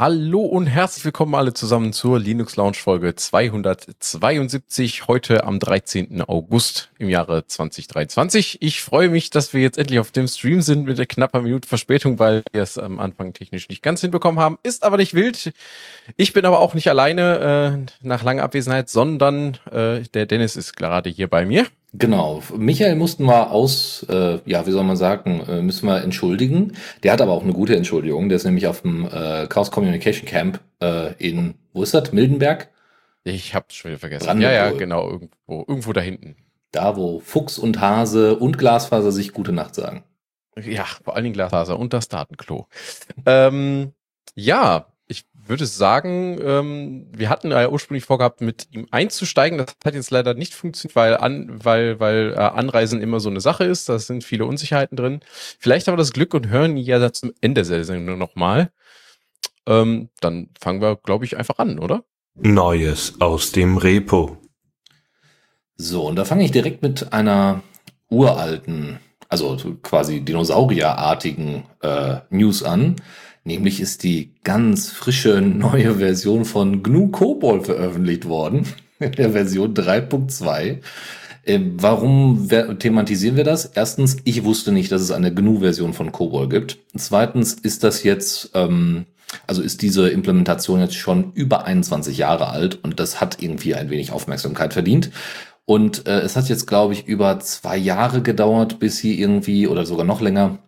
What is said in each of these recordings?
Hallo und herzlich willkommen alle zusammen zur Linux Lounge Folge 272, heute am 13. August im Jahre 2023. Ich freue mich, dass wir jetzt endlich auf dem Stream sind mit der knapper Minute Verspätung, weil wir es am Anfang technisch nicht ganz hinbekommen haben. Ist aber nicht wild. Ich bin aber auch nicht alleine äh, nach langer Abwesenheit, sondern äh, der Dennis ist gerade hier bei mir. Genau. Michael mussten wir aus, äh, ja, wie soll man sagen, äh, müssen wir entschuldigen. Der hat aber auch eine gute Entschuldigung. Der ist nämlich auf dem äh, Chaos Communication Camp äh, in, wo ist das? Mildenberg? Ich hab's schon wieder vergessen. Ja, ja, genau, irgendwo, irgendwo da hinten. Da, wo Fuchs und Hase und Glasfaser sich gute Nacht sagen. Ja, vor allen Dingen Glasfaser und das Datenklo. ähm, ja, würde sagen, ähm, wir hatten ja ursprünglich vorgehabt, mit ihm einzusteigen. Das hat jetzt leider nicht funktioniert, weil, an, weil, weil äh, Anreisen immer so eine Sache ist. Da sind viele Unsicherheiten drin. Vielleicht haben wir das Glück und hören ihn ja zum Ende der Sendung nochmal. Ähm, dann fangen wir, glaube ich, einfach an, oder? Neues aus dem Repo. So, und da fange ich direkt mit einer uralten, also quasi dinosaurierartigen äh, News an. Nämlich ist die ganz frische neue Version von GNU COBOL veröffentlicht worden, in der Version 3.2. Ähm, warum thematisieren wir das? Erstens, ich wusste nicht, dass es eine GNU-Version von COBOL gibt. Zweitens ist das jetzt, ähm, also ist diese Implementation jetzt schon über 21 Jahre alt und das hat irgendwie ein wenig Aufmerksamkeit verdient. Und äh, es hat jetzt, glaube ich, über zwei Jahre gedauert, bis sie irgendwie, oder sogar noch länger,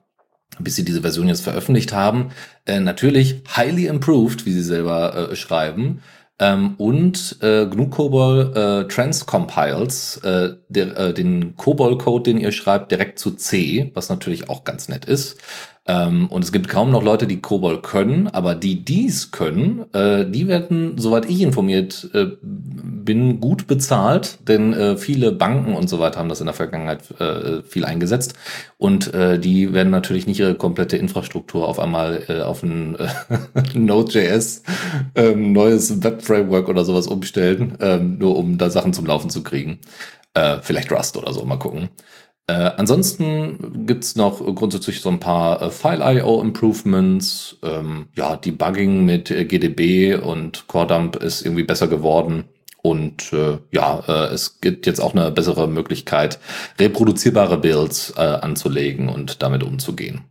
bis sie diese Version jetzt veröffentlicht haben. Äh, natürlich highly improved, wie sie selber äh, schreiben. Ähm, und äh, GNU COBOL äh, transcompiles äh, der, äh, den COBOL-Code, den ihr schreibt, direkt zu C, was natürlich auch ganz nett ist. Ähm, und es gibt kaum noch Leute, die COBOL können, aber die dies können, äh, die werden, soweit ich informiert äh, bin, gut bezahlt, denn äh, viele Banken und so weiter haben das in der Vergangenheit äh, viel eingesetzt und äh, die werden natürlich nicht ihre komplette Infrastruktur auf einmal äh, auf ein Node.js ähm, neues Web-Framework oder sowas umstellen, ähm, nur um da Sachen zum Laufen zu kriegen. Vielleicht Rust oder so, mal gucken. Äh, ansonsten gibt's noch grundsätzlich so ein paar äh, File-IO-Improvements. Ähm, ja, Debugging mit äh, GDB und CoreDump ist irgendwie besser geworden. Und äh, ja, äh, es gibt jetzt auch eine bessere Möglichkeit, reproduzierbare Builds äh, anzulegen und damit umzugehen.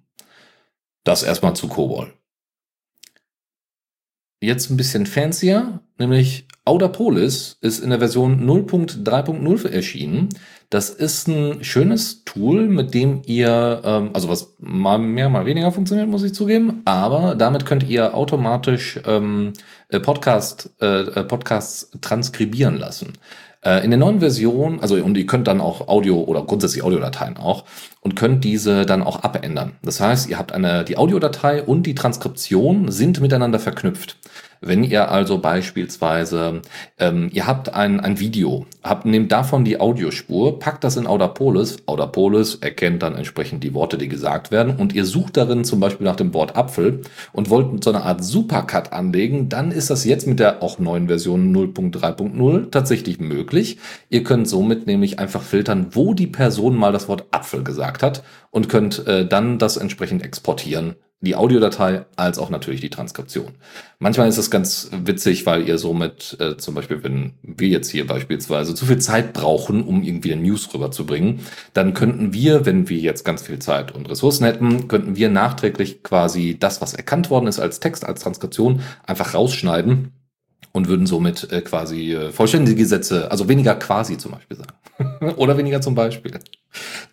Das erstmal zu COBOL. Jetzt ein bisschen fancier, nämlich Audapolis ist in der Version 0.3.0 erschienen. Das ist ein schönes Tool, mit dem ihr, ähm, also was mal mehr, mal weniger funktioniert, muss ich zugeben, aber damit könnt ihr automatisch ähm, äh, Podcast, äh, äh, Podcasts transkribieren lassen. Äh, in der neuen Version, also und ihr könnt dann auch Audio oder grundsätzlich Audiodateien auch und könnt diese dann auch abändern. Das heißt, ihr habt eine, die Audiodatei und die Transkription sind miteinander verknüpft. Wenn ihr also beispielsweise, ähm, ihr habt ein, ein Video, habt, nehmt davon die Audiospur, packt das in Audapolis, Audapolis erkennt dann entsprechend die Worte, die gesagt werden und ihr sucht darin zum Beispiel nach dem Wort Apfel und wollt so eine Art Supercut anlegen, dann ist das jetzt mit der auch neuen Version 0.3.0 tatsächlich möglich. Ihr könnt somit nämlich einfach filtern, wo die Person mal das Wort Apfel gesagt hat und könnt äh, dann das entsprechend exportieren die Audiodatei als auch natürlich die Transkription. Manchmal ist es ganz witzig, weil ihr somit äh, zum Beispiel, wenn wir jetzt hier beispielsweise zu viel Zeit brauchen, um irgendwie eine News rüberzubringen, dann könnten wir, wenn wir jetzt ganz viel Zeit und Ressourcen hätten, könnten wir nachträglich quasi das, was erkannt worden ist als Text, als Transkription, einfach rausschneiden und würden somit äh, quasi äh, vollständige Sätze, also weniger quasi zum Beispiel sagen. Oder weniger zum Beispiel.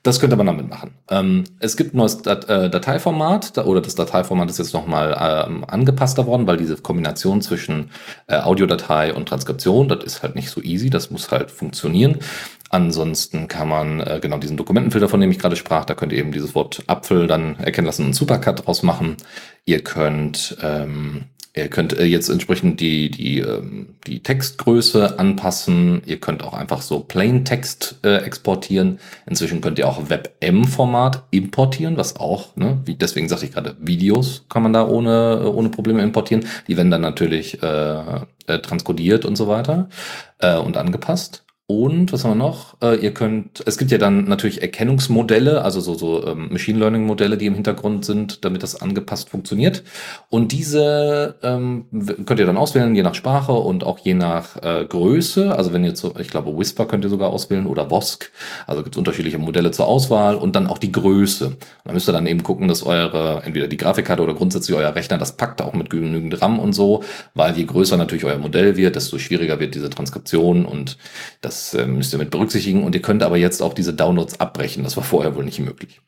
Das könnte man damit machen. Ähm, es gibt ein neues Dat äh, Dateiformat, da, oder das Dateiformat ist jetzt nochmal ähm, angepasster worden, weil diese Kombination zwischen äh, Audiodatei und Transkription, das ist halt nicht so easy, das muss halt funktionieren. Ansonsten kann man äh, genau diesen Dokumentenfilter, von dem ich gerade sprach, da könnt ihr eben dieses Wort Apfel dann erkennen lassen und Supercut draus machen. Ihr könnt ähm, Ihr könnt äh, jetzt entsprechend die, die, ähm, die Textgröße anpassen. Ihr könnt auch einfach so Plain Text äh, exportieren. Inzwischen könnt ihr auch WebM-Format importieren, was auch, ne, wie, deswegen sagte ich gerade, Videos kann man da ohne, ohne Probleme importieren. Die werden dann natürlich äh, äh, transkodiert und so weiter äh, und angepasst. Und was haben wir noch? Äh, ihr könnt, es gibt ja dann natürlich Erkennungsmodelle, also so, so ähm, Machine Learning Modelle, die im Hintergrund sind, damit das angepasst funktioniert. Und diese ähm, könnt ihr dann auswählen, je nach Sprache und auch je nach äh, Größe. Also wenn ihr zu, ich glaube, Whisper könnt ihr sogar auswählen oder Vosk. Also gibt es unterschiedliche Modelle zur Auswahl und dann auch die Größe. Da müsst ihr dann eben gucken, dass eure, entweder die Grafikkarte oder grundsätzlich euer Rechner das packt, auch mit genügend RAM und so, weil je größer natürlich euer Modell wird, desto schwieriger wird diese Transkription und das das äh, müsst ihr mit berücksichtigen. Und ihr könnt aber jetzt auch diese Downloads abbrechen. Das war vorher wohl nicht möglich.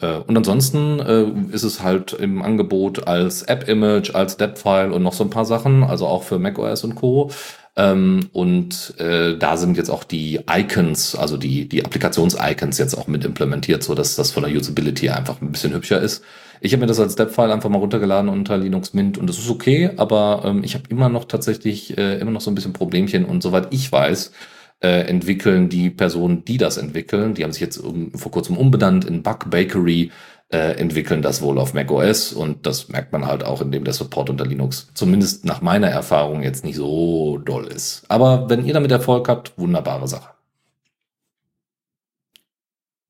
Äh, und ansonsten äh, ist es halt im Angebot als App-Image, als Dep-File und noch so ein paar Sachen, also auch für macOS und Co. Ähm, und da sind jetzt auch die Icons, also die, die Applikations-Icons jetzt auch mit implementiert, so dass das von der Usability einfach ein bisschen hübscher ist. Ich habe mir das als Step-File einfach mal runtergeladen unter Linux Mint und das ist okay, aber ähm, ich habe immer noch tatsächlich äh, immer noch so ein bisschen Problemchen und soweit ich weiß, äh, entwickeln die Personen, die das entwickeln, die haben sich jetzt um, vor kurzem umbenannt in Bug Bakery, äh, entwickeln das wohl auf macOS und das merkt man halt auch, indem der Support unter Linux zumindest nach meiner Erfahrung jetzt nicht so doll ist. Aber wenn ihr damit Erfolg habt, wunderbare Sache.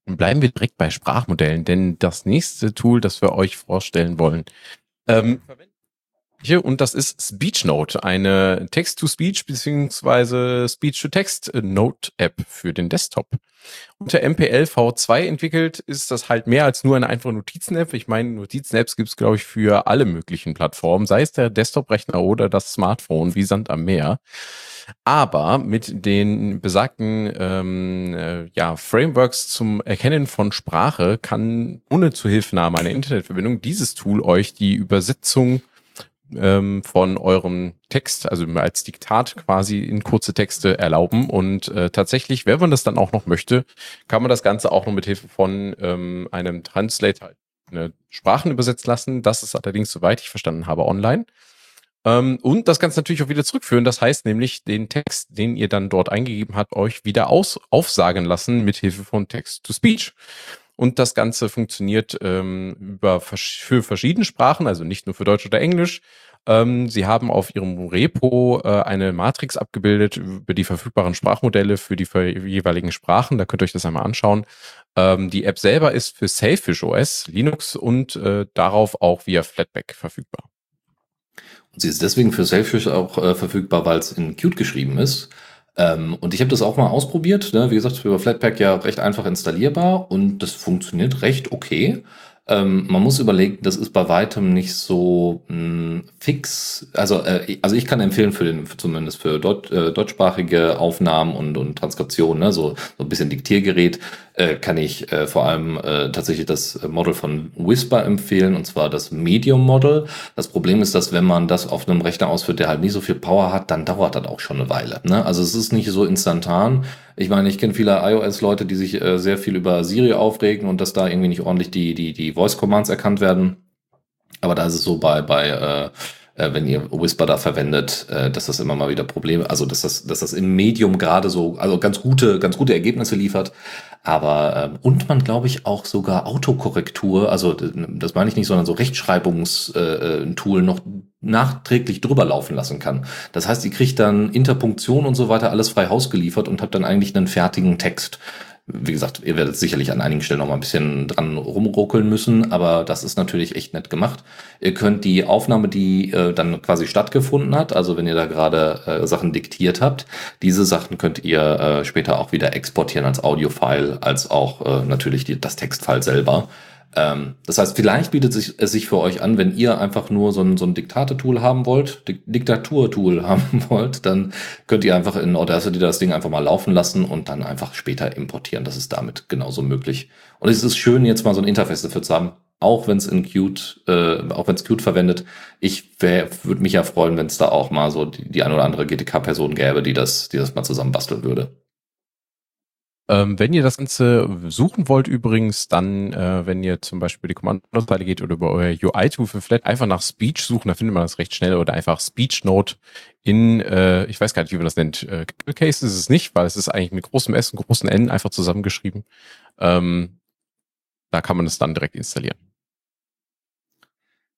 bleiben wir direkt bei Sprachmodellen, denn das nächste Tool, das wir euch vorstellen wollen, ähm, hier, und das ist SpeechNote, eine Text-to-Speech bzw. Speech-to-Text-Note-App für den Desktop. Unter MPL V2 entwickelt ist das halt mehr als nur eine einfache Notizen-App. Ich meine, Notizen-Apps gibt es, glaube ich, für alle möglichen Plattformen, sei es der Desktop-Rechner oder das Smartphone, wie Sand am Meer. Aber mit den besagten ähm, äh, ja, Frameworks zum Erkennen von Sprache kann ohne Zuhilfenahme einer Internetverbindung dieses Tool euch die Übersetzung ähm, von eurem Text, also als Diktat quasi in kurze Texte erlauben. Und äh, tatsächlich, wenn man das dann auch noch möchte, kann man das Ganze auch noch mit Hilfe von ähm, einem Translator eine Sprachen übersetzt lassen. Das ist allerdings, soweit ich verstanden habe, online. Ähm, und das Ganze natürlich auch wieder zurückführen. Das heißt nämlich, den Text, den ihr dann dort eingegeben habt, euch wieder aus aufsagen lassen mit Hilfe von Text-to-Speech. Und das Ganze funktioniert ähm, über für verschiedene Sprachen, also nicht nur für Deutsch oder Englisch. Ähm, Sie haben auf Ihrem Repo äh, eine Matrix abgebildet über die verfügbaren Sprachmodelle für die für jeweiligen Sprachen. Da könnt ihr euch das einmal anschauen. Ähm, die App selber ist für Sailfish OS, Linux und äh, darauf auch via Flatpak verfügbar. Und sie ist deswegen für Sailfish auch äh, verfügbar, weil es in Qt geschrieben ist. Ähm, und ich habe das auch mal ausprobiert. Ne? Wie gesagt, über Flatpak ja recht einfach installierbar und das funktioniert recht okay. Ähm, man muss überlegen, das ist bei weitem nicht so mh, hm, fix. Also, äh, also ich kann empfehlen für den, zumindest für Deut äh, deutschsprachige Aufnahmen und, und Transkriptionen, ne, so, so ein bisschen Diktiergerät, äh, kann ich äh, vor allem äh, tatsächlich das Model von Whisper empfehlen, und zwar das Medium Model. Das Problem ist, dass wenn man das auf einem Rechner ausführt, der halt nicht so viel Power hat, dann dauert das auch schon eine Weile. Ne? Also es ist nicht so instantan. Ich meine, ich kenne viele iOS-Leute, die sich äh, sehr viel über Siri aufregen und dass da irgendwie nicht ordentlich die, die, die Voice-Commands erkannt werden. Aber da ist es so bei, bei äh, äh, wenn ihr Whisper da verwendet, äh, dass das immer mal wieder Probleme, also dass das, dass das im Medium gerade so, also ganz gute, ganz gute Ergebnisse liefert. Aber ähm, und man glaube ich auch sogar Autokorrektur, also das meine ich nicht, sondern so Rechtschreibungstool äh, noch nachträglich drüber laufen lassen kann. Das heißt, ihr kriegt dann Interpunktion und so weiter alles frei Haus geliefert und habt dann eigentlich einen fertigen Text wie gesagt, ihr werdet sicherlich an einigen Stellen noch mal ein bisschen dran rumruckeln müssen, aber das ist natürlich echt nett gemacht. Ihr könnt die Aufnahme, die äh, dann quasi stattgefunden hat, also wenn ihr da gerade äh, Sachen diktiert habt, diese Sachen könnt ihr äh, später auch wieder exportieren als Audiofile, als auch äh, natürlich die, das Textfile selber. Ähm, das heißt, vielleicht bietet sich, es sich für euch an, wenn ihr einfach nur so ein, so ein Diktate-Tool haben wollt, Dik Diktatur-Tool haben wollt, dann könnt ihr einfach in Audacity das Ding einfach mal laufen lassen und dann einfach später importieren. Das ist damit genauso möglich. Und es ist schön, jetzt mal so ein Interface dafür zu haben, auch wenn es in Qt, äh, auch wenn es Qt verwendet. Ich würde mich ja freuen, wenn es da auch mal so die, die ein oder andere GTK-Person gäbe, die das, die das mal zusammen basteln würde. Ähm, wenn ihr das Ganze suchen wollt übrigens, dann, äh, wenn ihr zum Beispiel die Kommandozeile geht oder über euer UI-Tool für Flat, einfach nach Speech suchen, da findet man das recht schnell oder einfach Speech Note in, äh, ich weiß gar nicht, wie man das nennt, äh, Case ist es nicht, weil es ist eigentlich mit großem S und großen N einfach zusammengeschrieben. Ähm, da kann man es dann direkt installieren.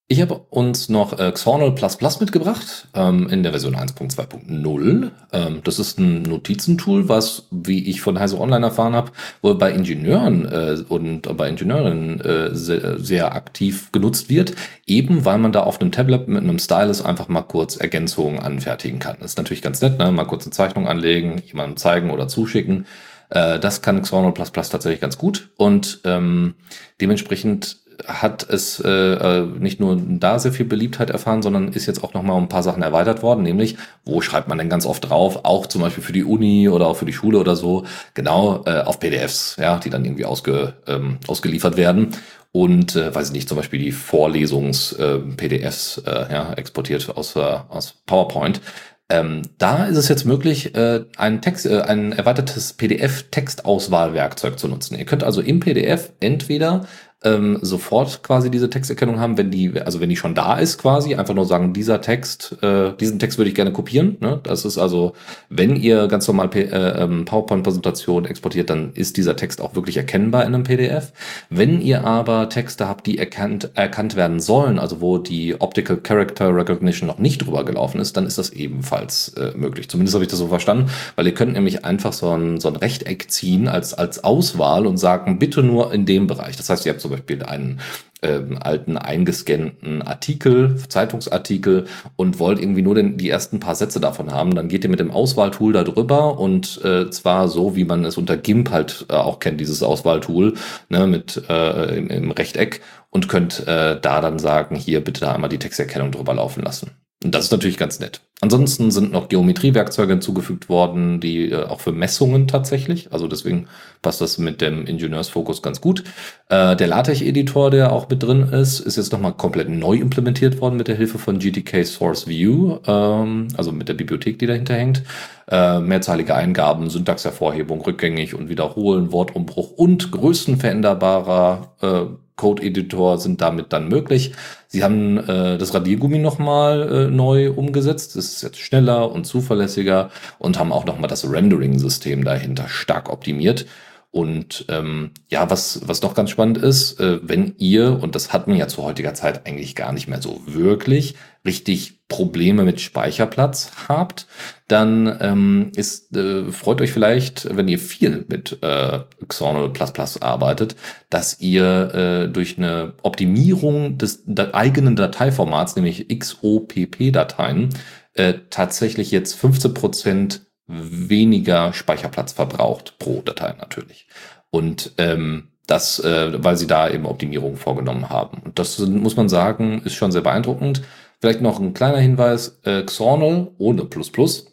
Ich habe uns noch äh, Xornal mitgebracht ähm, in der Version 1.2.0. Ähm, das ist ein Notizentool, was, wie ich von Heise Online erfahren habe, wohl bei Ingenieuren äh, und bei Ingenieurinnen äh, sehr, sehr, aktiv genutzt wird, eben weil man da auf einem Tablet mit einem Stylus einfach mal kurz Ergänzungen anfertigen kann. Das ist natürlich ganz nett, ne? mal kurz eine Zeichnung anlegen, jemandem zeigen oder zuschicken. Äh, das kann Xornal tatsächlich ganz gut und ähm, dementsprechend hat es äh, äh, nicht nur da sehr viel Beliebtheit erfahren, sondern ist jetzt auch nochmal um ein paar Sachen erweitert worden, nämlich wo schreibt man denn ganz oft drauf, auch zum Beispiel für die Uni oder auch für die Schule oder so, genau äh, auf PDFs, ja, die dann irgendwie ausge, ähm, ausgeliefert werden und äh, weiß ich nicht, zum Beispiel die Vorlesungs-PDFs äh, äh, ja, exportiert aus, äh, aus PowerPoint. Ähm, da ist es jetzt möglich, äh, ein, Text, äh, ein erweitertes PDF-Textauswahlwerkzeug zu nutzen. Ihr könnt also im PDF entweder ähm, sofort quasi diese Texterkennung haben, wenn die, also wenn die schon da ist quasi, einfach nur sagen, dieser Text, äh, diesen Text würde ich gerne kopieren. Ne? Das ist also, wenn ihr ganz normal äh, ähm, PowerPoint-Präsentation exportiert, dann ist dieser Text auch wirklich erkennbar in einem PDF. Wenn ihr aber Texte habt, die erkannt, erkannt werden sollen, also wo die Optical Character Recognition noch nicht drüber gelaufen ist, dann ist das ebenfalls äh, möglich. Zumindest habe ich das so verstanden, weil ihr könnt nämlich einfach so ein, so ein Rechteck ziehen als, als Auswahl und sagen, bitte nur in dem Bereich. Das heißt, ihr habt so Beispiel einen ähm, alten eingescannten Artikel, Zeitungsartikel und wollt irgendwie nur den, die ersten paar Sätze davon haben, dann geht ihr mit dem Auswahltool da drüber und äh, zwar so, wie man es unter GIMP halt äh, auch kennt, dieses Auswahltool, ne, mit äh, im, im Rechteck und könnt äh, da dann sagen, hier bitte da einmal die Texterkennung drüber laufen lassen. Und das ist natürlich ganz nett. Ansonsten sind noch Geometriewerkzeuge hinzugefügt worden, die äh, auch für Messungen tatsächlich. Also deswegen passt das mit dem Ingenieursfokus ganz gut. Äh, der LaTeX-Editor, der auch mit drin ist, ist jetzt nochmal komplett neu implementiert worden mit der Hilfe von GTK Source View, ähm, also mit der Bibliothek, die dahinter hängt. Äh, mehrzahlige Eingaben, Syntaxhervorhebung, rückgängig und wiederholen, Wortumbruch und größenveränderbarer äh, Code-Editor sind damit dann möglich. Sie haben äh, das Radiergummi nochmal äh, neu umgesetzt. Das ist jetzt schneller und zuverlässiger und haben auch nochmal das Rendering-System dahinter stark optimiert. Und ähm, ja, was, was noch ganz spannend ist, äh, wenn ihr, und das hat man ja zu heutiger Zeit eigentlich gar nicht mehr so wirklich, richtig Probleme mit Speicherplatz habt, dann ähm, ist, äh, freut euch vielleicht, wenn ihr viel mit äh, Xornal arbeitet, dass ihr äh, durch eine Optimierung des eigenen Dateiformats, nämlich XOPP-Dateien, äh, tatsächlich jetzt 15 Prozent weniger Speicherplatz verbraucht pro Datei natürlich. Und ähm, das, äh, weil sie da eben Optimierungen vorgenommen haben. Und das muss man sagen, ist schon sehr beeindruckend. Vielleicht noch ein kleiner Hinweis, äh, Xornal ohne Plus Plus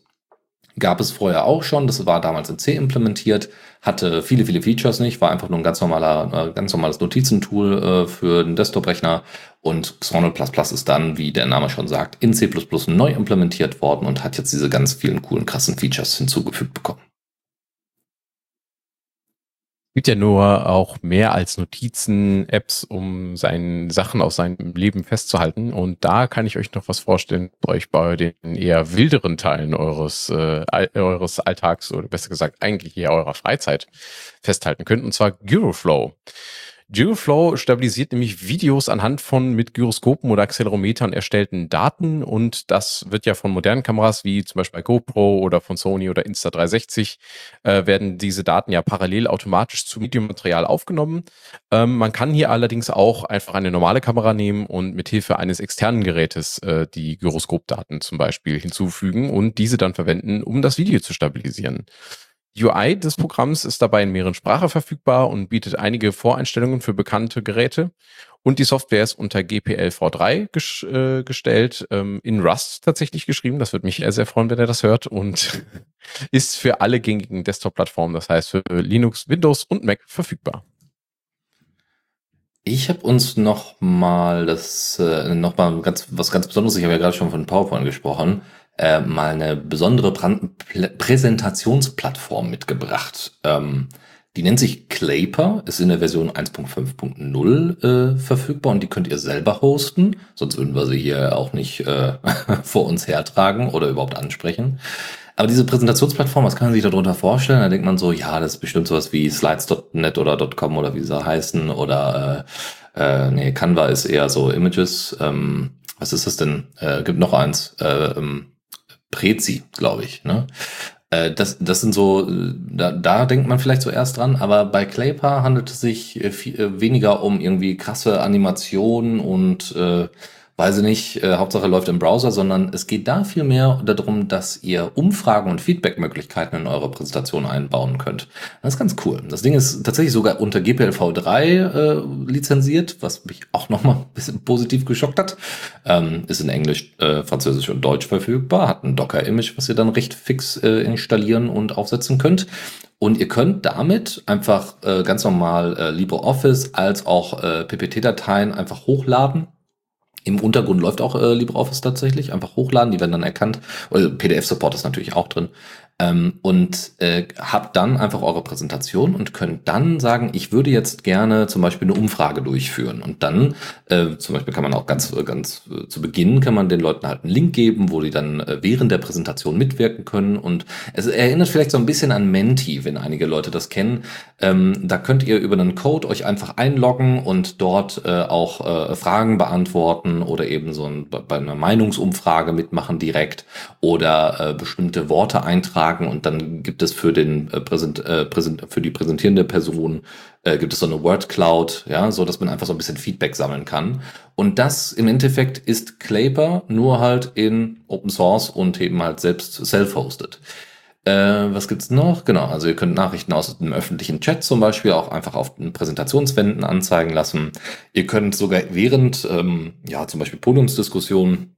gab es vorher auch schon. Das war damals in C implementiert, hatte viele, viele Features nicht, war einfach nur ein ganz normaler, äh, ganz normales Notizentool äh, für den Desktop-Rechner. Und Xornal ist dann, wie der Name schon sagt, in C++ neu implementiert worden und hat jetzt diese ganz vielen coolen, krassen Features hinzugefügt bekommen gibt ja nur auch mehr als Notizen-Apps, um seine Sachen aus seinem Leben festzuhalten. Und da kann ich euch noch was vorstellen, euch bei den eher wilderen Teilen eures, äh, eures Alltags oder besser gesagt eigentlich eher eurer Freizeit festhalten könnt, und zwar Gyroflow. Gyroflow stabilisiert nämlich Videos anhand von mit Gyroskopen oder Accelerometern erstellten Daten und das wird ja von modernen Kameras wie zum Beispiel GoPro oder von Sony oder Insta360 äh, werden diese Daten ja parallel automatisch zu Mediummaterial aufgenommen. Ähm, man kann hier allerdings auch einfach eine normale Kamera nehmen und mit Hilfe eines externen Gerätes äh, die Gyroskopdaten zum Beispiel hinzufügen und diese dann verwenden, um das Video zu stabilisieren. UI des Programms ist dabei in mehreren Sprachen verfügbar und bietet einige Voreinstellungen für bekannte Geräte. Und die Software ist unter GPL v3 äh, gestellt, ähm, in Rust tatsächlich geschrieben. Das würde mich sehr freuen, wenn er das hört. Und ist für alle gängigen Desktop-Plattformen, das heißt für Linux, Windows und Mac verfügbar. Ich habe uns noch mal das äh, noch mal ganz was ganz Besonderes. Ich habe ja gerade schon von PowerPoint gesprochen äh, mal eine besondere Prä Präsentationsplattform mitgebracht. Ähm, Die nennt sich Claper, ist in der Version 1.5.0 äh, verfügbar und die könnt ihr selber hosten, sonst würden wir sie hier auch nicht äh, vor uns hertragen oder überhaupt ansprechen. Aber diese Präsentationsplattform, was kann man sich darunter vorstellen? Da denkt man so, ja, das ist bestimmt sowas wie slides.net oder .com oder wie sie heißen oder äh, äh, nee, Canva ist eher so Images. Ähm, was ist das denn? Äh, gibt noch eins. Äh, ähm, Prezi, glaube ich. Ne? Äh, das, das sind so, da, da denkt man vielleicht zuerst dran, aber bei Claypar handelt es sich äh, viel, äh, weniger um irgendwie krasse Animationen und äh, weiß ich nicht, äh, Hauptsache läuft im Browser, sondern es geht da viel mehr darum, dass ihr Umfragen und Feedback-Möglichkeiten in eure Präsentation einbauen könnt. Das ist ganz cool. Das Ding ist tatsächlich sogar unter GPLv3 äh, lizenziert, was mich auch nochmal ein bisschen positiv geschockt hat. Ähm, ist in Englisch, äh, Französisch und Deutsch verfügbar, hat ein Docker-Image, was ihr dann recht fix äh, installieren und aufsetzen könnt. Und ihr könnt damit einfach äh, ganz normal äh, LibreOffice als auch äh, PPT-Dateien einfach hochladen im Untergrund läuft auch äh, LibreOffice tatsächlich. Einfach hochladen, die werden dann erkannt. PDF-Support ist natürlich auch drin ähm, und äh, habt dann einfach eure Präsentation und könnt dann sagen, ich würde jetzt gerne zum Beispiel eine Umfrage durchführen. Und dann, äh, zum Beispiel kann man auch ganz, ganz äh, zu Beginn, kann man den Leuten halt einen Link geben, wo die dann äh, während der Präsentation mitwirken können. Und es erinnert vielleicht so ein bisschen an Menti, wenn einige Leute das kennen. Ähm, da könnt ihr über einen Code euch einfach einloggen und dort äh, auch äh, Fragen beantworten oder eben so ein, bei einer Meinungsumfrage mitmachen direkt oder äh, bestimmte Worte eintragen Fragen und dann gibt es für den äh, Präsent, äh, Präsent, für die präsentierende Person äh, gibt es so eine Word Cloud, ja, so dass man einfach so ein bisschen Feedback sammeln kann. Und das im Endeffekt ist Claper nur halt in Open Source und eben halt selbst self-hosted. Äh, was gibt's noch? Genau, also ihr könnt Nachrichten aus dem öffentlichen Chat zum Beispiel auch einfach auf den Präsentationswänden anzeigen lassen. Ihr könnt sogar während, ähm, ja, zum Beispiel Podiumsdiskussionen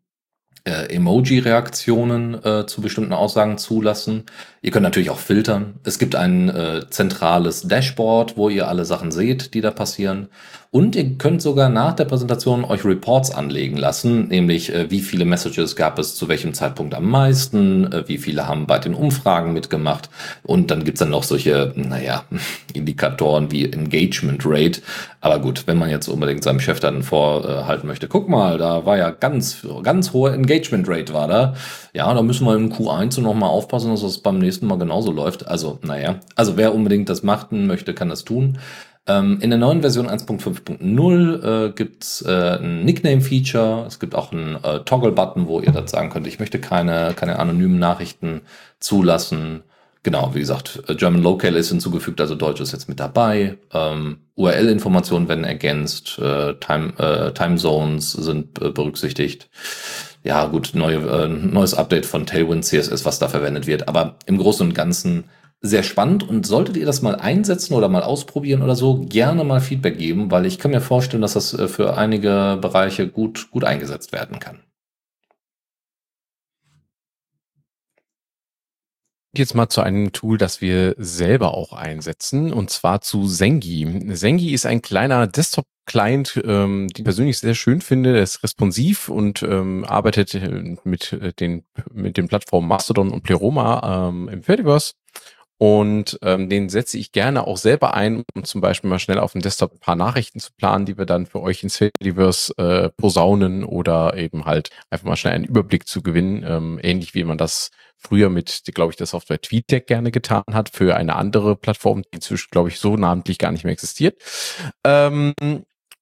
äh, Emoji-Reaktionen äh, zu bestimmten Aussagen zulassen. Ihr könnt natürlich auch filtern. Es gibt ein äh, zentrales Dashboard, wo ihr alle Sachen seht, die da passieren. Und ihr könnt sogar nach der Präsentation euch Reports anlegen lassen, nämlich äh, wie viele Messages gab es zu welchem Zeitpunkt am meisten, äh, wie viele haben bei den Umfragen mitgemacht. Und dann gibt's dann noch solche, naja, Indikatoren wie Engagement Rate. Aber gut, wenn man jetzt unbedingt seinem Chef dann vorhalten möchte, guck mal, da war ja ganz, ganz hohe Engagement Rate war da. Ja, da müssen wir im Q1 nochmal aufpassen, dass das beim nächsten Mal genauso läuft. Also, naja, also wer unbedingt das machen möchte, kann das tun. Ähm, in der neuen Version 1.5.0 äh, gibt es äh, ein Nickname-Feature. Es gibt auch einen äh, Toggle-Button, wo ihr dann sagen könnt, ich möchte keine, keine anonymen Nachrichten zulassen. Genau, wie gesagt, äh, German Local ist hinzugefügt, also Deutsch ist jetzt mit dabei. Ähm, URL-Informationen werden ergänzt, äh, Time, äh, Time Zones sind äh, berücksichtigt. Ja, gut, neue, äh, neues Update von Tailwind CSS, was da verwendet wird. Aber im Großen und Ganzen sehr spannend und solltet ihr das mal einsetzen oder mal ausprobieren oder so, gerne mal Feedback geben, weil ich kann mir vorstellen, dass das äh, für einige Bereiche gut, gut eingesetzt werden kann. Jetzt mal zu einem Tool, das wir selber auch einsetzen, und zwar zu Zengi. Zengi ist ein kleiner Desktop-Client, ähm, den ich persönlich sehr schön finde. Er ist responsiv und ähm, arbeitet äh, mit äh, den, mit den Plattformen Mastodon und Pleroma ähm, im Fediverse und ähm, den setze ich gerne auch selber ein, um zum Beispiel mal schnell auf dem Desktop ein paar Nachrichten zu planen, die wir dann für euch ins Fediverse äh, posaunen oder eben halt einfach mal schnell einen Überblick zu gewinnen. Ähm, ähnlich wie man das früher mit, glaube ich, der Software TweetDeck gerne getan hat für eine andere Plattform, die inzwischen, glaube ich, so namentlich gar nicht mehr existiert. Ähm,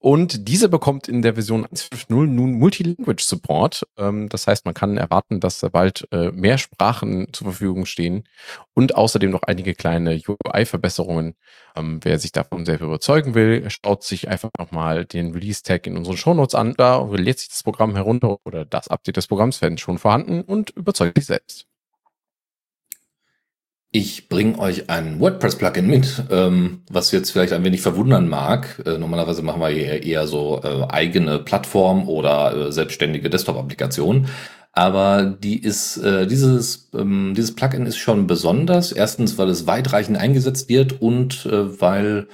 und diese bekommt in der Version 1.5.0 nun Multilanguage Support. Ähm, das heißt, man kann erwarten, dass da bald äh, mehr Sprachen zur Verfügung stehen und außerdem noch einige kleine UI-Verbesserungen. Ähm, wer sich davon selber überzeugen will, schaut sich einfach nochmal den Release-Tag in unseren Shownotes an. Da lädt sich das Programm herunter oder das Update des Programms werden schon vorhanden und überzeugt sich selbst. Ich bringe euch ein WordPress-Plugin mit, ähm, was jetzt vielleicht ein wenig verwundern mag. Äh, normalerweise machen wir eher, eher so äh, eigene Plattform oder äh, selbstständige Desktop-Applikationen. Aber die ist, äh, dieses, ähm, dieses Plugin ist schon besonders. Erstens, weil es weitreichend eingesetzt wird und äh, weil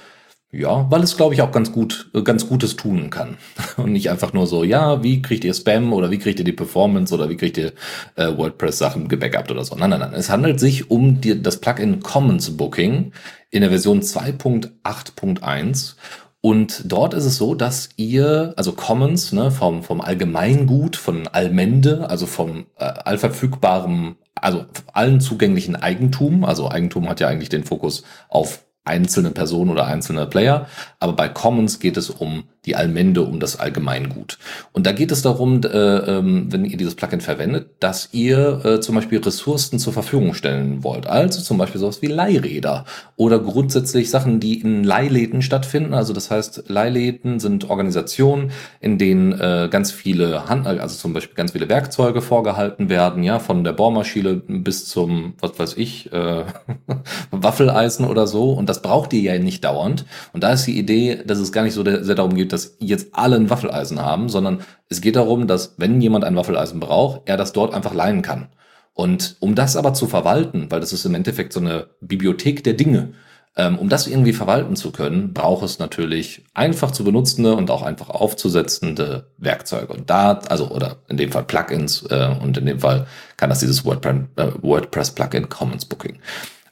Ja, weil es, glaube ich, auch ganz gut, ganz Gutes tun kann. Und nicht einfach nur so, ja, wie kriegt ihr Spam oder wie kriegt ihr die Performance oder wie kriegt ihr äh, WordPress-Sachen gebackupt oder so. Nein, nein, nein. Es handelt sich um die, das Plugin Commons Booking in der Version 2.8.1. Und dort ist es so, dass ihr, also Commons, ne, vom, vom Allgemeingut, von Allmende, also vom äh, allverfügbarem, also allen zugänglichen Eigentum, also Eigentum hat ja eigentlich den Fokus auf einzelne Personen oder einzelne Player, aber bei Commons geht es um die Allmende, um das Allgemeingut. Und da geht es darum, äh, ähm, wenn ihr dieses Plugin verwendet, dass ihr äh, zum Beispiel Ressourcen zur Verfügung stellen wollt. Also zum Beispiel sowas wie Leihräder oder grundsätzlich Sachen, die in Leihläden stattfinden. Also das heißt, Leihläden sind Organisationen, in denen äh, ganz viele Hand, also zum Beispiel ganz viele Werkzeuge vorgehalten werden, ja, von der Bohrmaschine bis zum, was weiß ich, äh, Waffeleisen oder so. Und das braucht ihr ja nicht dauernd. Und da ist die Idee, dass es gar nicht so sehr darum geht, dass jetzt alle ein Waffeleisen haben, sondern es geht darum, dass wenn jemand ein Waffeleisen braucht, er das dort einfach leihen kann. Und um das aber zu verwalten, weil das ist im Endeffekt so eine Bibliothek der Dinge, ähm, um das irgendwie verwalten zu können, braucht es natürlich einfach zu benutzende und auch einfach aufzusetzende Werkzeuge. Und da, also, oder in dem Fall Plugins, äh, und in dem Fall kann das dieses äh, WordPress Plugin Commons Booking.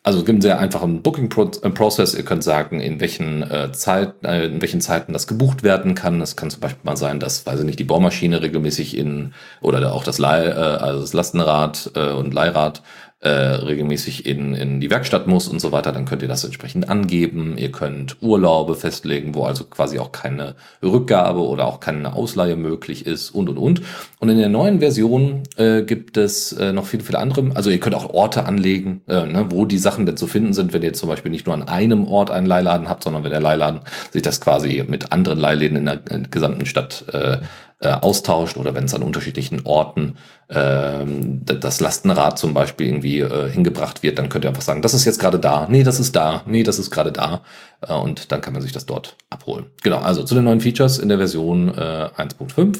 Also es gibt einen sehr einfachen Booking-Prozess. Ihr könnt sagen, in welchen, äh, Zeit, äh, in welchen Zeiten das gebucht werden kann. Es kann zum Beispiel mal sein, dass, weiß ich nicht, die Bohrmaschine regelmäßig in, oder auch das Leih, äh, also das Lastenrad äh, und Leihrad äh, regelmäßig in, in die Werkstatt muss und so weiter, dann könnt ihr das entsprechend angeben. Ihr könnt Urlaube festlegen, wo also quasi auch keine Rückgabe oder auch keine Ausleihe möglich ist und und und. Und in der neuen Version äh, gibt es äh, noch viele, viele andere. Also ihr könnt auch Orte anlegen, äh, ne, wo die Sachen denn zu finden sind, wenn ihr zum Beispiel nicht nur an einem Ort einen Leihladen habt, sondern wenn der Leihladen sich das quasi mit anderen Leihläden in der, in der gesamten Stadt äh, äh, austauscht oder wenn es an unterschiedlichen Orten ähm, das Lastenrad zum Beispiel irgendwie äh, hingebracht wird, dann könnt ihr einfach sagen, das ist jetzt gerade da, nee, das ist da, nee, das ist gerade da äh, und dann kann man sich das dort abholen. Genau, also zu den neuen Features in der Version äh, 1.5.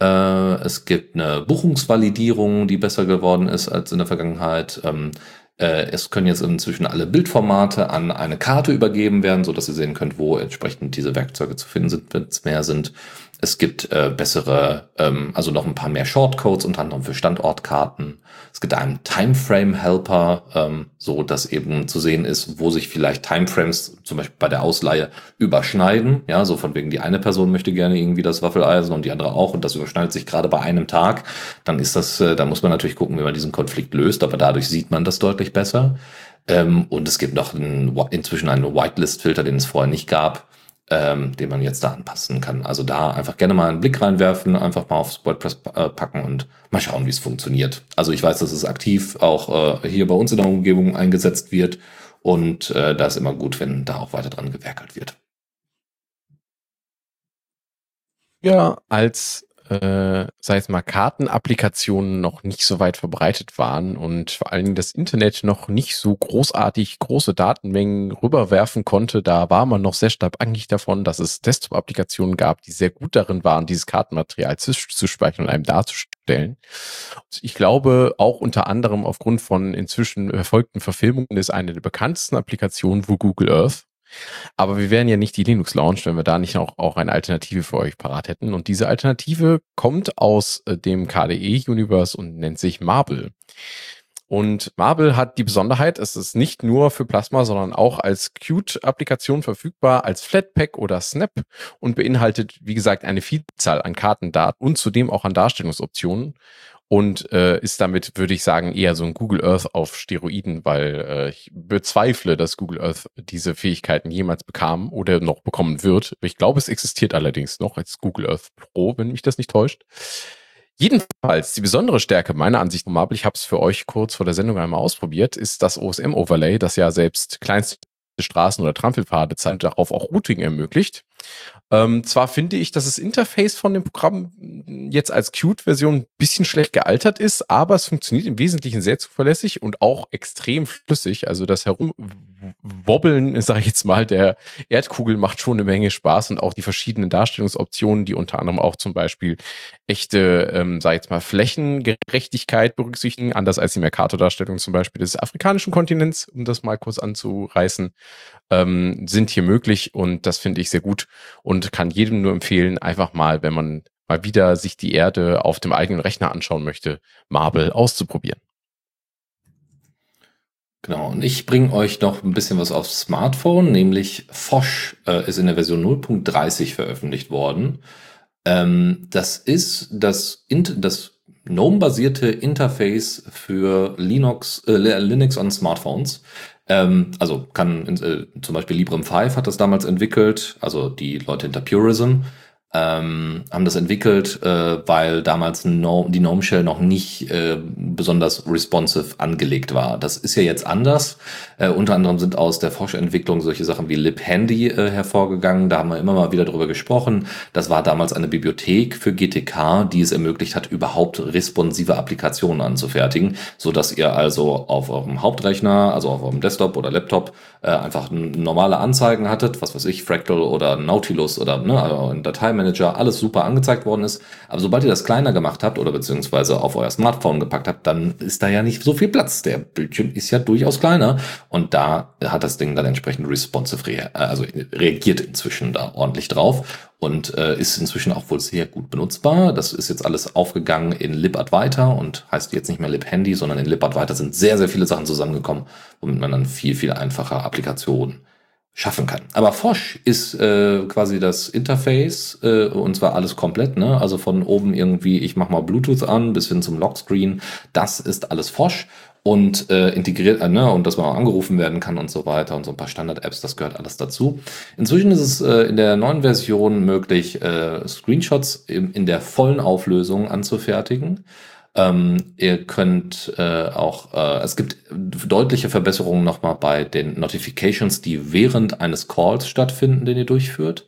Äh, es gibt eine Buchungsvalidierung, die besser geworden ist als in der Vergangenheit. Ähm, äh, es können jetzt inzwischen alle Bildformate an eine Karte übergeben werden, so dass ihr sehen könnt, wo entsprechend diese Werkzeuge zu finden sind, wenn es mehr sind. Es gibt äh, bessere, ähm, also noch ein paar mehr Shortcodes, unter anderem für Standortkarten. Es gibt einen Timeframe-Helper, ähm, so dass eben zu sehen ist, wo sich vielleicht Timeframes zum Beispiel bei der Ausleihe überschneiden. Ja, so von wegen die eine Person möchte gerne irgendwie das Waffeleisen und die andere auch und das überschneidet sich gerade bei einem Tag. Dann ist das, äh, da muss man natürlich gucken, wie man diesen Konflikt löst, aber dadurch sieht man das deutlich besser. Ähm, und es gibt noch einen, inzwischen einen Whitelist-Filter, den es vorher nicht gab ähm, den man jetzt da anpassen kann. Also da einfach gerne mal einen Blick reinwerfen, einfach mal aufs WordPress äh, packen und mal schauen, wie es funktioniert. Also ich weiß, dass es aktiv auch äh, hier bei uns in der Umgebung eingesetzt wird und äh, da ist immer gut, wenn da auch weiter dran gewerkelt wird. Ja, als äh, sei es mal Kartenapplikationen noch nicht so weit verbreitet waren und vor allen Dingen das Internet noch nicht so großartig große Datenmengen rüberwerfen konnte, da war man noch sehr stark abhängig davon, dass es Desktop-Applikationen gab, die sehr gut darin waren, dieses Kartenmaterial zu, zu speichern und einem darzustellen. Ich glaube, auch unter anderem aufgrund von inzwischen erfolgten Verfilmungen ist eine der bekanntesten Applikationen wo Google Earth aber wir wären ja nicht die Linux Launch, wenn wir da nicht auch, auch eine Alternative für euch parat hätten. Und diese Alternative kommt aus äh, dem KDE-Universe und nennt sich Marble. Und Marble hat die Besonderheit, es ist nicht nur für Plasma, sondern auch als Qt-Applikation verfügbar, als Flatpak oder Snap und beinhaltet, wie gesagt, eine Vielzahl an Kartendaten und zudem auch an Darstellungsoptionen und äh, ist damit, würde ich sagen, eher so ein Google Earth auf Steroiden, weil äh, ich bezweifle, dass Google Earth diese Fähigkeiten jemals bekam oder noch bekommen wird. Ich glaube, es existiert allerdings noch als Google Earth Pro, wenn mich das nicht täuscht. Jedenfalls, die besondere Stärke meiner Ansicht nach, ich habe es für euch kurz vor der Sendung einmal ausprobiert, ist das OSM-Overlay, das ja selbst kleinste Straßen oder Trampelpfade zeigt, darauf auch Routing ermöglicht. Ähm, zwar finde ich, dass das Interface von dem Programm jetzt als Qt-Version ein bisschen schlecht gealtert ist, aber es funktioniert im Wesentlichen sehr zuverlässig und auch extrem flüssig. Also das Herumwobbeln, sage ich jetzt mal, der Erdkugel macht schon eine Menge Spaß und auch die verschiedenen Darstellungsoptionen, die unter anderem auch zum Beispiel echte, ähm, sag ich jetzt mal, Flächengerechtigkeit berücksichtigen, anders als die Mercator-Darstellung zum Beispiel des afrikanischen Kontinents, um das mal kurz anzureißen, ähm, sind hier möglich und das finde ich sehr gut und kann jedem nur empfehlen, einfach mal, wenn man mal wieder sich die Erde auf dem eigenen Rechner anschauen möchte, Marble auszuprobieren. Genau, und ich bringe euch noch ein bisschen was aufs Smartphone, nämlich Fosch äh, ist in der Version 0.30 veröffentlicht worden. Ähm, das ist das, das GNOME-basierte Interface für Linux, äh, Linux on Smartphones. Ähm, also kann äh, zum Beispiel Librem 5 hat das damals entwickelt, also die Leute hinter Purism ähm, haben das entwickelt, äh, weil damals no die GNOME Shell noch nicht äh, besonders responsive angelegt war. Das ist ja jetzt anders. Äh, unter anderem sind aus der Forschentwicklung solche Sachen wie libhandy äh, hervorgegangen. Da haben wir immer mal wieder drüber gesprochen. Das war damals eine Bibliothek für GTK, die es ermöglicht hat, überhaupt responsive Applikationen anzufertigen, so dass ihr also auf eurem Hauptrechner, also auf eurem Desktop oder Laptop, äh, einfach normale Anzeigen hattet, was weiß ich, Fractal oder Nautilus oder ne, also ein Dateimanager, alles super angezeigt worden ist. Aber sobald ihr das kleiner gemacht habt oder beziehungsweise auf euer Smartphone gepackt habt, dann ist da ja nicht so viel Platz. Der Bildschirm ist ja durchaus kleiner und da hat das Ding dann entsprechend responsive, rea also reagiert inzwischen da ordentlich drauf und äh, ist inzwischen auch wohl sehr gut benutzbar. Das ist jetzt alles aufgegangen in libadvisor und heißt jetzt nicht mehr libhandy, sondern in libadvisor sind sehr, sehr viele Sachen zusammengekommen, womit man dann viel, viel einfacher Applikationen schaffen kann. Aber Fosch ist äh, quasi das Interface äh, und zwar alles komplett, ne? Also von oben irgendwie, ich mach mal Bluetooth an, bis hin zum Lockscreen. Das ist alles Fosch und äh, integriert, äh, ne, und dass man auch angerufen werden kann und so weiter und so ein paar Standard-Apps, das gehört alles dazu. Inzwischen ist es äh, in der neuen Version möglich, äh, Screenshots in, in der vollen Auflösung anzufertigen. Ähm, ihr könnt äh, auch, äh, es gibt deutliche Verbesserungen nochmal bei den Notifications, die während eines Calls stattfinden, den ihr durchführt.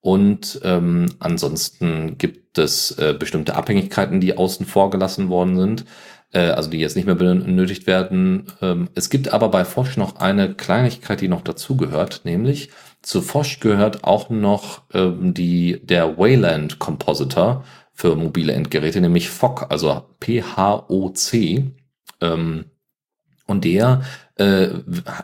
Und ähm, ansonsten gibt es äh, bestimmte Abhängigkeiten, die außen vor gelassen worden sind äh, also die jetzt nicht mehr benötigt werden. Ähm, es gibt aber bei Fosch noch eine Kleinigkeit, die noch dazugehört, nämlich zu Fosch gehört auch noch ähm, die, der Wayland Compositor für mobile Endgeräte, nämlich FOC, also P-H-O-C. Ähm, und der äh,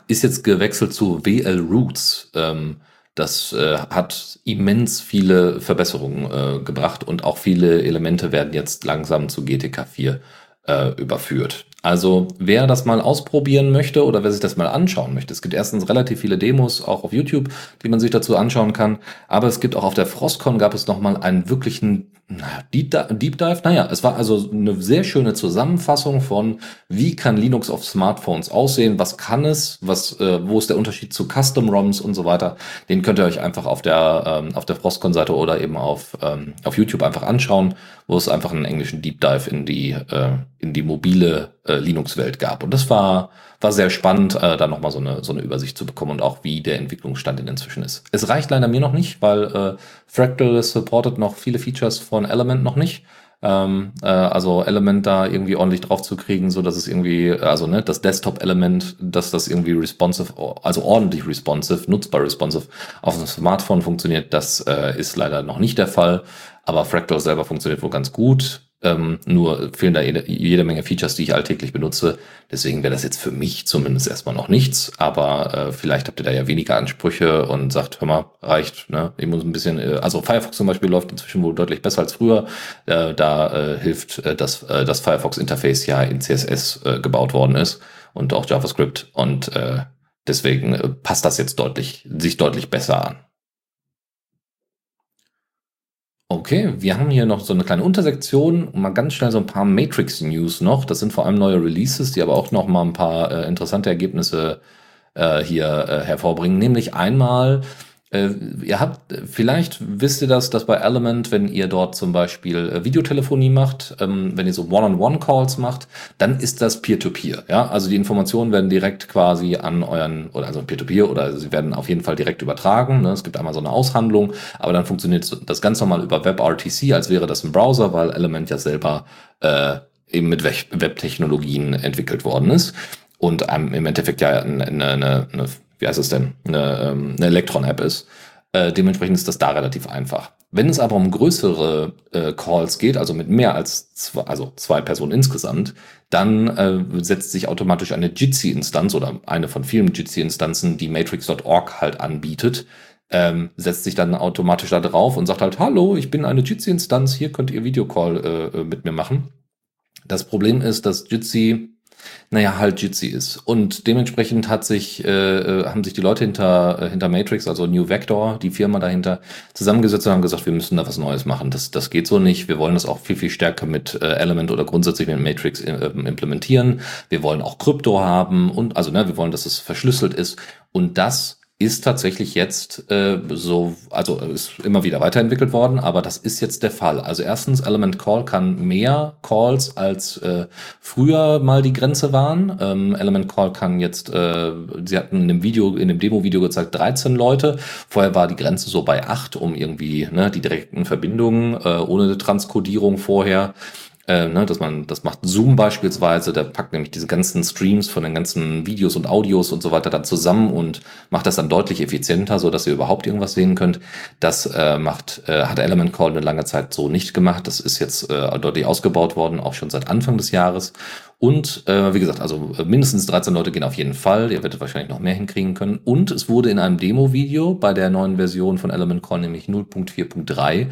ist jetzt gewechselt zu WL Roots. Ähm, das äh, hat immens viele Verbesserungen äh, gebracht und auch viele Elemente werden jetzt langsam zu GTK 4 äh, überführt. Also wer das mal ausprobieren möchte oder wer sich das mal anschauen möchte, es gibt erstens relativ viele Demos auch auf YouTube, die man sich dazu anschauen kann, aber es gibt auch auf der Frostcon gab es nochmal einen wirklichen Deep Dive. Naja, es war also eine sehr schöne Zusammenfassung von, wie kann Linux auf Smartphones aussehen, was kann es, was, äh, wo ist der Unterschied zu Custom ROMs und so weiter. Den könnt ihr euch einfach auf der, ähm, auf der Frostcon-Seite oder eben auf, ähm, auf YouTube einfach anschauen, wo es einfach einen englischen Deep Dive in die, äh, in die mobile äh, Linux-Welt gab. Und das war, war sehr spannend, äh, da nochmal so eine, so eine Übersicht zu bekommen und auch wie der Entwicklungsstand inzwischen ist. Es reicht leider mir noch nicht, weil äh, Fractal supportet noch viele Features von Element noch nicht. Ähm, äh, also Element da irgendwie ordentlich drauf zu kriegen, so dass es irgendwie, also ne, das Desktop-Element, dass das irgendwie responsive, also ordentlich responsive, nutzbar responsive auf dem Smartphone funktioniert, das äh, ist leider noch nicht der Fall. Aber Fractal selber funktioniert wohl ganz gut. Ähm, nur fehlen da jede, jede, Menge Features, die ich alltäglich benutze. Deswegen wäre das jetzt für mich zumindest erstmal noch nichts. Aber äh, vielleicht habt ihr da ja weniger Ansprüche und sagt, hör mal, reicht. Ne? Ich muss ein bisschen, äh, also Firefox zum Beispiel läuft inzwischen wohl deutlich besser als früher. Äh, da äh, hilft äh, das, äh, das Firefox-Interface ja in CSS gebaut worden ist und auch JavaScript. Und deswegen passt das jetzt deutlich, sich deutlich besser an. Okay, wir haben hier noch so eine kleine Untersektion und mal ganz schnell so ein paar Matrix-News noch. Das sind vor allem neue Releases, die aber auch noch mal ein paar äh, interessante Ergebnisse äh, hier äh, hervorbringen. Nämlich einmal äh, ihr habt, vielleicht wisst ihr das, dass bei Element, wenn ihr dort zum Beispiel äh, Videotelefonie macht, ähm, wenn ihr so One-on-One-Calls macht, dann ist das Peer-to-Peer. -Peer, ja, also die Informationen werden direkt quasi an euren, oder also Peer-to-Peer, -Peer, oder sie werden auf jeden Fall direkt übertragen. Ne? Es gibt einmal so eine Aushandlung, aber dann funktioniert das ganz normal über WebRTC, als wäre das ein Browser, weil Element ja selber äh, eben mit Web-Technologien entwickelt worden ist und ähm, im Endeffekt ja eine, eine, eine wie heißt es denn, eine, ähm, eine Electron-App ist. Äh, dementsprechend ist das da relativ einfach. Wenn es aber um größere äh, Calls geht, also mit mehr als zwei, also zwei Personen insgesamt, dann äh, setzt sich automatisch eine Jitsi-Instanz oder eine von vielen Jitsi-Instanzen, die Matrix.org halt anbietet, ähm, setzt sich dann automatisch da drauf und sagt halt, hallo, ich bin eine Jitsi-Instanz, hier könnt ihr Videocall äh, äh mit mir machen. Das Problem ist, dass Jitsi naja, halt Jitsi ist. Und dementsprechend hat sich, äh, äh, haben sich die Leute hinter, äh, hinter Matrix, also New Vector, die Firma dahinter, zusammengesetzt und haben gesagt, wir müssen da was Neues machen. Das, das geht so nicht. Wir wollen das auch viel, viel stärker mit äh, Element oder grundsätzlich mit Matrix äh, implementieren. Wir wollen auch Krypto haben und also, ne, wir wollen, dass es verschlüsselt ist. Und das ist tatsächlich jetzt äh, so, also ist immer wieder weiterentwickelt worden, aber das ist jetzt der Fall. Also erstens, Element Call kann mehr Calls als äh, früher mal die Grenze waren. Ähm, Element Call kann jetzt, äh, sie hatten in dem Video, in dem Demo-Video gezeigt, 13 Leute. Vorher war die Grenze so bei 8, um irgendwie ne, die direkten Verbindungen äh, ohne Transkodierung vorher äh, ne, dass man, das macht Zoom beispielsweise, der packt nämlich diese ganzen Streams von den ganzen Videos und Audios und so weiter dann zusammen und macht das dann deutlich effizienter, so dass ihr überhaupt irgendwas sehen könnt. Das äh, macht, äh, hat Element Call eine lange Zeit so nicht gemacht. Das ist jetzt äh, deutlich ausgebaut worden, auch schon seit Anfang des Jahres. Und äh, wie gesagt, also äh, mindestens 13 Leute gehen auf jeden Fall. Ihr werdet wahrscheinlich noch mehr hinkriegen können. Und es wurde in einem Demo-Video bei der neuen Version von Element Call, nämlich 0.4.3,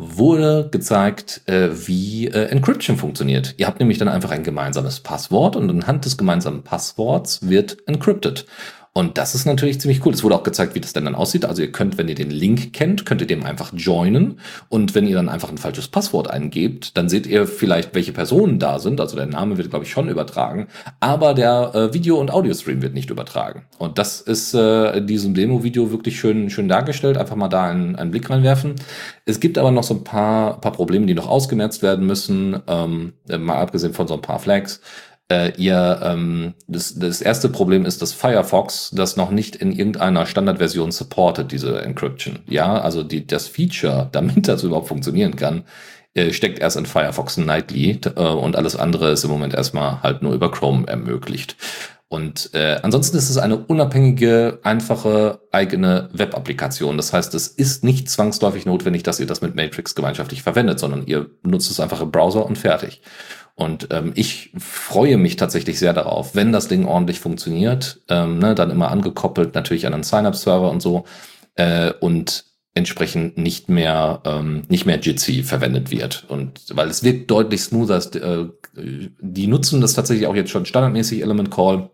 wurde gezeigt, äh, wie äh, Encryption funktioniert. Ihr habt nämlich dann einfach ein gemeinsames Passwort und anhand des gemeinsamen Passworts wird encrypted. Und das ist natürlich ziemlich cool. Es wurde auch gezeigt, wie das denn dann aussieht. Also ihr könnt, wenn ihr den Link kennt, könnt ihr dem einfach joinen. Und wenn ihr dann einfach ein falsches Passwort eingebt, dann seht ihr vielleicht, welche Personen da sind. Also der Name wird, glaube ich, schon übertragen. Aber der äh, Video- und Audiostream wird nicht übertragen. Und das ist äh, in diesem Demo-Video wirklich schön, schön dargestellt. Einfach mal da einen, einen Blick reinwerfen. Es gibt aber noch so ein paar, paar Probleme, die noch ausgemerzt werden müssen. Ähm, mal abgesehen von so ein paar Flags äh, ihr ähm, das, das erste Problem ist, dass Firefox das noch nicht in irgendeiner Standardversion supportet, diese Encryption. Ja, also die, das Feature, damit das überhaupt funktionieren kann, äh, steckt erst in Firefox Nightly äh, und alles andere ist im Moment erstmal halt nur über Chrome ermöglicht. Und äh, ansonsten ist es eine unabhängige, einfache eigene Web-Applikation. Das heißt, es ist nicht zwangsläufig notwendig, dass ihr das mit Matrix gemeinschaftlich verwendet, sondern ihr nutzt es einfach im Browser und fertig. Und ähm, ich freue mich tatsächlich sehr darauf, wenn das Ding ordentlich funktioniert, ähm, ne, dann immer angekoppelt natürlich an einen Sign-up-Server und so äh, und entsprechend nicht mehr ähm, nicht mehr Jitsi verwendet wird und weil es wird deutlich smoother. Äh, die nutzen das tatsächlich auch jetzt schon standardmäßig Element Call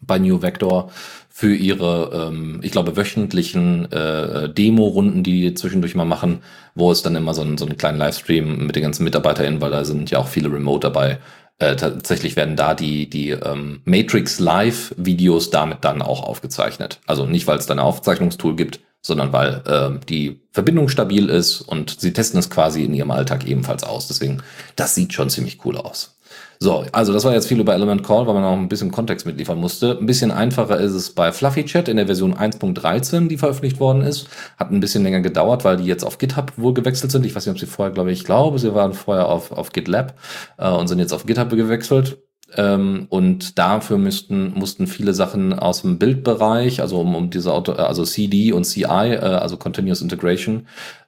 bei New Vector für ihre, ähm, ich glaube, wöchentlichen äh, Demo-Runden, die die zwischendurch mal machen, wo es dann immer so, ein, so einen kleinen Livestream mit den ganzen MitarbeiterInnen, weil da sind ja auch viele Remote dabei. Äh, tatsächlich werden da die, die ähm, Matrix Live-Videos damit dann auch aufgezeichnet. Also nicht, weil es da ein Aufzeichnungstool gibt, sondern weil äh, die Verbindung stabil ist und sie testen es quasi in ihrem Alltag ebenfalls aus. Deswegen, das sieht schon ziemlich cool aus. So, also das war jetzt viel über Element Call, weil man auch ein bisschen Kontext mitliefern musste. Ein bisschen einfacher ist es bei Fluffy Chat in der Version 1.13, die veröffentlicht worden ist. Hat ein bisschen länger gedauert, weil die jetzt auf GitHub wohl gewechselt sind. Ich weiß nicht, ob sie vorher, glaube ich, glaube, sie waren vorher auf, auf GitLab äh, und sind jetzt auf GitHub gewechselt. Ähm, und dafür müssten, mussten viele Sachen aus dem Bildbereich, also um, um diese Auto, also CD und CI, äh, also Continuous Integration,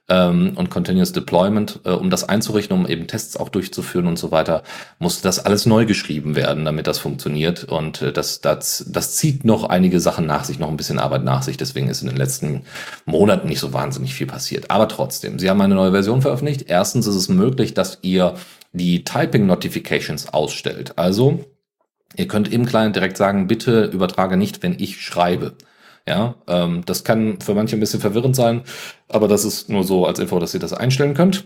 ähm, und Continuous Deployment, äh, um das einzurichten, um eben Tests auch durchzuführen und so weiter, musste das alles neu geschrieben werden, damit das funktioniert. Und äh, das, das, das zieht noch einige Sachen nach sich, noch ein bisschen Arbeit nach sich. Deswegen ist in den letzten Monaten nicht so wahnsinnig viel passiert. Aber trotzdem, sie haben eine neue Version veröffentlicht. Erstens ist es möglich, dass ihr die Typing Notifications ausstellt. Also, ihr könnt im Client direkt sagen, bitte übertrage nicht, wenn ich schreibe. Ja, ähm, das kann für manche ein bisschen verwirrend sein, aber das ist nur so als Info, dass ihr das einstellen könnt.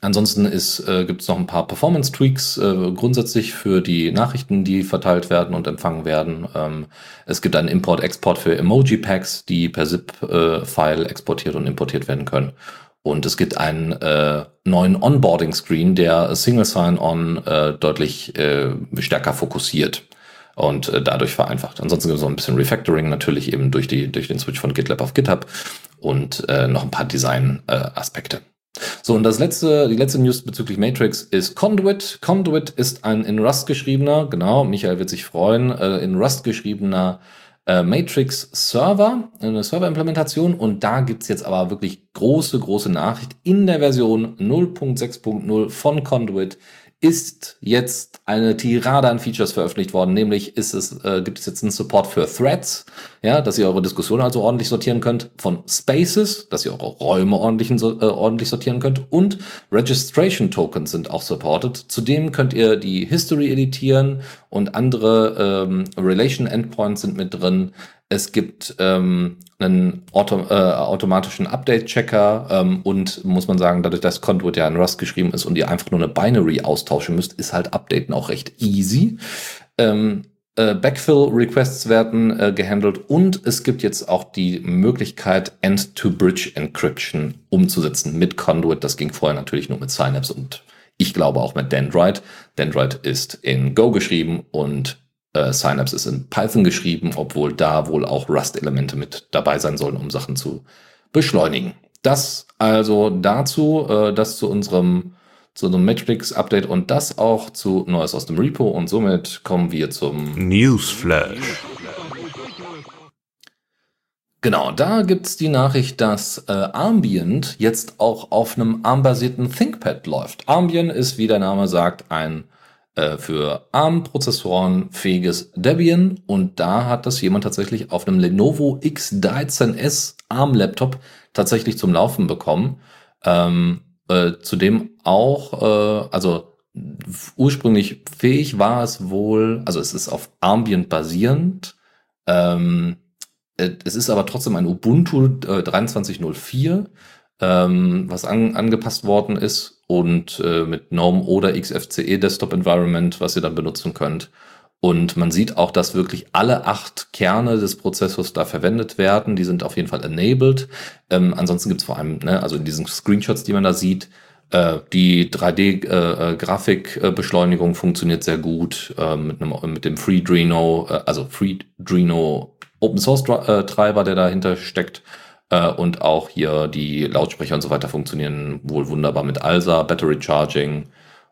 Ansonsten äh, gibt es noch ein paar Performance-Tweaks äh, grundsätzlich für die Nachrichten, die verteilt werden und empfangen werden. Ähm, es gibt einen Import-Export für Emoji-Packs, die per ZIP-File äh, exportiert und importiert werden können. Und es gibt einen äh, neuen Onboarding-Screen, der Single Sign-On äh, deutlich äh, stärker fokussiert und äh, dadurch vereinfacht. Ansonsten gibt es noch ein bisschen Refactoring natürlich eben durch, die, durch den Switch von GitLab auf GitHub und äh, noch ein paar Design-Aspekte. So, und das letzte, die letzte News bezüglich Matrix ist Conduit. Conduit ist ein in Rust geschriebener, genau, Michael wird sich freuen, äh, in Rust geschriebener äh, Matrix Server, eine Server-Implementation. Und da gibt's jetzt aber wirklich große, große Nachricht. In der Version 0.6.0 von Conduit ist jetzt eine Tirade an Features veröffentlicht worden, nämlich ist es, äh, gibt es jetzt einen Support für Threads, ja, dass ihr eure Diskussion also ordentlich sortieren könnt, von Spaces, dass ihr eure Räume ordentlich, äh, ordentlich sortieren könnt und Registration Tokens sind auch supported. Zudem könnt ihr die History editieren und andere ähm, Relation Endpoints sind mit drin. Es gibt ähm, einen Auto, äh, automatischen Update-Checker ähm, und muss man sagen, dadurch, dass Conduit ja in Rust geschrieben ist und ihr einfach nur eine Binary austauschen müsst, ist halt Updaten auch recht easy. Ähm, äh, Backfill-Requests werden äh, gehandelt und es gibt jetzt auch die Möglichkeit, End-to-Bridge-Encryption umzusetzen mit Conduit. Das ging vorher natürlich nur mit Synapse und ich glaube auch mit Dendrite. Dendrite ist in Go geschrieben und äh, Synapse ist in Python geschrieben, obwohl da wohl auch Rust-Elemente mit dabei sein sollen, um Sachen zu beschleunigen. Das also dazu, äh, das zu unserem zu unserem Matrix-Update und das auch zu Neues aus dem Repo und somit kommen wir zum Newsflash. Genau, da gibt's die Nachricht, dass äh, Ambient jetzt auch auf einem ARM-basierten ThinkPad läuft. Ambient ist, wie der Name sagt, ein äh, für ARM-Prozessoren fähiges Debian und da hat das jemand tatsächlich auf einem Lenovo X13S ARM-Laptop tatsächlich zum Laufen bekommen. Ähm, äh, zudem auch, äh, also ursprünglich fähig war es wohl, also es ist auf Ambient basierend. Ähm, äh, es ist aber trotzdem ein Ubuntu äh, 2304, ähm, was an, angepasst worden ist und äh, mit GNOME oder XFCE Desktop Environment, was ihr dann benutzen könnt. Und man sieht auch, dass wirklich alle acht Kerne des Prozessors da verwendet werden. Die sind auf jeden Fall enabled. Ähm, ansonsten gibt's vor allem, ne, also in diesen Screenshots, die man da sieht, äh, die 3D-Grafikbeschleunigung äh, äh funktioniert sehr gut äh, mit, einem, mit dem FreeDreno, äh, also FreeDreno Open Source äh, Treiber, der dahinter steckt. Und auch hier die Lautsprecher und so weiter funktionieren wohl wunderbar mit ALSA, Battery Charging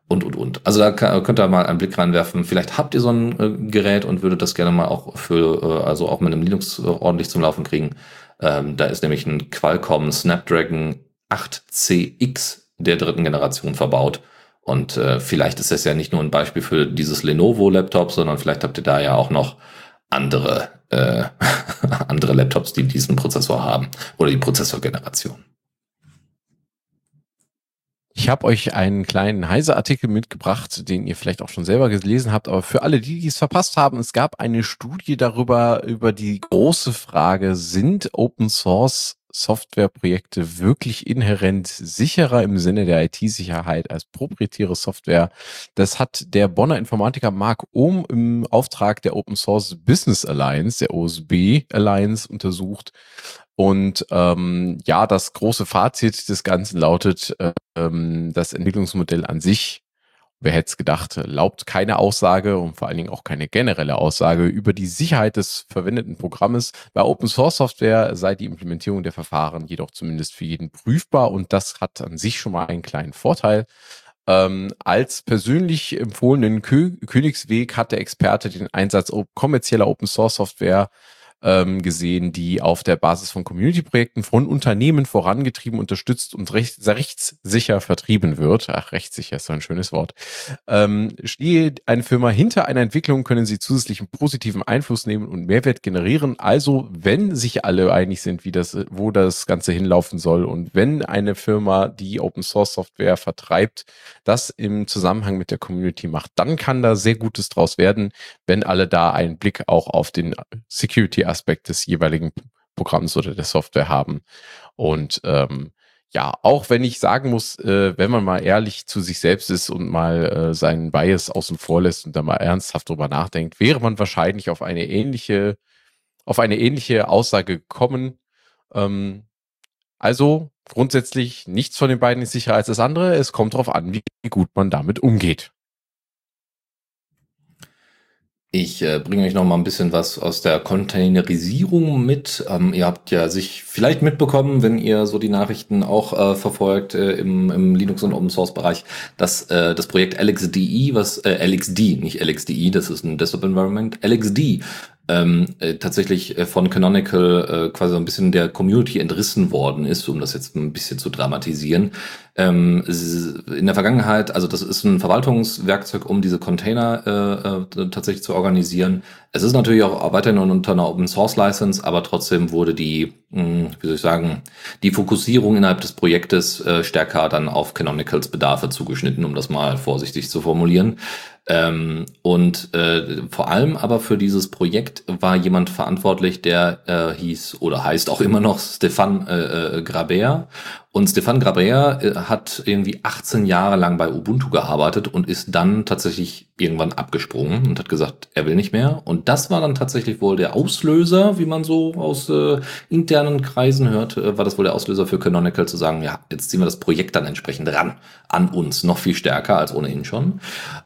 und, und, und. Also da kann, könnt ihr mal einen Blick reinwerfen. Vielleicht habt ihr so ein äh, Gerät und würdet das gerne mal auch für, äh, also auch mit einem Linux äh, ordentlich zum Laufen kriegen. Ähm, da ist nämlich ein Qualcomm Snapdragon 8CX der dritten Generation verbaut. Und äh, vielleicht ist das ja nicht nur ein Beispiel für dieses Lenovo-Laptop, sondern vielleicht habt ihr da ja auch noch andere, äh, andere Laptops, die diesen Prozessor haben oder die Prozessorgeneration. Ich habe euch einen kleinen Heise-Artikel mitgebracht, den ihr vielleicht auch schon selber gelesen habt, aber für alle, die, die es verpasst haben, es gab eine Studie darüber, über die große Frage, sind Open Source Softwareprojekte wirklich inhärent sicherer im Sinne der IT-Sicherheit als proprietäre Software. Das hat der Bonner Informatiker Mark Ohm im Auftrag der Open Source Business Alliance, der OSB Alliance, untersucht. Und ähm, ja, das große Fazit des Ganzen lautet, ähm, das Entwicklungsmodell an sich wer hätte es gedacht, erlaubt keine Aussage und vor allen Dingen auch keine generelle Aussage über die Sicherheit des verwendeten Programmes. Bei Open Source Software sei die Implementierung der Verfahren jedoch zumindest für jeden prüfbar und das hat an sich schon mal einen kleinen Vorteil. Ähm, als persönlich empfohlenen Kö Königsweg hat der Experte den Einsatz kommerzieller Open Source Software ähm, gesehen, die auf der Basis von Community-Projekten von Unternehmen vorangetrieben, unterstützt und recht, rechtssicher vertrieben wird. Ach, rechtssicher ist so ein schönes Wort. Ähm, stehe eine Firma hinter einer Entwicklung, können sie zusätzlichen positiven Einfluss nehmen und Mehrwert generieren. Also, wenn sich alle einig sind, wie das, wo das Ganze hinlaufen soll und wenn eine Firma, die Open Source Software vertreibt, das im Zusammenhang mit der Community macht, dann kann da sehr Gutes draus werden, wenn alle da einen Blick auch auf den Security Aspekt des jeweiligen Programms oder der Software haben. Und ähm, ja, auch wenn ich sagen muss, äh, wenn man mal ehrlich zu sich selbst ist und mal äh, seinen Bias außen vor lässt und da mal ernsthaft drüber nachdenkt, wäre man wahrscheinlich auf eine ähnliche, auf eine ähnliche Aussage gekommen. Ähm, also grundsätzlich nichts von den beiden ist sicher als das andere. Es kommt darauf an, wie gut man damit umgeht. Ich äh, bringe euch noch mal ein bisschen was aus der Containerisierung mit. Ähm, ihr habt ja sich vielleicht mitbekommen, wenn ihr so die Nachrichten auch äh, verfolgt äh, im, im Linux und Open Source Bereich, dass äh, das Projekt LXDE, was äh, LXD, nicht LXDE, das ist ein Desktop Environment, LXD ähm, äh, tatsächlich äh, von Canonical äh, quasi ein bisschen der Community entrissen worden ist, um das jetzt ein bisschen zu dramatisieren. Ähm, in der Vergangenheit, also das ist ein Verwaltungswerkzeug, um diese Container äh, äh, tatsächlich zu organisieren. Es ist natürlich auch weiterhin unter einer Open Source License, aber trotzdem wurde die, mh, hm, wie soll ich sagen, die Fokussierung innerhalb des Projektes äh, stärker dann auf Canonicals Bedarfe zugeschnitten, um das mal vorsichtig zu formulieren. Ähm, und äh, vor allem aber für dieses Projekt war jemand verantwortlich, der äh, hieß oder heißt auch immer noch Stefan äh, äh, Grabert. Und Stefan Grabert äh, hat irgendwie 18 Jahre lang bei Ubuntu gearbeitet und ist dann tatsächlich irgendwann abgesprungen und hat gesagt, er will nicht mehr. Und das war dann tatsächlich wohl der Auslöser, wie man so aus äh, internen Kreisen hört, äh, war das wohl der Auslöser für Canonical zu sagen, ja, jetzt ziehen wir das Projekt dann entsprechend ran an uns, noch viel stärker als ohnehin schon.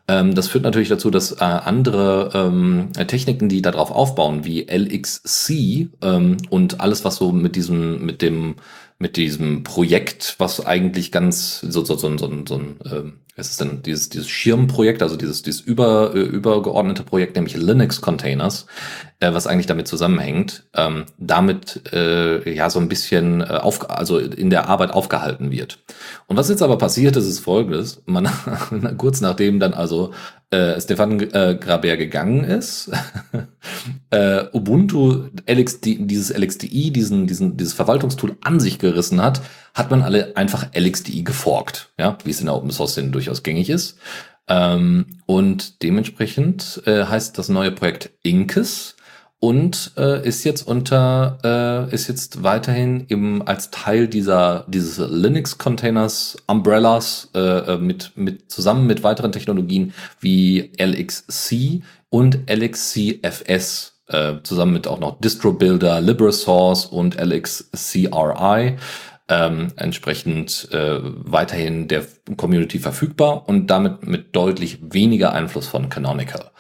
Ähm, das führt natürlich dazu, dass äh, andere ähm, Techniken, die darauf aufbauen, wie LXC ähm, und alles, was so mit diesem, mit dem mit diesem Projekt, was eigentlich ganz so so so so, so, so ein ähm, was ist denn dieses dieses Schirmprojekt, also dieses dieses über äh, übergeordnete Projekt, nämlich Linux Containers, äh, was eigentlich damit zusammenhängt, ähm, damit äh, ja so ein bisschen äh, auf, also in der Arbeit aufgehalten wird. Und was jetzt aber passiert ist, ist folgendes: Man kurz nachdem dann also äh, Stefan äh, Graber gegangen ist, äh, Ubuntu LXD, dieses LXDI, diesen, diesen, dieses Verwaltungstool an sich gerissen hat, hat man alle einfach LXDI geforkt, ja, wie es in der Open Source Szene durchaus gängig ist. Ähm, und dementsprechend äh, heißt das neue Projekt Inkes und äh, ist jetzt unter äh, ist jetzt weiterhin eben als Teil dieser dieses Linux Containers Umbrellas äh, äh mit mit zusammen mit weiteren Technologien wie LXC und LXCFS äh, zusammen mit auch noch Distro Builder, LibreSource und LXCRI ähm, entsprechend äh, weiterhin der Community verfügbar und damit mit deutlich weniger Einfluss von Canonical.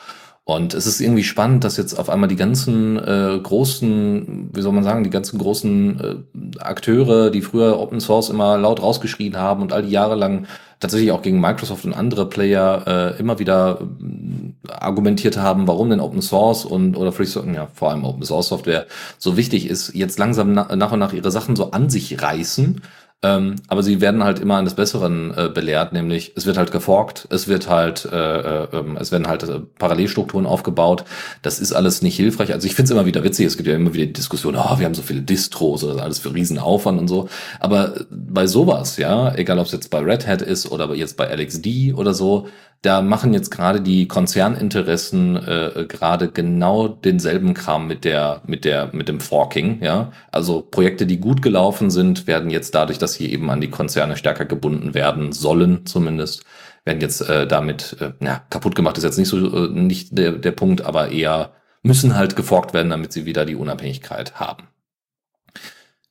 Und es ist irgendwie spannend, dass jetzt auf einmal die ganzen äh, großen, wie soll man sagen, die ganzen großen äh, Akteure, die früher Open Source immer laut rausgeschrien haben und all die Jahre lang tatsächlich auch gegen Microsoft und andere Player äh, immer wieder äh, argumentiert haben, warum denn Open Source und oder Free Software, ja, vor allem Open Source Software so wichtig ist, jetzt langsam na, nach und nach ihre Sachen so an sich reißen ähm, aber sie werden halt immer eines Besseren äh, belehrt, nämlich es wird halt geforkt, es wird halt, äh, äh, es werden halt äh, Parallelstrukturen aufgebaut. Das ist alles nicht hilfreich. Also ich finde es immer wieder witzig, es gibt ja immer wieder die Diskussion, oh, wir haben so viele Distros oder alles für Riesenaufwand und so. Aber bei sowas, ja, egal ob es jetzt bei Red Hat ist oder jetzt bei LXD oder so, da machen jetzt gerade die Konzerninteressen äh, gerade genau denselben Kram mit der mit der mit dem Forking, ja? Also Projekte, die gut gelaufen sind, werden jetzt dadurch, dass sie eben an die Konzerne stärker gebunden werden sollen, zumindest werden jetzt äh, damit äh, ja, kaputt gemacht ist jetzt nicht so äh, nicht der der Punkt, aber eher müssen halt geforkt werden, damit sie wieder die Unabhängigkeit haben.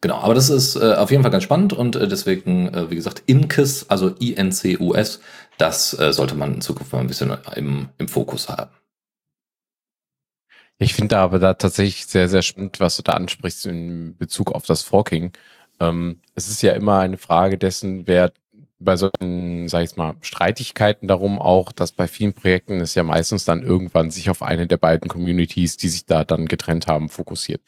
Genau, aber das ist äh, auf jeden Fall ganz spannend und äh, deswegen, äh, wie gesagt, INCUS, also I-N-C-U-S, das äh, sollte man in Zukunft mal ein bisschen im, im Fokus haben. Ich finde aber da tatsächlich sehr, sehr spannend, was du da ansprichst in Bezug auf das Forking. Ähm, es ist ja immer eine Frage dessen, wer bei solchen, sag ich mal, Streitigkeiten darum auch, dass bei vielen Projekten es ja meistens dann irgendwann sich auf eine der beiden Communities, die sich da dann getrennt haben, fokussiert.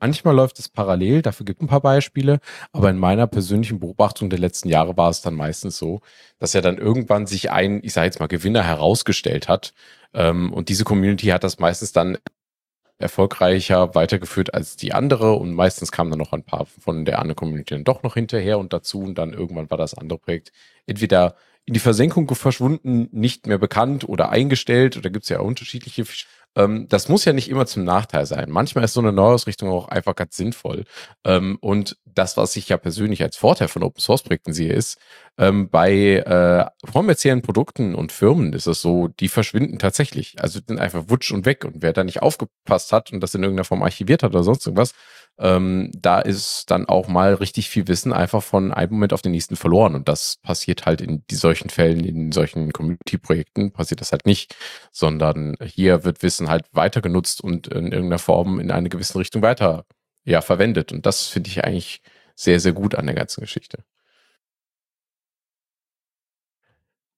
Manchmal läuft es parallel, dafür gibt es ein paar Beispiele, aber in meiner persönlichen Beobachtung der letzten Jahre war es dann meistens so, dass ja dann irgendwann sich ein, ich sage jetzt mal, Gewinner herausgestellt hat. Ähm, und diese Community hat das meistens dann erfolgreicher weitergeführt als die andere. Und meistens kamen dann noch ein paar von der anderen Community dann doch noch hinterher und dazu. Und dann irgendwann war das andere Projekt entweder in die Versenkung verschwunden, nicht mehr bekannt oder eingestellt. Oder gibt es ja unterschiedliche das muss ja nicht immer zum Nachteil sein. Manchmal ist so eine Neuausrichtung auch einfach ganz sinnvoll. Ähm, und das, was ich ja persönlich als Vorteil von Open Source Projekten sehe, ist, ähm, bei äh, kommerziellen Produkten und Firmen ist es so, die verschwinden tatsächlich. Also sind einfach wutsch und weg. Und wer da nicht aufgepasst hat und das in irgendeiner Form archiviert hat oder sonst irgendwas, ähm, da ist dann auch mal richtig viel Wissen einfach von einem Moment auf den nächsten verloren. Und das passiert halt in solchen Fällen, in solchen Community-Projekten, passiert das halt nicht, sondern hier wird Wissen halt weiter genutzt und in irgendeiner Form in eine gewisse Richtung weiter ja, verwendet. Und das finde ich eigentlich sehr, sehr gut an der ganzen Geschichte.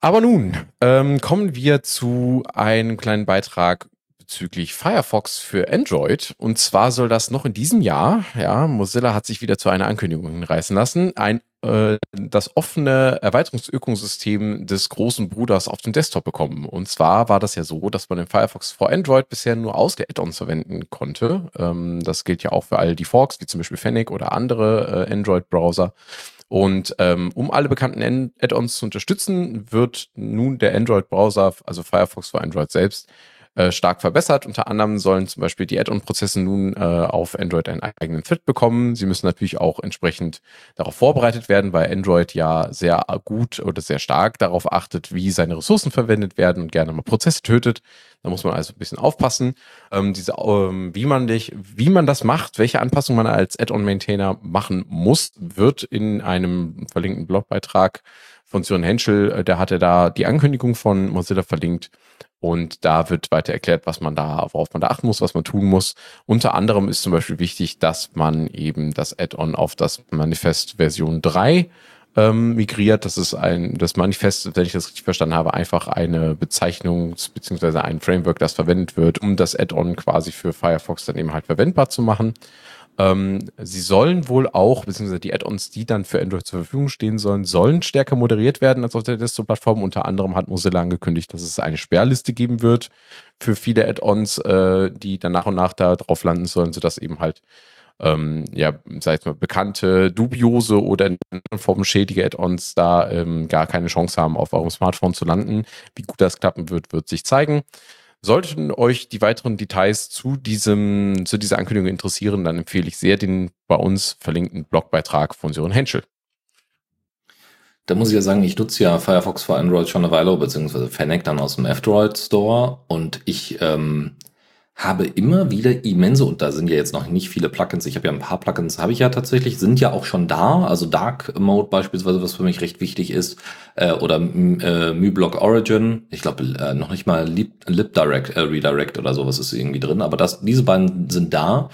Aber nun ähm, kommen wir zu einem kleinen Beitrag bezüglich Firefox für Android. Und zwar soll das noch in diesem Jahr, ja, Mozilla hat sich wieder zu einer Ankündigung hinreißen lassen, ein äh, das offene Erweiterungsökosystem des großen Bruders auf dem Desktop bekommen. Und zwar war das ja so, dass man den Firefox for Android bisher nur ausge Add-ons verwenden konnte. Ähm, das gilt ja auch für alle die Forks, wie zum Beispiel Fennec oder andere äh, Android-Browser. Und ähm, um alle bekannten Add-ons zu unterstützen, wird nun der Android-Browser, also Firefox for Android selbst, äh, stark verbessert. Unter anderem sollen zum Beispiel die Add-on-Prozesse nun äh, auf Android einen eigenen Thread bekommen. Sie müssen natürlich auch entsprechend darauf vorbereitet werden, weil Android ja sehr gut oder sehr stark darauf achtet, wie seine Ressourcen verwendet werden und gerne mal Prozesse tötet. Da muss man also ein bisschen aufpassen, ähm, diese, ähm, wie man dich, wie man das macht, welche Anpassungen man als Add-on-Maintainer machen muss, wird in einem verlinkten Blogbeitrag von Sören Henschel, äh, der hatte da die Ankündigung von Mozilla verlinkt und da wird weiter erklärt, was man da, worauf man da achten muss, was man tun muss. Unter anderem ist zum Beispiel wichtig, dass man eben das Add-on auf das Manifest Version 3 ähm, migriert. Das ist ein, das Manifest, wenn ich das richtig verstanden habe, einfach eine Bezeichnung beziehungsweise ein Framework, das verwendet wird, um das Add-on quasi für Firefox dann eben halt verwendbar zu machen. Ähm, sie sollen wohl auch, beziehungsweise die Add-ons, die dann für Android zur Verfügung stehen sollen, sollen stärker moderiert werden als auf der Desktop-Plattform. Unter anderem hat Mozilla angekündigt, dass es eine Sperrliste geben wird für viele Add-ons, äh, die dann nach und nach da drauf landen sollen, sodass eben halt ähm, ja, sag ich mal, bekannte, dubiose oder in anderen Formen schädige Add-ons da ähm, gar keine Chance haben, auf eurem Smartphone zu landen. Wie gut das klappen wird, wird sich zeigen. Sollten euch die weiteren Details zu diesem, zu dieser Ankündigung interessieren, dann empfehle ich sehr den bei uns verlinkten Blogbeitrag von Sören Henschel. Da muss ich ja sagen, ich nutze ja Firefox für Android schon eine Weile, beziehungsweise Fennec dann aus dem F-Droid Store und ich ähm, habe immer wieder immense, und da sind ja jetzt noch nicht viele Plugins, ich habe ja ein paar Plugins, habe ich ja tatsächlich, sind ja auch schon da, also Dark Mode beispielsweise, was für mich recht wichtig ist, äh, oder äh, MyBlock Origin, ich glaube äh, noch nicht mal Lip, Lip Direct, äh, Redirect oder sowas ist irgendwie drin, aber das, diese beiden sind da.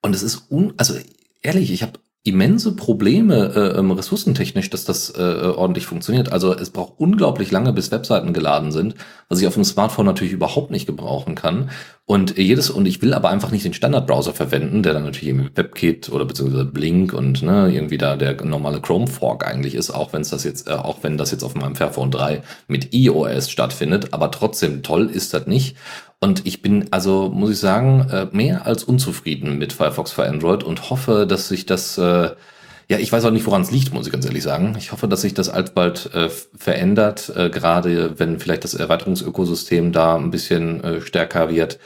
Und es ist un, also ehrlich, ich habe immense Probleme äh, ähm, ressourcentechnisch, dass das äh, ordentlich funktioniert. Also es braucht unglaublich lange, bis Webseiten geladen sind, was ich auf dem Smartphone natürlich überhaupt nicht gebrauchen kann. Und jedes, und ich will aber einfach nicht den Standardbrowser verwenden, der dann natürlich irgendwie WebKit oder beziehungsweise Blink und ne, irgendwie da der normale Chrome Fork eigentlich ist, auch wenn es das jetzt, äh, auch wenn das jetzt auf meinem Fairphone 3 mit iOS stattfindet, aber trotzdem toll ist das nicht. Und ich bin also, muss ich sagen, äh, mehr als unzufrieden mit Firefox für Android und hoffe, dass sich das, äh, ja, ich weiß auch nicht, woran es liegt, muss ich ganz ehrlich sagen. Ich hoffe, dass sich das alsbald äh, verändert, gerade wenn vielleicht das Erweiterungsökosystem da ein bisschen stärker wird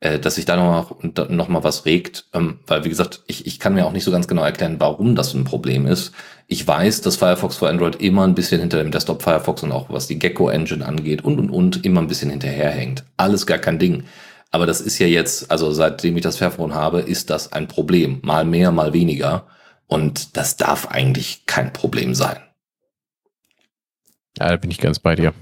äh, dass sich da noch, noch mal was regt, ähm, weil wie gesagt, ich, ich kann mir auch nicht so ganz genau erklären, warum das ein Problem ist. Ich weiß, dass Firefox für Android immer ein bisschen hinter dem Desktop Firefox und auch was die Gecko Engine angeht und und und immer ein bisschen hinterherhängt. Alles gar kein Ding. Aber das ist ja jetzt, also seitdem ich das Fairphone habe, ist das ein Problem. Mal mehr, mal weniger. Und das darf eigentlich kein Problem sein. Ja, da bin ich ganz bei dir.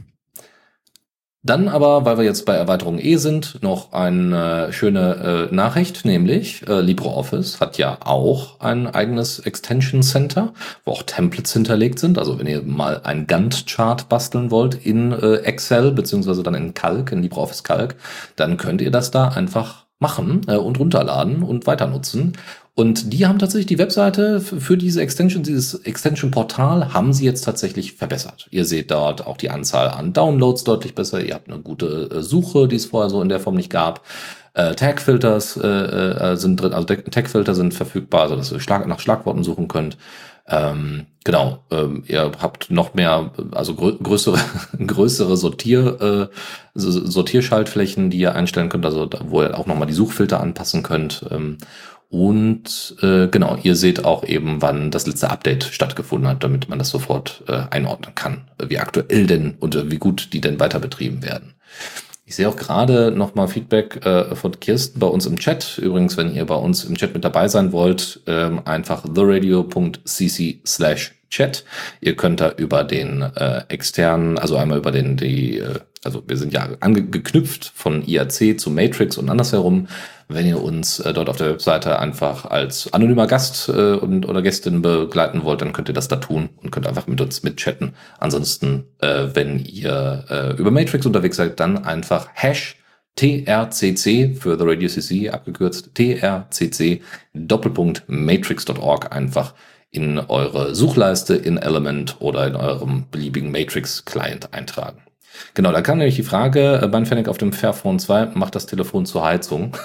Dann aber, weil wir jetzt bei Erweiterung E sind, noch eine schöne äh, Nachricht, nämlich äh, LibreOffice hat ja auch ein eigenes Extension Center, wo auch Templates hinterlegt sind. Also wenn ihr mal ein Gantt-Chart basteln wollt in äh, Excel, beziehungsweise dann in Calc, in LibreOffice Calc, dann könnt ihr das da einfach machen äh, und runterladen und weiter nutzen. Und die haben tatsächlich die Webseite für diese Extension, dieses Extension-Portal haben sie jetzt tatsächlich verbessert. Ihr seht dort auch die Anzahl an Downloads deutlich besser. Ihr habt eine gute äh, Suche, die es vorher so in der Form nicht gab. Äh, Tag-Filters äh, äh, sind drin, also Tag-Filter sind verfügbar, so dass ihr Schlag, nach Schlagworten suchen könnt. Ähm, genau, ähm, ihr habt noch mehr, also grö größere, größere Sortier, äh, Sortierschaltflächen, die ihr einstellen könnt, also wo ihr auch nochmal die Suchfilter anpassen könnt. Ähm, und äh, genau, ihr seht auch eben, wann das letzte Update stattgefunden hat, damit man das sofort äh, einordnen kann, wie aktuell denn und wie gut die denn weiter betrieben werden. Ich sehe auch gerade nochmal Feedback äh, von Kirsten bei uns im Chat. Übrigens, wenn ihr bei uns im Chat mit dabei sein wollt, ähm, einfach theradio.cc slash chat. Ihr könnt da über den äh, externen, also einmal über den, die, äh, also wir sind ja angeknüpft von IAC zu Matrix und andersherum wenn ihr uns äh, dort auf der Webseite einfach als anonymer Gast äh, und, oder Gästin begleiten wollt, dann könnt ihr das da tun und könnt einfach mit uns mitchatten. Ansonsten, äh, wenn ihr äh, über Matrix unterwegs seid, dann einfach Hash trcc für The Radio CC abgekürzt trcc Doppelpunkt matrix.org einfach in eure Suchleiste in Element oder in eurem beliebigen Matrix Client eintragen. Genau, da kam nämlich die Frage, äh, Banfanic auf dem Fairphone 2 macht das Telefon zur Heizung.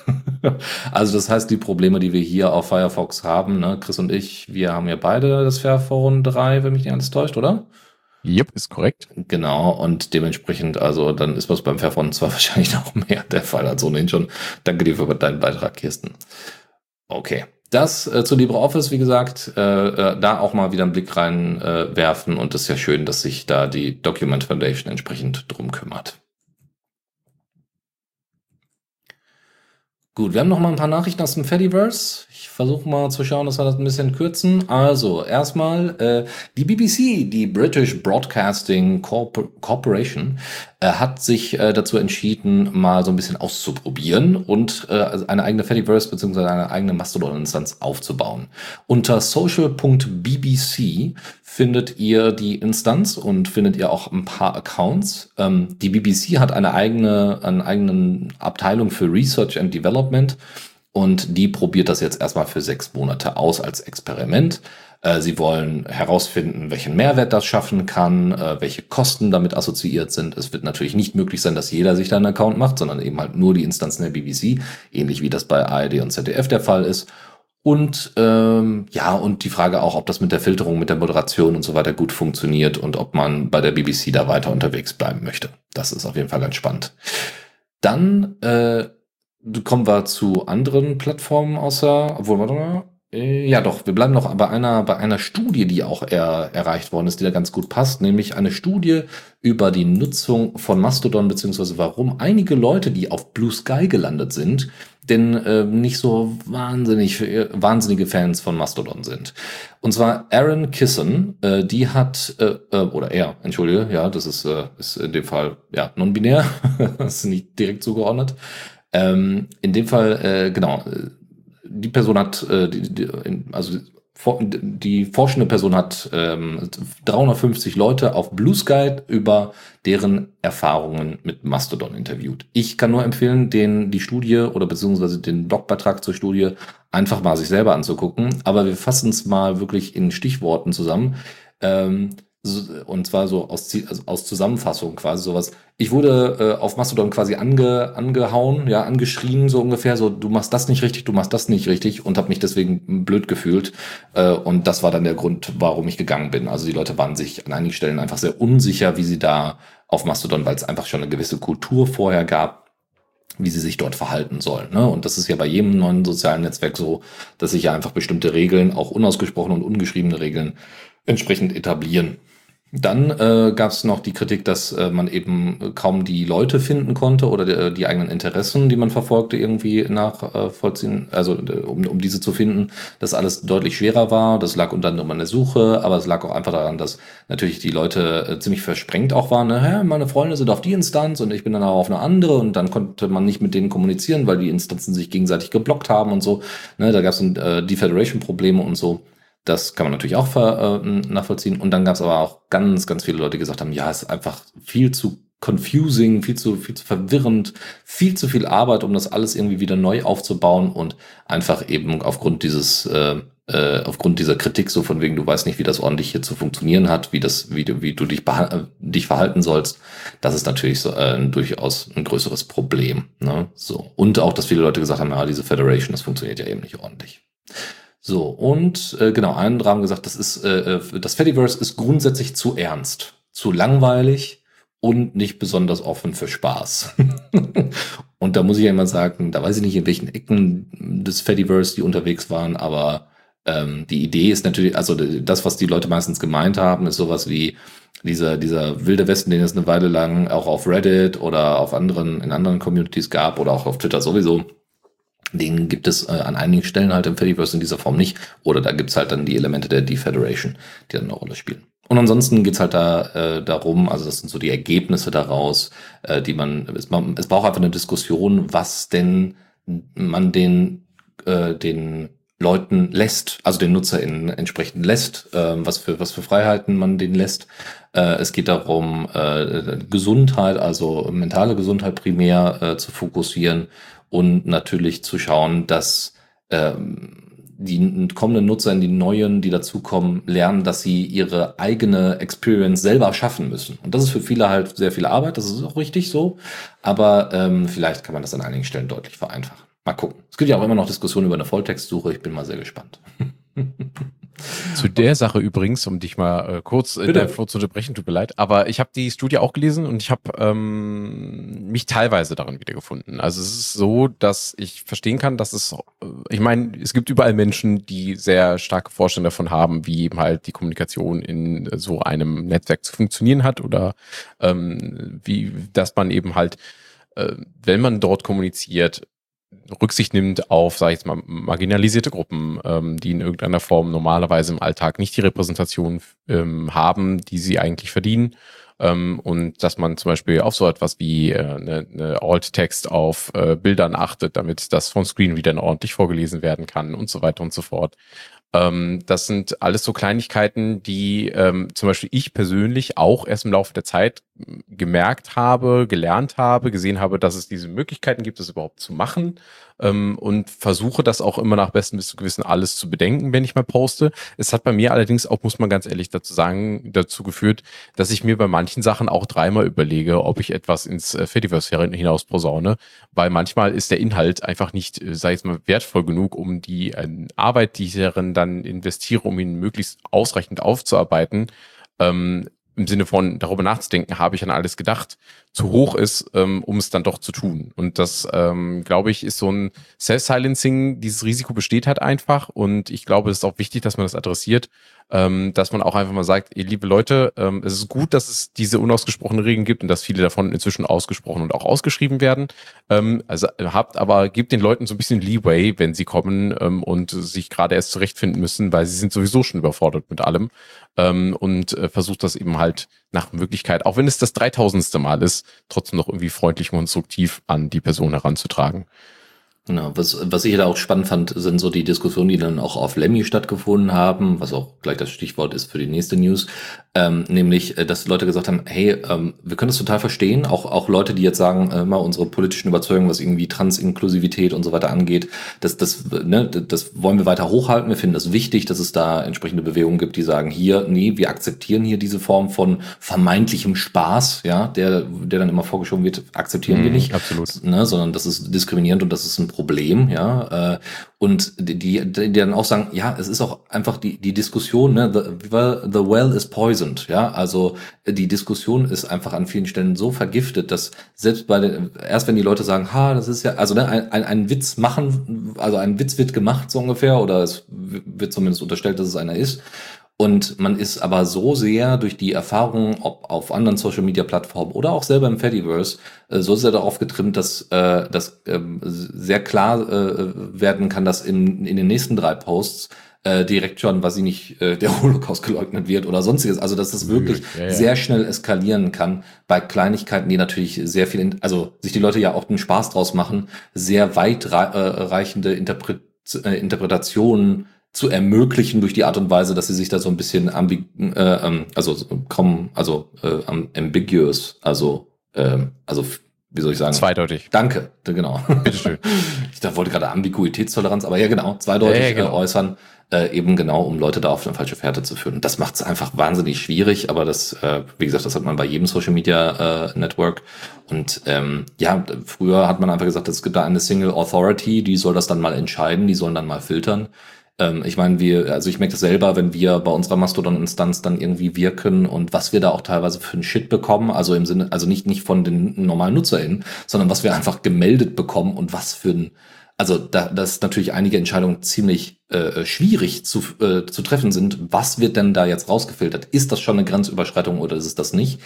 also das heißt, die Probleme, die wir hier auf Firefox haben, ne, Chris und ich, wir haben ja beide das Fairphone 3, wenn mich nicht alles täuscht, oder? Yep, ist korrekt. Genau, und dementsprechend, also dann ist was beim Fairphone 2 wahrscheinlich noch mehr der Fall als ohnehin schon. Danke dir für deinen Beitrag, Kirsten. Okay. Das äh, zu LibreOffice, wie gesagt, äh, äh, da auch mal wieder einen Blick reinwerfen äh, und es ist ja schön, dass sich da die Document Foundation entsprechend drum kümmert. Gut, wir haben noch mal ein paar Nachrichten aus dem Fediverse. Versuche mal zu schauen, dass wir das ein bisschen kürzen. Also, erstmal äh, die BBC, die British Broadcasting Corporation, äh, hat sich äh, dazu entschieden, mal so ein bisschen auszuprobieren und äh, eine eigene Fediverse bzw. eine eigene Mastodon-Instanz aufzubauen. Unter social.bbc findet ihr die Instanz und findet ihr auch ein paar Accounts. Ähm, die BBC hat eine eigene, eine eigene Abteilung für Research and Development und die probiert das jetzt erstmal für sechs Monate aus als Experiment. Äh, sie wollen herausfinden, welchen Mehrwert das schaffen kann, äh, welche Kosten damit assoziiert sind. Es wird natürlich nicht möglich sein, dass jeder sich da einen Account macht, sondern eben halt nur die Instanzen der BBC, ähnlich wie das bei ARD und ZDF der Fall ist. Und ähm, ja, und die Frage auch, ob das mit der Filterung, mit der Moderation und so weiter gut funktioniert und ob man bei der BBC da weiter unterwegs bleiben möchte. Das ist auf jeden Fall ganz spannend. Dann äh, kommen wir zu anderen Plattformen außer, obwohl, warte mal, äh, ja, doch, wir bleiben noch bei einer, bei einer Studie, die auch er, erreicht worden ist, die da ganz gut passt, nämlich eine Studie über die Nutzung von Mastodon, beziehungsweise warum einige Leute, die auf Blue Sky gelandet sind, denn äh, nicht so wahnsinnig äh, wahnsinnige Fans von Mastodon sind. Und zwar Aaron Kissen, äh, die hat äh, äh, oder er, entschuldige, ja, das ist äh, ist in dem Fall ja non-binär, das ist nicht direkt zugeordnet. Ähm, in dem Fall äh, genau die Person hat, äh, die, die, also die forschende Person hat ähm, 350 Leute auf Blue Sky über deren Erfahrungen mit Mastodon interviewt. Ich kann nur empfehlen, den die Studie oder beziehungsweise den Blogbeitrag zur Studie einfach mal sich selber anzugucken. Aber wir fassen es mal wirklich in Stichworten zusammen. Ähm, und zwar so aus, also aus Zusammenfassung quasi sowas. Ich wurde äh, auf Mastodon quasi ange, angehauen, ja, angeschrien, so ungefähr, so du machst das nicht richtig, du machst das nicht richtig und habe mich deswegen blöd gefühlt. Äh, und das war dann der Grund, warum ich gegangen bin. Also die Leute waren sich an einigen Stellen einfach sehr unsicher, wie sie da auf Mastodon, weil es einfach schon eine gewisse Kultur vorher gab, wie sie sich dort verhalten sollen. Ne? Und das ist ja bei jedem neuen sozialen Netzwerk so, dass sich ja einfach bestimmte Regeln, auch unausgesprochene und ungeschriebene Regeln, entsprechend etablieren. Dann äh, gab es noch die Kritik, dass äh, man eben kaum die Leute finden konnte oder die, die eigenen Interessen, die man verfolgte, irgendwie nachvollziehen, äh, also äh, um, um diese zu finden, dass alles deutlich schwerer war. Das lag unter anderem an der Suche, aber es lag auch einfach daran, dass natürlich die Leute äh, ziemlich versprengt auch waren. Ne? Meine Freunde sind auf die Instanz und ich bin dann auch auf eine andere und dann konnte man nicht mit denen kommunizieren, weil die Instanzen sich gegenseitig geblockt haben und so. Ne? Da gab es äh, Defederation-Probleme und so. Das kann man natürlich auch ver, äh, nachvollziehen. Und dann gab es aber auch ganz, ganz viele Leute, die gesagt haben, ja, es ist einfach viel zu confusing, viel zu, viel zu verwirrend, viel zu viel Arbeit, um das alles irgendwie wieder neu aufzubauen und einfach eben aufgrund dieses, äh, äh, aufgrund dieser Kritik so von wegen, du weißt nicht, wie das ordentlich hier zu funktionieren hat, wie das, wie du, wie du dich, äh, dich verhalten sollst, das ist natürlich so, äh, durchaus ein größeres Problem. Ne? So. Und auch, dass viele Leute gesagt haben, ja, diese Federation, das funktioniert ja eben nicht ordentlich. So, und äh, genau, andere haben gesagt, das ist äh, äh, das Fediverse ist grundsätzlich zu ernst, zu langweilig und nicht besonders offen für Spaß. und da muss ich ja immer sagen, da weiß ich nicht, in welchen Ecken des Fediverse die unterwegs waren, aber ähm, die Idee ist natürlich, also das, was die Leute meistens gemeint haben, ist sowas wie dieser, dieser wilde Westen, den es eine Weile lang auch auf Reddit oder auf anderen, in anderen Communities gab oder auch auf Twitter sowieso den gibt es äh, an einigen Stellen halt im Fediverse in dieser Form nicht. Oder da gibt's halt dann die Elemente der Defederation, die dann eine Rolle spielen. Und ansonsten geht's halt da äh, darum, also das sind so die Ergebnisse daraus, äh, die man es, man, es braucht einfach eine Diskussion, was denn man den, äh, den Leuten lässt, also den NutzerInnen entsprechend lässt, äh, was für was für Freiheiten man denen lässt. Äh, es geht darum, äh, Gesundheit, also mentale Gesundheit primär äh, zu fokussieren und natürlich zu schauen, dass ähm, die kommenden Nutzer, die neuen, die dazukommen, lernen, dass sie ihre eigene Experience selber schaffen müssen. Und das ist für viele halt sehr viel Arbeit, das ist auch richtig so. Aber ähm, vielleicht kann man das an einigen Stellen deutlich vereinfachen. Mal gucken. Es gibt ja auch immer noch Diskussionen über eine Volltextsuche. Ich bin mal sehr gespannt. Zu der Sache übrigens, um dich mal äh, kurz in der Flur zu unterbrechen, tut mir leid, aber ich habe die Studie auch gelesen und ich habe ähm, mich teilweise darin wiedergefunden. Also es ist so, dass ich verstehen kann, dass es, äh, ich meine, es gibt überall Menschen, die sehr starke Vorstellungen davon haben, wie eben halt die Kommunikation in so einem Netzwerk zu funktionieren hat oder ähm, wie, dass man eben halt, äh, wenn man dort kommuniziert, Rücksicht nimmt auf, sage ich jetzt mal, marginalisierte Gruppen, ähm, die in irgendeiner Form normalerweise im Alltag nicht die Repräsentation ähm, haben, die sie eigentlich verdienen. Ähm, und dass man zum Beispiel auf so etwas wie äh, eine, eine Alt-Text auf äh, Bildern achtet, damit das von Screenreadern ordentlich vorgelesen werden kann und so weiter und so fort. Ähm, das sind alles so Kleinigkeiten, die ähm, zum Beispiel ich persönlich auch erst im Laufe der Zeit gemerkt habe, gelernt habe, gesehen habe, dass es diese Möglichkeiten gibt, das überhaupt zu machen ähm, und versuche das auch immer nach bestem Gewissen alles zu bedenken, wenn ich mal poste. Es hat bei mir allerdings auch, muss man ganz ehrlich dazu sagen, dazu geführt, dass ich mir bei manchen Sachen auch dreimal überlege, ob ich etwas ins äh, Fediverse hinaus posaune, weil manchmal ist der Inhalt einfach nicht, äh, sag ich mal, wertvoll genug, um die äh, Arbeit, die ich darin dann investiere, um ihn möglichst ausreichend aufzuarbeiten, ähm, im Sinne von darüber nachzudenken, habe ich an alles gedacht, zu hoch ist, ähm, um es dann doch zu tun. Und das, ähm, glaube ich, ist so ein Self-Silencing, dieses Risiko besteht halt einfach. Und ich glaube, es ist auch wichtig, dass man das adressiert, ähm, dass man auch einfach mal sagt, ihr liebe Leute, ähm, es ist gut, dass es diese unausgesprochenen Regeln gibt und dass viele davon inzwischen ausgesprochen und auch ausgeschrieben werden. Ähm, also habt aber, gebt den Leuten so ein bisschen Leeway, wenn sie kommen ähm, und sich gerade erst zurechtfinden müssen, weil sie sind sowieso schon überfordert mit allem ähm, und äh, versucht das eben halt nach Möglichkeit, auch wenn es das dreitausendste Mal ist, trotzdem noch irgendwie freundlich und konstruktiv an die Person heranzutragen. Genau, was, was ich da auch spannend fand, sind so die Diskussionen, die dann auch auf Lemmy stattgefunden haben, was auch gleich das Stichwort ist für die nächste News, ähm, nämlich, äh, dass Leute gesagt haben, hey, ähm, wir können das total verstehen, auch, auch Leute, die jetzt sagen, äh, mal unsere politischen Überzeugungen, was irgendwie Transinklusivität und so weiter angeht, das, das, ne, das wollen wir weiter hochhalten, wir finden das wichtig, dass es da entsprechende Bewegungen gibt, die sagen, hier, nee, wir akzeptieren hier diese Form von vermeintlichem Spaß, ja, der, der dann immer vorgeschoben wird, akzeptieren mm, wir mhm, nicht, absolut. Ne, sondern das ist diskriminierend und das ist ein Problem, ja. Äh, und die, die, die dann auch sagen, ja, es ist auch einfach die, die Diskussion, ne, the, the well is poisoned, ja. Also die Diskussion ist einfach an vielen Stellen so vergiftet, dass selbst bei den, erst wenn die Leute sagen, ha, das ist ja, also ne, ein, ein, ein Witz machen, also ein Witz wird gemacht, so ungefähr, oder es wird zumindest unterstellt, dass es einer ist. Und man ist aber so sehr durch die Erfahrungen, ob auf anderen Social Media Plattformen oder auch selber im Fediverse, äh, so sehr darauf getrimmt, dass äh, das äh, sehr klar äh, werden kann, dass in, in den nächsten drei Posts äh, direkt schon, was sie nicht, äh, der Holocaust geleugnet wird oder sonstiges. Also dass das wirklich ja, ja. sehr schnell eskalieren kann bei Kleinigkeiten, die natürlich sehr viel, also sich die Leute ja auch den Spaß draus machen, sehr weitreichende Interpret äh, Interpretationen zu ermöglichen durch die Art und Weise, dass sie sich da so ein bisschen ambig äh, ähm, also kommen, also äh, ambiguous, also äh, also wie soll ich sagen? Zweideutig. Danke, genau. Bitteschön. ich da wollte gerade Ambiguitätstoleranz, aber ja genau, zweideutig ja, ja, genau. Äh, äußern, äh, eben genau, um Leute da auf eine falsche Fährte zu führen. Das macht es einfach wahnsinnig schwierig, aber das, äh, wie gesagt, das hat man bei jedem Social Media äh, Network. Und ähm, ja, früher hat man einfach gesagt, es gibt da eine Single Authority, die soll das dann mal entscheiden, die sollen dann mal filtern. Ähm, ich meine, wir, also ich merke das selber, wenn wir bei unserer Mastodon-Instanz dann irgendwie wirken und was wir da auch teilweise für einen Shit bekommen, also im Sinne, also nicht, nicht von den normalen NutzerInnen, sondern was wir einfach gemeldet bekommen und was für ein, also da, dass natürlich einige Entscheidungen ziemlich äh, schwierig zu, äh, zu treffen sind. Was wird denn da jetzt rausgefiltert? Ist das schon eine Grenzüberschreitung oder ist es das nicht?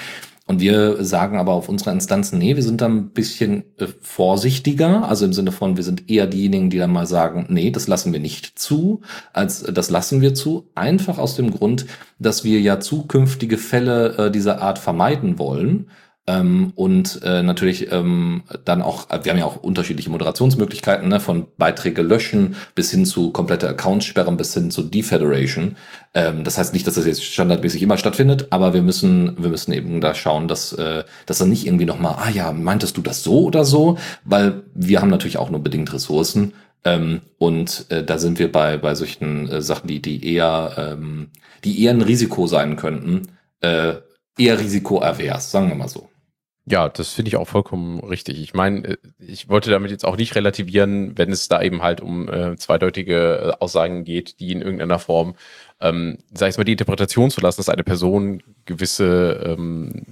Und wir sagen aber auf unserer Instanz, nee, wir sind da ein bisschen äh, vorsichtiger, also im Sinne von, wir sind eher diejenigen, die dann mal sagen, nee, das lassen wir nicht zu, als äh, das lassen wir zu. Einfach aus dem Grund, dass wir ja zukünftige Fälle äh, dieser Art vermeiden wollen Ähm, und äh, natürlich ähm, dann auch, wir haben ja auch unterschiedliche Moderationsmöglichkeiten, ne, von Beiträge löschen bis hin zu komplette Accounts sperren bis hin zu Defederation. Ähm, das heißt nicht, dass das jetzt standardmäßig immer stattfindet, aber wir müssen, wir müssen eben da schauen, dass, äh, dass dann nicht irgendwie nochmal, ah ja, meintest du das so oder so? Weil wir haben natürlich auch nur bedingt Ressourcen. Ähm, und äh, da sind wir bei, bei solchen äh, Sachen, die, die eher, ähm, die eher ein Risiko sein könnten, äh, eher risikoavers, sagen wir mal so. Ja, das finde ich auch vollkommen richtig. Ich meine, äh, ich wollte damit jetzt auch nicht relativieren, wenn es da eben halt um äh, zweideutige äh, Aussagen geht, die in irgendeiner Form, ähm, sag ich mal, die Interpretation zu lassen, dass eine Person gewisse ähm,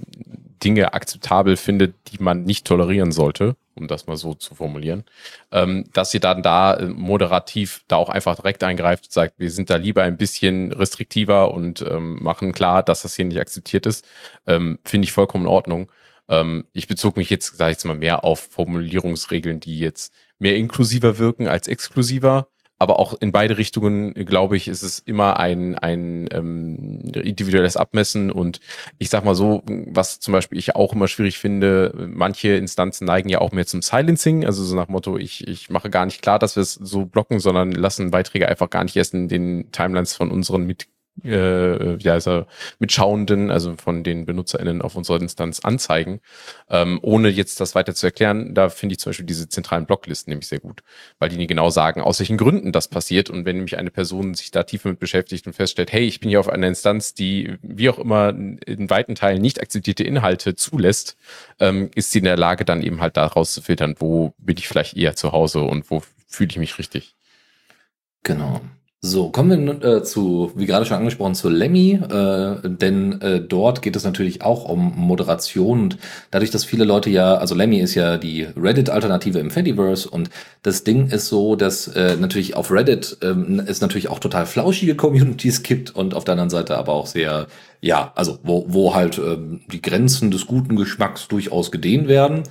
Dinge akzeptabel findet, die man nicht tolerieren sollte, um das mal so zu formulieren, ähm, dass sie dann da äh, moderativ da auch einfach direkt eingreift und sagt, wir sind da lieber ein bisschen restriktiver und ähm, machen klar, dass das hier nicht akzeptiert ist, ähm, finde ich vollkommen in Ordnung. Ähm, ich bezog mich jetzt, sage ich jetzt mal, mehr auf Formulierungsregeln, die jetzt mehr inklusiver wirken als exklusiver. Aber auch in beide Richtungen, glaube ich, ist es immer ein, ein ähm, individuelles Abmessen. Und ich sag mal so, was zum Beispiel ich auch immer schwierig finde, manche Instanzen neigen ja auch mehr zum Silencing, also so nach Motto, ich, ich mache gar nicht klar, dass wir es so blocken, sondern lassen Beiträge einfach gar nicht erst in den Timelines von unseren Mit äh, ja, also mit Schauenden, also von den BenutzerInnen auf unserer Instanz anzeigen, ähm, ohne jetzt das weiter zu erklären. Da finde ich zum Beispiel diese zentralen Blocklisten nämlich sehr gut, weil die genau sagen, aus welchen Gründen das passiert. Und wenn nämlich eine Person sich da tiefer mit beschäftigt und feststellt, hey, ich bin hier auf einer Instanz, die wie auch immer in weiten Teilen nicht akzeptierte Inhalte zulässt, ähm, ist sie in der Lage, dann eben halt daraus zu filtern, wo bin ich vielleicht eher zu Hause und wo fühle ich mich richtig. Genau. So, kommen wir nun, äh, zu, wie gerade schon angesprochen, zu Lemmy, äh, denn äh, dort geht es natürlich auch um Moderation und dadurch, dass viele Leute ja, also Lemmy ist ja die Reddit-Alternative im Fediverse und das Ding ist so, dass äh, natürlich auf Reddit ähm, es natürlich auch total flauschige Communities gibt und auf der anderen Seite aber auch sehr, ja, also wo, wo halt ähm, die Grenzen des guten Geschmacks durchaus gedehnt werden.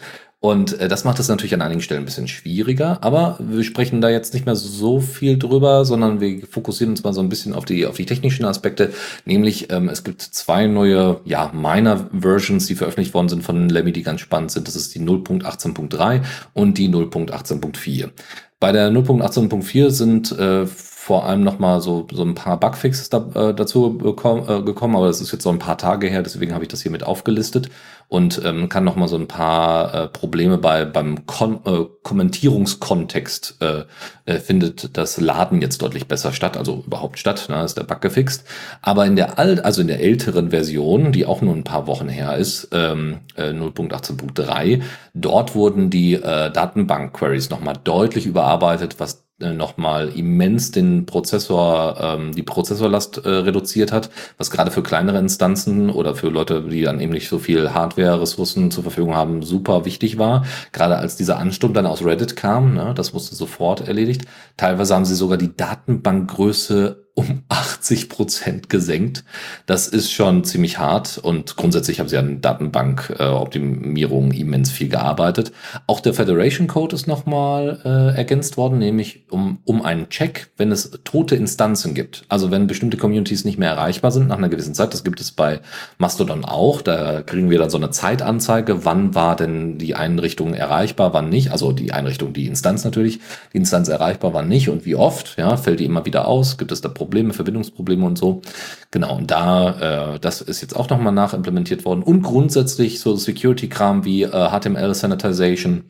Und äh, das macht es natürlich an einigen Stellen ein bisschen schwieriger, aber wir sprechen da jetzt nicht mehr so viel drüber, sondern wir fokussieren uns mal so ein bisschen auf die, auf die technischen Aspekte. Nämlich, ähm, es gibt zwei neue, ja, Minor-Versions, die veröffentlicht worden sind von Lemmy, die ganz spannend sind. Das ist die 0.18.3 und die 0.18.4. Bei der 0.18.4 sind äh, vor allem noch mal so, so ein paar Bugfixes da, äh, dazu bekommen, äh, gekommen, aber das ist jetzt so ein paar Tage her, deswegen habe ich das hier mit aufgelistet und ähm, kann noch mal so ein paar äh, Probleme bei beim Kon äh, Kommentierungskontext äh, äh, findet das Laden jetzt deutlich besser statt, also überhaupt statt, ne, ist der Bug gefixt. Aber in der alt, also in der älteren Version, die auch nur ein paar Wochen her ist, ähm, äh, 0.18.3, dort wurden die äh, Datenbank-Queries noch mal deutlich überarbeitet, was nochmal immens den Prozessor, ähm, die Prozessorlast äh, reduziert hat, was gerade für kleinere Instanzen oder für Leute, die dann eben nicht so viel Hardware-Ressourcen zur Verfügung haben, super wichtig war. Gerade als dieser Ansturm dann aus Reddit kam, ne, das musste sofort erledigt. Teilweise haben sie sogar die Datenbankgröße um 80 Prozent gesenkt. Das ist schon ziemlich hart und grundsätzlich haben sie an Datenbankoptimierung äh, immens viel gearbeitet. Auch der Federation Code ist nochmal äh, ergänzt worden, nämlich um, um einen Check, wenn es tote Instanzen gibt. Also wenn bestimmte Communities nicht mehr erreichbar sind nach einer gewissen Zeit, das gibt es bei Mastodon auch, da kriegen wir dann so eine Zeitanzeige, wann war denn die Einrichtung erreichbar, wann nicht. Also die Einrichtung, die Instanz natürlich, die Instanz erreichbar, wann nicht und wie oft, ja, fällt die immer wieder aus, gibt es da Probleme Probleme, Verbindungsprobleme und so. Genau, und da, äh, das ist jetzt auch nochmal nachimplementiert worden. Und grundsätzlich so Security-Kram wie äh, HTML Sanitization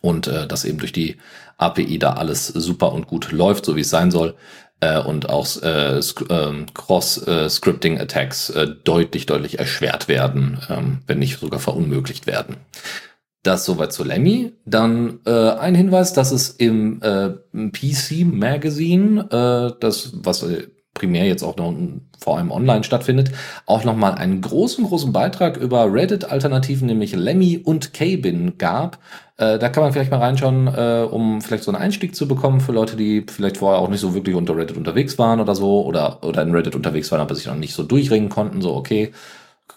und äh, dass eben durch die API da alles super und gut läuft, so wie es sein soll. Äh, und auch äh, äh, Cross-Scripting-Attacks äh, deutlich, deutlich erschwert werden, ähm, wenn nicht sogar verunmöglicht werden. Das soweit zu Lemmy. Dann äh, ein Hinweis, dass es im äh, PC Magazine, äh, das was äh, primär jetzt auch noch vor allem online stattfindet, auch nochmal einen großen, großen Beitrag über Reddit-Alternativen, nämlich Lemmy und Kbin gab. Äh, da kann man vielleicht mal reinschauen, äh, um vielleicht so einen Einstieg zu bekommen für Leute, die vielleicht vorher auch nicht so wirklich unter Reddit unterwegs waren oder so, oder, oder in Reddit unterwegs waren, aber sich noch nicht so durchringen konnten, so okay,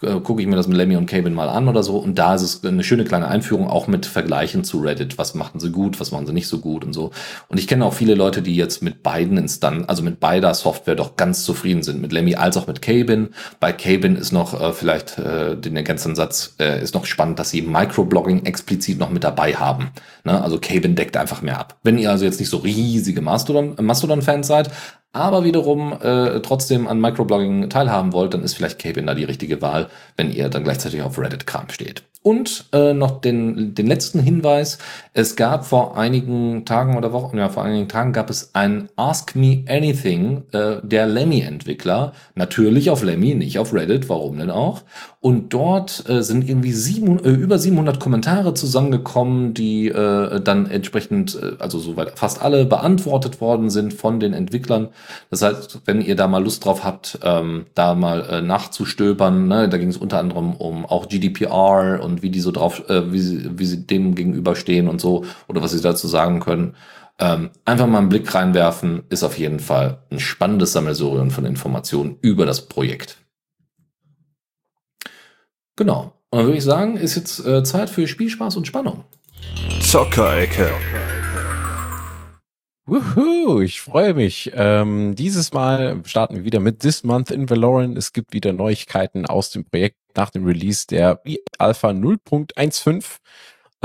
äh, gucke ich mir das mit Lemmy und Cabin mal an oder so. Und da ist es eine schöne kleine Einführung, auch mit Vergleichen zu Reddit. Was machten sie gut, was machen sie nicht so gut und so. Und ich kenne auch viele Leute, die jetzt mit beiden Instanzen, also mit beider Software doch ganz zufrieden sind, mit Lemmy als auch mit Cabin. Bei Cabin ist noch äh, vielleicht äh, den ganzen Satz äh, ist noch spannend, dass sie Microblogging explizit noch mit dabei haben. Ne? Also Cabin deckt einfach mehr ab. Wenn ihr also jetzt nicht so riesige Mastodon-Fans Mastodon seid, aber wiederum äh, trotzdem an Microblogging teilhaben wollt, dann ist vielleicht Cabin da die richtige Wahl, wenn ihr dann gleichzeitig auf Reddit-Kram steht. Und äh, noch den, den letzten Hinweis. Es gab vor einigen Tagen oder Wochen, ja, vor einigen Tagen gab es ein Ask Me Anything äh, der Lemmy-Entwickler. Natürlich auf Lemmy, nicht auf Reddit, warum denn auch? Und dort äh, sind irgendwie sieben, äh, über 700 Kommentare zusammengekommen, die äh, dann entsprechend, äh, also soweit fast alle beantwortet worden sind von den Entwicklern. Das heißt, wenn ihr da mal Lust drauf habt, ähm, da mal äh, nachzustöbern, ne, da ging es unter anderem um auch GDPR und wie die so drauf, äh, wie, sie, wie sie dem gegenüberstehen und so oder was sie dazu sagen können. Ähm, einfach mal einen Blick reinwerfen, ist auf jeden Fall ein spannendes Sammelsurium von Informationen über das Projekt. Genau. Und dann würde ich sagen, ist jetzt äh, Zeit für Spielspaß und Spannung. Zockerecke. Wuhu, ich freue mich. Ähm, dieses Mal starten wir wieder mit This Month in Valorant. Es gibt wieder Neuigkeiten aus dem Projekt nach dem Release der Alpha 0.15.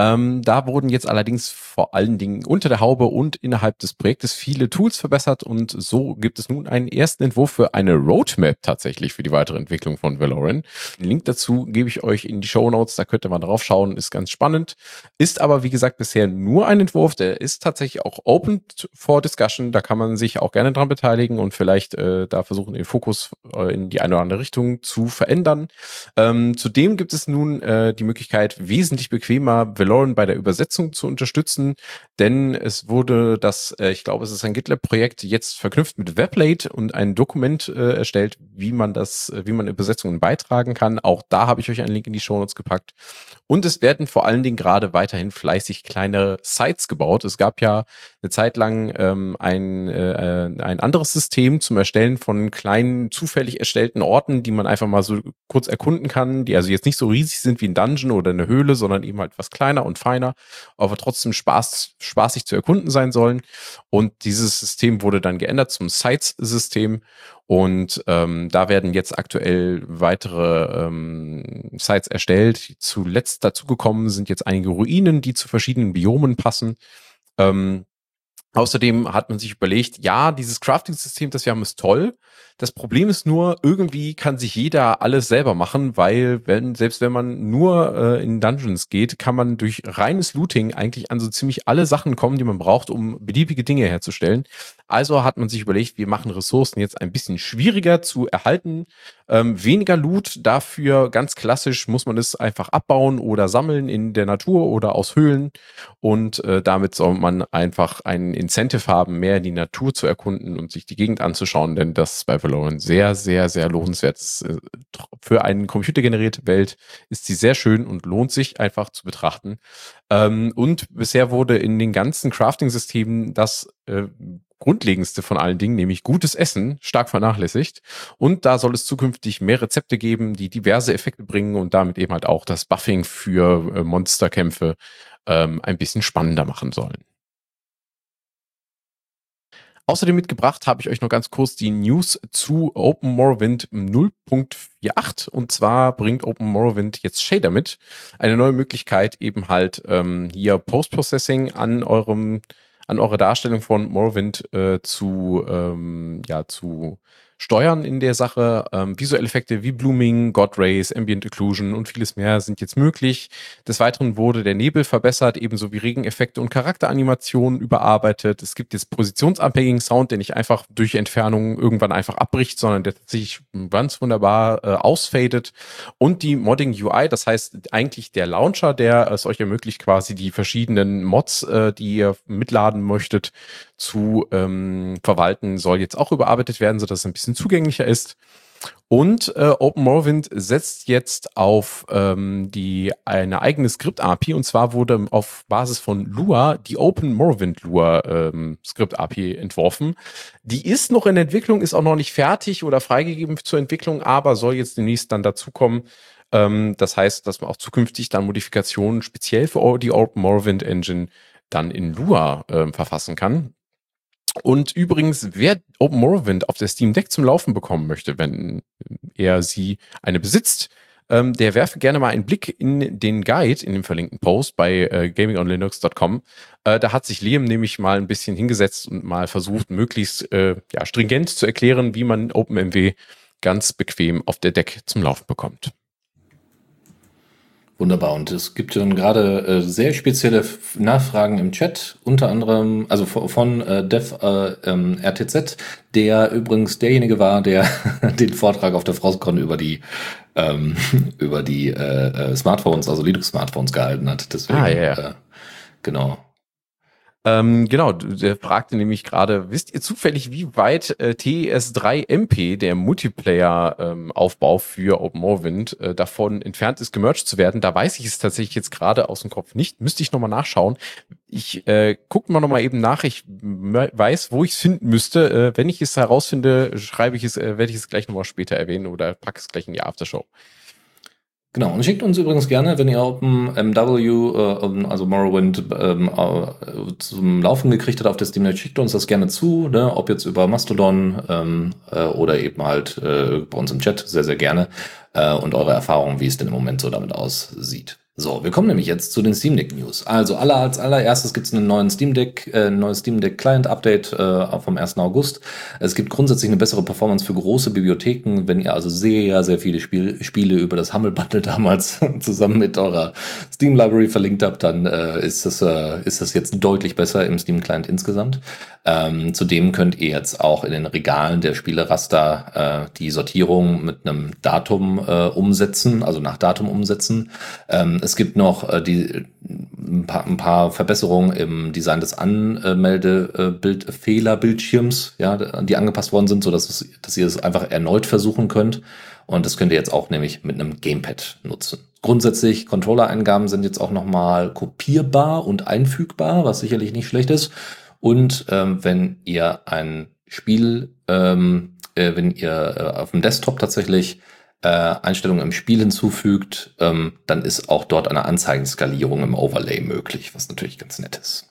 Ähm, da wurden jetzt allerdings vor allen Dingen unter der Haube und innerhalb des Projektes viele Tools verbessert und so gibt es nun einen ersten Entwurf für eine Roadmap tatsächlich für die weitere Entwicklung von Valorant. Den Link dazu gebe ich euch in die Show Notes, da könnt ihr mal drauf schauen, ist ganz spannend. Ist aber wie gesagt bisher nur ein Entwurf, der ist tatsächlich auch open for discussion, da kann man sich auch gerne dran beteiligen und vielleicht äh, da versuchen, den Fokus äh, in die eine oder andere Richtung zu verändern. Ähm, zudem gibt es nun äh, die Möglichkeit, wesentlich bequemer Valorant Lauren bei der Übersetzung zu unterstützen, denn es wurde das, äh, ich glaube, es ist ein GitLab-Projekt, jetzt verknüpft mit Weblate und ein Dokument äh, erstellt, wie man das, äh, wie man Übersetzungen beitragen kann. Auch da habe ich euch einen Link in die Show Notes gepackt. Und es werden vor allen Dingen gerade weiterhin fleißig kleine Sites gebaut. Es gab ja eine Zeit lang ähm, ein, äh, ein anderes System zum Erstellen von kleinen, zufällig erstellten Orten, die man einfach mal so kurz erkunden kann, die also jetzt nicht so riesig sind wie ein Dungeon oder eine Höhle, sondern eben halt was kleiner und feiner, aber trotzdem Spaß, spaßig zu erkunden sein sollen. Und dieses System wurde dann geändert zum Sites-System und ähm, da werden jetzt aktuell weitere ähm, Sites erstellt. Zuletzt dazugekommen sind jetzt einige Ruinen, die zu verschiedenen Biomen passen. Ähm, außerdem hat man sich überlegt, ja, dieses Crafting-System, das wir haben, ist toll. Das Problem ist nur, irgendwie kann sich jeder alles selber machen, weil wenn, selbst wenn man nur äh, in Dungeons geht, kann man durch reines Looting eigentlich an so ziemlich alle Sachen kommen, die man braucht, um beliebige Dinge herzustellen. Also hat man sich überlegt, wir machen Ressourcen jetzt ein bisschen schwieriger zu erhalten, ähm, weniger Loot, dafür ganz klassisch muss man es einfach abbauen oder sammeln in der Natur oder aus Höhlen und äh, damit soll man einfach einen Incentive haben, mehr die Natur zu erkunden und sich die Gegend anzuschauen, denn das bei Valorant sehr, sehr, sehr lohnenswert. Äh, für eine computergenerierte Welt ist sie sehr schön und lohnt sich einfach zu betrachten. Ähm, und bisher wurde in den ganzen Crafting-Systemen das äh, grundlegendste von allen Dingen, nämlich gutes Essen, stark vernachlässigt. Und da soll es zukünftig mehr Rezepte geben, die diverse Effekte bringen und damit eben halt auch das Buffing für äh, Monsterkämpfe ähm, ein bisschen spannender machen sollen. Außerdem mitgebracht habe ich euch noch ganz kurz die News zu Open Morrowind 0.48. Und zwar bringt Open Morrowind jetzt Shader mit. Eine neue Möglichkeit, eben halt ähm, hier Post-Processing an eurem, an eurer Darstellung von Morrowind äh, zu, ähm, ja, zu steuern in der Sache. Ähm, visuelle Effekte wie Blooming, God Rays, Ambient Occlusion und vieles mehr sind jetzt möglich. Des Weiteren wurde der Nebel verbessert, ebenso wie Regeneffekte und Charakteranimationen überarbeitet. Es gibt jetzt positionsabhängigen Sound, der nicht einfach durch Entfernung irgendwann einfach abbricht, sondern der sich ganz wunderbar äh, ausfadet. Und die Modding UI, das heißt eigentlich der Launcher, der es euch ermöglicht, quasi die verschiedenen Mods, äh, die ihr mitladen möchtet, zu ähm, verwalten, soll jetzt auch überarbeitet werden, sodass es ein bisschen zugänglicher ist. Und äh, OpenMorrowind setzt jetzt auf ähm, die eine eigene Skript-API und zwar wurde auf Basis von Lua die Open Morrowind Lua ähm, Skript-API entworfen. Die ist noch in Entwicklung, ist auch noch nicht fertig oder freigegeben zur Entwicklung, aber soll jetzt demnächst dann dazukommen. Ähm, das heißt, dass man auch zukünftig dann Modifikationen speziell für die Open Morrowind Engine dann in Lua äh, verfassen kann. Und übrigens, wer Open Morrowind auf der Steam Deck zum Laufen bekommen möchte, wenn er sie eine besitzt, ähm, der werfe gerne mal einen Blick in den Guide in dem verlinkten Post bei äh, gamingonlinux.com. Äh, da hat sich Liam nämlich mal ein bisschen hingesetzt und mal versucht, möglichst äh, ja, stringent zu erklären, wie man OpenMW ganz bequem auf der Deck zum Laufen bekommt. Wunderbar. Und es gibt dann gerade äh, sehr spezielle Nachfragen im Chat, unter anderem, also von, von äh, Dev äh, ähm, RTZ, der übrigens derjenige war, der den Vortrag auf der Frostcon über die ähm, über die äh, äh, Smartphones, also Linux-Smartphones gehalten hat. Deswegen, ah, ja, ja. Äh, genau. Ähm, genau, der fragte nämlich gerade, wisst ihr zufällig, wie weit äh, TES3 MP, der Multiplayer-Aufbau ähm, für Open Morrowind, äh, davon entfernt ist, gemerged zu werden? Da weiß ich es tatsächlich jetzt gerade aus dem Kopf nicht. Müsste ich nochmal nachschauen. Ich äh, gucke mal nochmal eben nach. Ich weiß, wo ich es finden müsste. Äh, wenn ich es herausfinde, schreibe ich es, äh, werde ich es gleich nochmal später erwähnen oder packe es gleich in die Aftershow. Genau, und schickt uns übrigens gerne, wenn ihr OpenMW, äh, also Morrowind, ähm, äh, zum Laufen gekriegt habt auf der Steam, schickt uns das gerne zu, ne? ob jetzt über Mastodon ähm, äh, oder eben halt äh, bei uns im Chat, sehr, sehr gerne. Äh, und eure Erfahrungen, wie es denn im Moment so damit aussieht. So, wir kommen nämlich jetzt zu den Steam Deck News. Also aller, als allererstes gibt es einen neuen Steam Deck, äh, neues Steam Deck Client Update äh, vom 1. August. Es gibt grundsätzlich eine bessere Performance für große Bibliotheken. Wenn ihr also sehr, sehr viele Spiel, Spiele über das Humble Bundle damals zusammen mit eurer Steam Library verlinkt habt, dann äh, ist, das, äh, ist das jetzt deutlich besser im Steam Client insgesamt. Ähm, zudem könnt ihr jetzt auch in den Regalen der Spieleraster äh, die Sortierung mit einem Datum äh, umsetzen, also nach Datum umsetzen. Ähm, es gibt noch äh, die, ein, paar, ein paar Verbesserungen im Design des Anmeldefehlerbildschirms, ja, die angepasst worden sind, so dass, es, dass ihr es einfach erneut versuchen könnt. Und das könnt ihr jetzt auch nämlich mit einem Gamepad nutzen. Grundsätzlich, Controller-Eingaben sind jetzt auch nochmal kopierbar und einfügbar, was sicherlich nicht schlecht ist. Und ähm, wenn ihr ein Spiel, ähm, äh, wenn ihr äh, auf dem Desktop tatsächlich äh, Einstellungen im Spiel hinzufügt, ähm, dann ist auch dort eine Anzeigenskalierung im Overlay möglich, was natürlich ganz nett ist.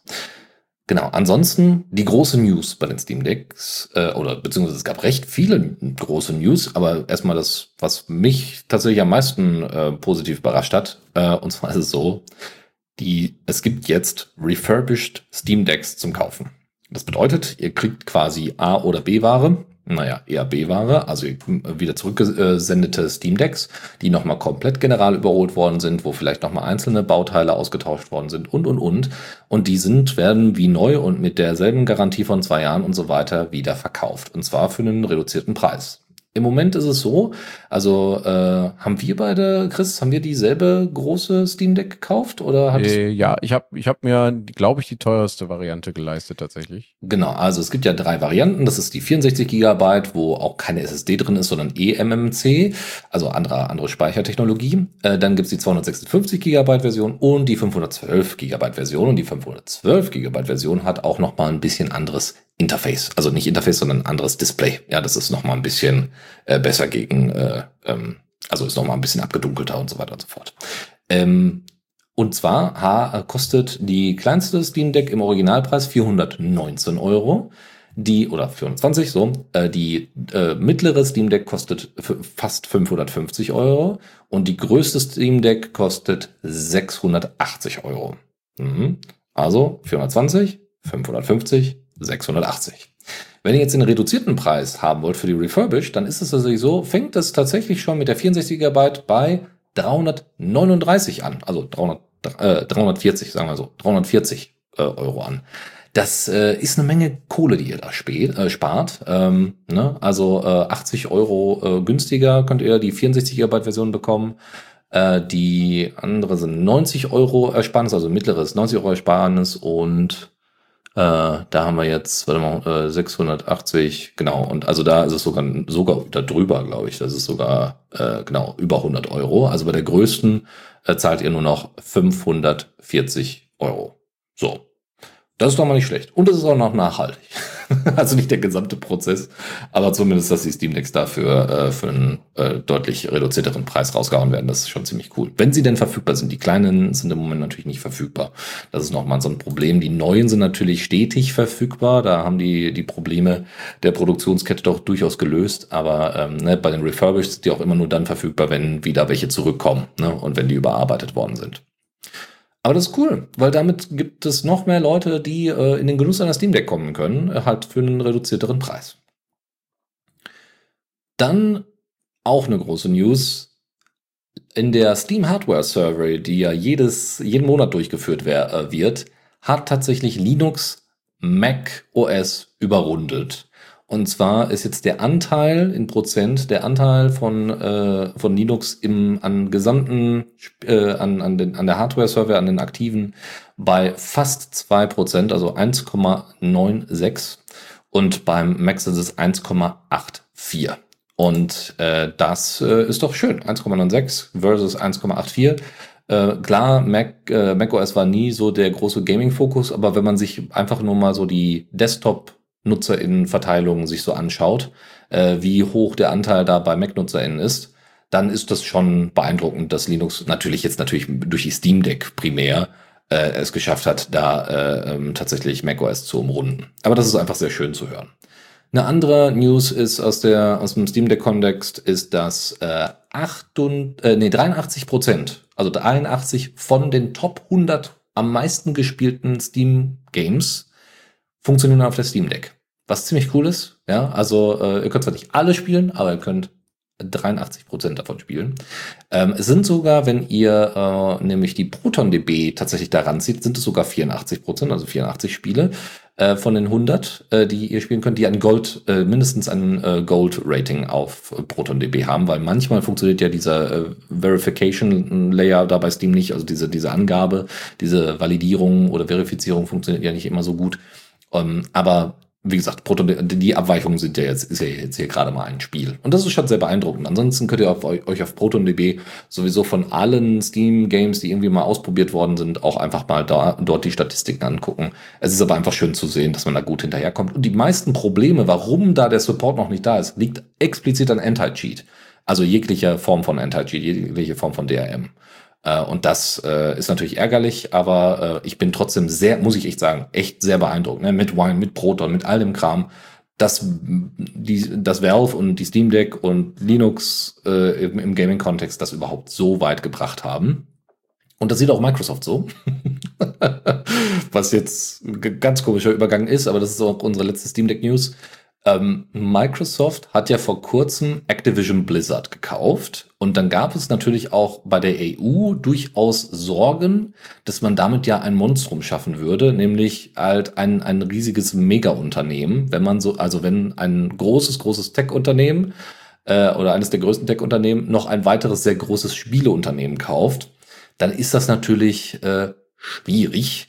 Genau, ansonsten die große News bei den Steam Decks, äh, oder beziehungsweise es gab recht viele große News, aber erstmal das, was mich tatsächlich am meisten äh, positiv überrascht hat, äh, und zwar ist es so, die, es gibt jetzt refurbished Steam Decks zum Kaufen. Das bedeutet, ihr kriegt quasi A- oder B-Ware naja, eher B-Ware, also wieder zurückgesendete Steam Decks, die nochmal komplett general überholt worden sind, wo vielleicht nochmal einzelne Bauteile ausgetauscht worden sind und, und, und. Und die sind, werden wie neu und mit derselben Garantie von zwei Jahren und so weiter wieder verkauft. Und zwar für einen reduzierten Preis. Im Moment ist es so, also äh, haben wir beide, Chris, haben wir dieselbe große Steam Deck gekauft oder hat äh, Ja, ich habe ich hab mir, glaube ich, die teuerste Variante geleistet tatsächlich. Genau, also es gibt ja drei Varianten. Das ist die 64 Gigabyte, wo auch keine SSD drin ist, sondern eMMC, also andere, andere Speichertechnologie. Äh, dann gibt's die 256 Gigabyte Version und die 512 Gigabyte Version. Und die 512 Gigabyte Version hat auch noch mal ein bisschen anderes Interface. Also nicht Interface, sondern ein anderes Display. Ja, das ist noch mal ein bisschen äh, besser gegen, äh, ähm, also ist noch mal ein bisschen abgedunkelter und so weiter und so fort. Ähm, und zwar ha, kostet die kleinste Steam Deck im Originalpreis 419 Euro. Die, oder 420, so, äh, die äh, mittlere Steam Deck kostet fast 550 Euro und die größte Steam Deck kostet 680 Euro. Mhm. Also 420, 550, 680. Wenn ihr jetzt den reduzierten Preis haben wollt für die Refurbished, dann ist es tatsächlich so, fängt es tatsächlich schon mit der 64 GB bei 339 an. Also 300, äh, 340, sagen wir so, 340 äh, Euro an. Das äh, ist eine Menge Kohle, die ihr da spät, äh, spart. Ähm, ne? Also äh, 80 Euro äh, günstiger könnt ihr die 64 GB Version bekommen. Äh, die andere sind 90 Euro Ersparnis, also mittleres 90 Euro Ersparnis und da haben wir jetzt, warte mal, äh, 680, genau. Und also da ist es sogar, sogar da drüber, glaube ich. Das ist sogar, äh, genau, über 100 Euro. Also bei der größten äh, zahlt ihr nur noch 540 Euro. So. Das ist doch mal nicht schlecht. Und es ist auch noch nachhaltig. also nicht der gesamte Prozess, aber zumindest, dass die Steam Decks dafür äh, für einen äh, deutlich reduzierteren Preis rausgehauen werden, das ist schon ziemlich cool. Wenn sie denn verfügbar sind. Die kleinen sind im Moment natürlich nicht verfügbar. Das ist nochmal so ein Problem. Die neuen sind natürlich stetig verfügbar. Da haben die, die Probleme der Produktionskette doch durchaus gelöst. Aber ähm, ne, bei den Refurbished sind die auch immer nur dann verfügbar, wenn wieder welche zurückkommen ne, und wenn die überarbeitet worden sind. Aber das ist cool, weil damit gibt es noch mehr Leute, die äh, in den Genuss einer Steam Deck kommen können, äh, halt für einen reduzierteren Preis. Dann auch eine große News. In der Steam Hardware Survey, die ja jedes, jeden Monat durchgeführt wer, äh, wird, hat tatsächlich Linux Mac OS überrundet. Und zwar ist jetzt der Anteil in Prozent, der Anteil von, äh, von Linux im, an gesamten, äh, an, an, den, an der Hardware-Server, an den aktiven, bei fast zwei Prozent, also 1,96. Und beim Mac sind es 1,84. Und äh, das äh, ist doch schön. 1,96 versus 1,84. Äh, klar, Mac, äh, macOS war nie so der große Gaming-Fokus, aber wenn man sich einfach nur mal so die Desktop- NutzerInnen-Verteilung sich so anschaut, äh, wie hoch der Anteil da bei Mac-NutzerInnen ist, dann ist das schon beeindruckend, dass Linux natürlich jetzt natürlich durch die Steam Deck primär äh, es geschafft hat, da äh, ähm, tatsächlich macOS zu umrunden. Aber das ist einfach sehr schön zu hören. Eine andere News ist aus der aus dem Steam Deck Kontext ist, dass äh, 8 und, äh, nee, 83 Prozent, also 83 von den Top 100 am meisten gespielten Steam Games funktionieren auf der Steam Deck. Was ziemlich cool ist. Ja, also äh, ihr könnt zwar nicht alle spielen, aber ihr könnt 83 Prozent davon spielen. Ähm, es sind sogar, wenn ihr äh, nämlich die ProtonDB tatsächlich daran zieht, sind es sogar 84 Prozent, also 84 Spiele äh, von den 100, äh, die ihr spielen könnt, die ein Gold, äh, mindestens ein äh, Gold-Rating auf ProtonDB haben, weil manchmal funktioniert ja dieser äh, Verification-Layer da bei Steam nicht, also diese, diese Angabe, diese Validierung oder Verifizierung funktioniert ja nicht immer so gut. Ähm, aber wie gesagt, die Abweichungen sind ja jetzt, ist ja jetzt hier gerade mal ein Spiel. Und das ist schon sehr beeindruckend. Ansonsten könnt ihr auf, euch auf ProtonDB sowieso von allen Steam-Games, die irgendwie mal ausprobiert worden sind, auch einfach mal da, dort die Statistiken angucken. Es ist aber einfach schön zu sehen, dass man da gut hinterherkommt. Und die meisten Probleme, warum da der Support noch nicht da ist, liegt explizit an Anti-Cheat. Also jegliche Form von Anti-Cheat, jegliche Form von DRM. Äh, und das äh, ist natürlich ärgerlich, aber äh, ich bin trotzdem sehr, muss ich echt sagen, echt sehr beeindruckt. Ne? Mit Wine, mit Proton, mit all dem Kram. Dass die, das Valve und die Steam Deck und Linux äh, im, im Gaming-Kontext das überhaupt so weit gebracht haben. Und das sieht auch Microsoft so. Was jetzt ein ganz komischer Übergang ist, aber das ist auch unsere letzte Steam Deck News. Ähm, Microsoft hat ja vor kurzem Activision Blizzard gekauft und dann gab es natürlich auch bei der EU durchaus Sorgen, dass man damit ja ein Monstrum schaffen würde, nämlich halt ein, ein riesiges Mega-Unternehmen, wenn man so, also wenn ein großes, großes Tech-Unternehmen äh, oder eines der größten Tech-Unternehmen noch ein weiteres sehr großes Spieleunternehmen kauft, dann ist das natürlich äh, schwierig.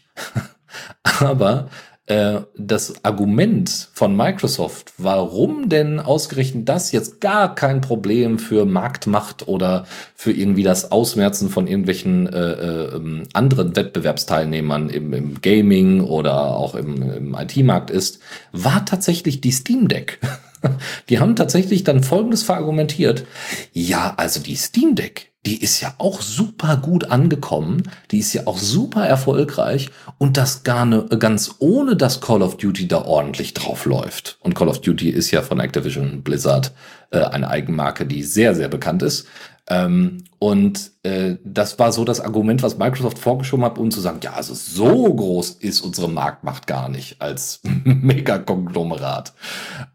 Aber äh, das Argument von Microsoft, warum denn ausgerechnet das jetzt gar kein Problem für Marktmacht oder für irgendwie das Ausmerzen von irgendwelchen äh, äh, anderen Wettbewerbsteilnehmern im, im Gaming oder auch im, im IT-Markt ist, war tatsächlich die Steam Deck. Die haben tatsächlich dann Folgendes verargumentiert. Ja, also die Steam Deck, die ist ja auch super gut angekommen, die ist ja auch super erfolgreich und das gar ne, ganz ohne, dass Call of Duty da ordentlich drauf läuft. Und Call of Duty ist ja von Activision Blizzard äh, eine Eigenmarke, die sehr, sehr bekannt ist. Ähm, und äh, das war so das Argument, was Microsoft vorgeschoben hat, um zu sagen, ja, also so groß ist unsere Marktmacht gar nicht als Megakonglomerat.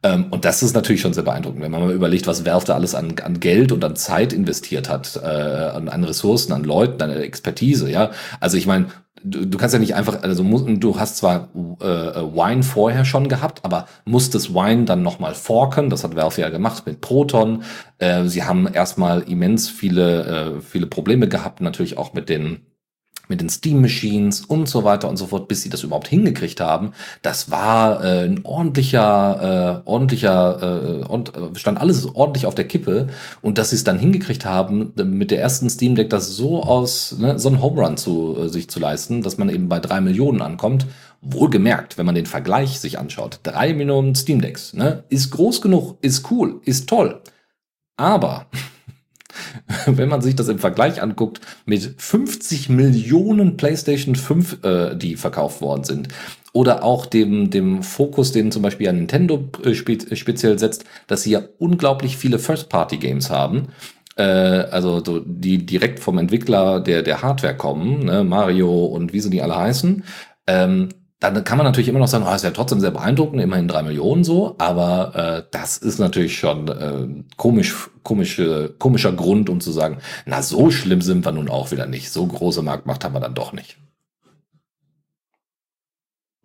Ähm, und das ist natürlich schon sehr beeindruckend, wenn man mal überlegt, was Valve da alles an, an Geld und an Zeit investiert hat, äh, an, an Ressourcen, an Leuten, an Expertise, ja. Also ich meine, du, du kannst ja nicht einfach, also du hast zwar äh, Wine vorher schon gehabt, aber musstest Wine dann nochmal forken. Das hat Valve ja gemacht mit Proton. Äh, sie haben erstmal immens viele, äh, viele Probleme gehabt, natürlich auch mit den mit den Steam Machines und so weiter und so fort, bis sie das überhaupt hingekriegt haben. Das war äh, ein ordentlicher, äh, ordentlicher, äh, und, äh, stand alles ordentlich auf der Kippe. Und dass sie es dann hingekriegt haben, mit der ersten Steam Deck das so aus, ne, so einen Home Run zu äh, sich zu leisten, dass man eben bei drei Millionen ankommt. Wohlgemerkt, wenn man den Vergleich sich anschaut, drei Millionen Steam Decks, ne, ist groß genug, ist cool, ist toll. Aber wenn man sich das im Vergleich anguckt mit 50 Millionen PlayStation 5, äh, die verkauft worden sind, oder auch dem, dem Fokus, den zum Beispiel ja Nintendo äh, äh, speziell setzt, dass sie ja unglaublich viele First-Party-Games haben, äh, also so, die direkt vom Entwickler der, der Hardware kommen, ne, Mario und wie sie die alle heißen, ähm, dann kann man natürlich immer noch sagen, oh, ist ja trotzdem sehr beeindruckend, immerhin drei Millionen so, aber äh, das ist natürlich schon äh, komisch, komische, komischer Grund, um zu sagen, na so schlimm sind wir nun auch wieder nicht. So große Marktmacht haben wir dann doch nicht.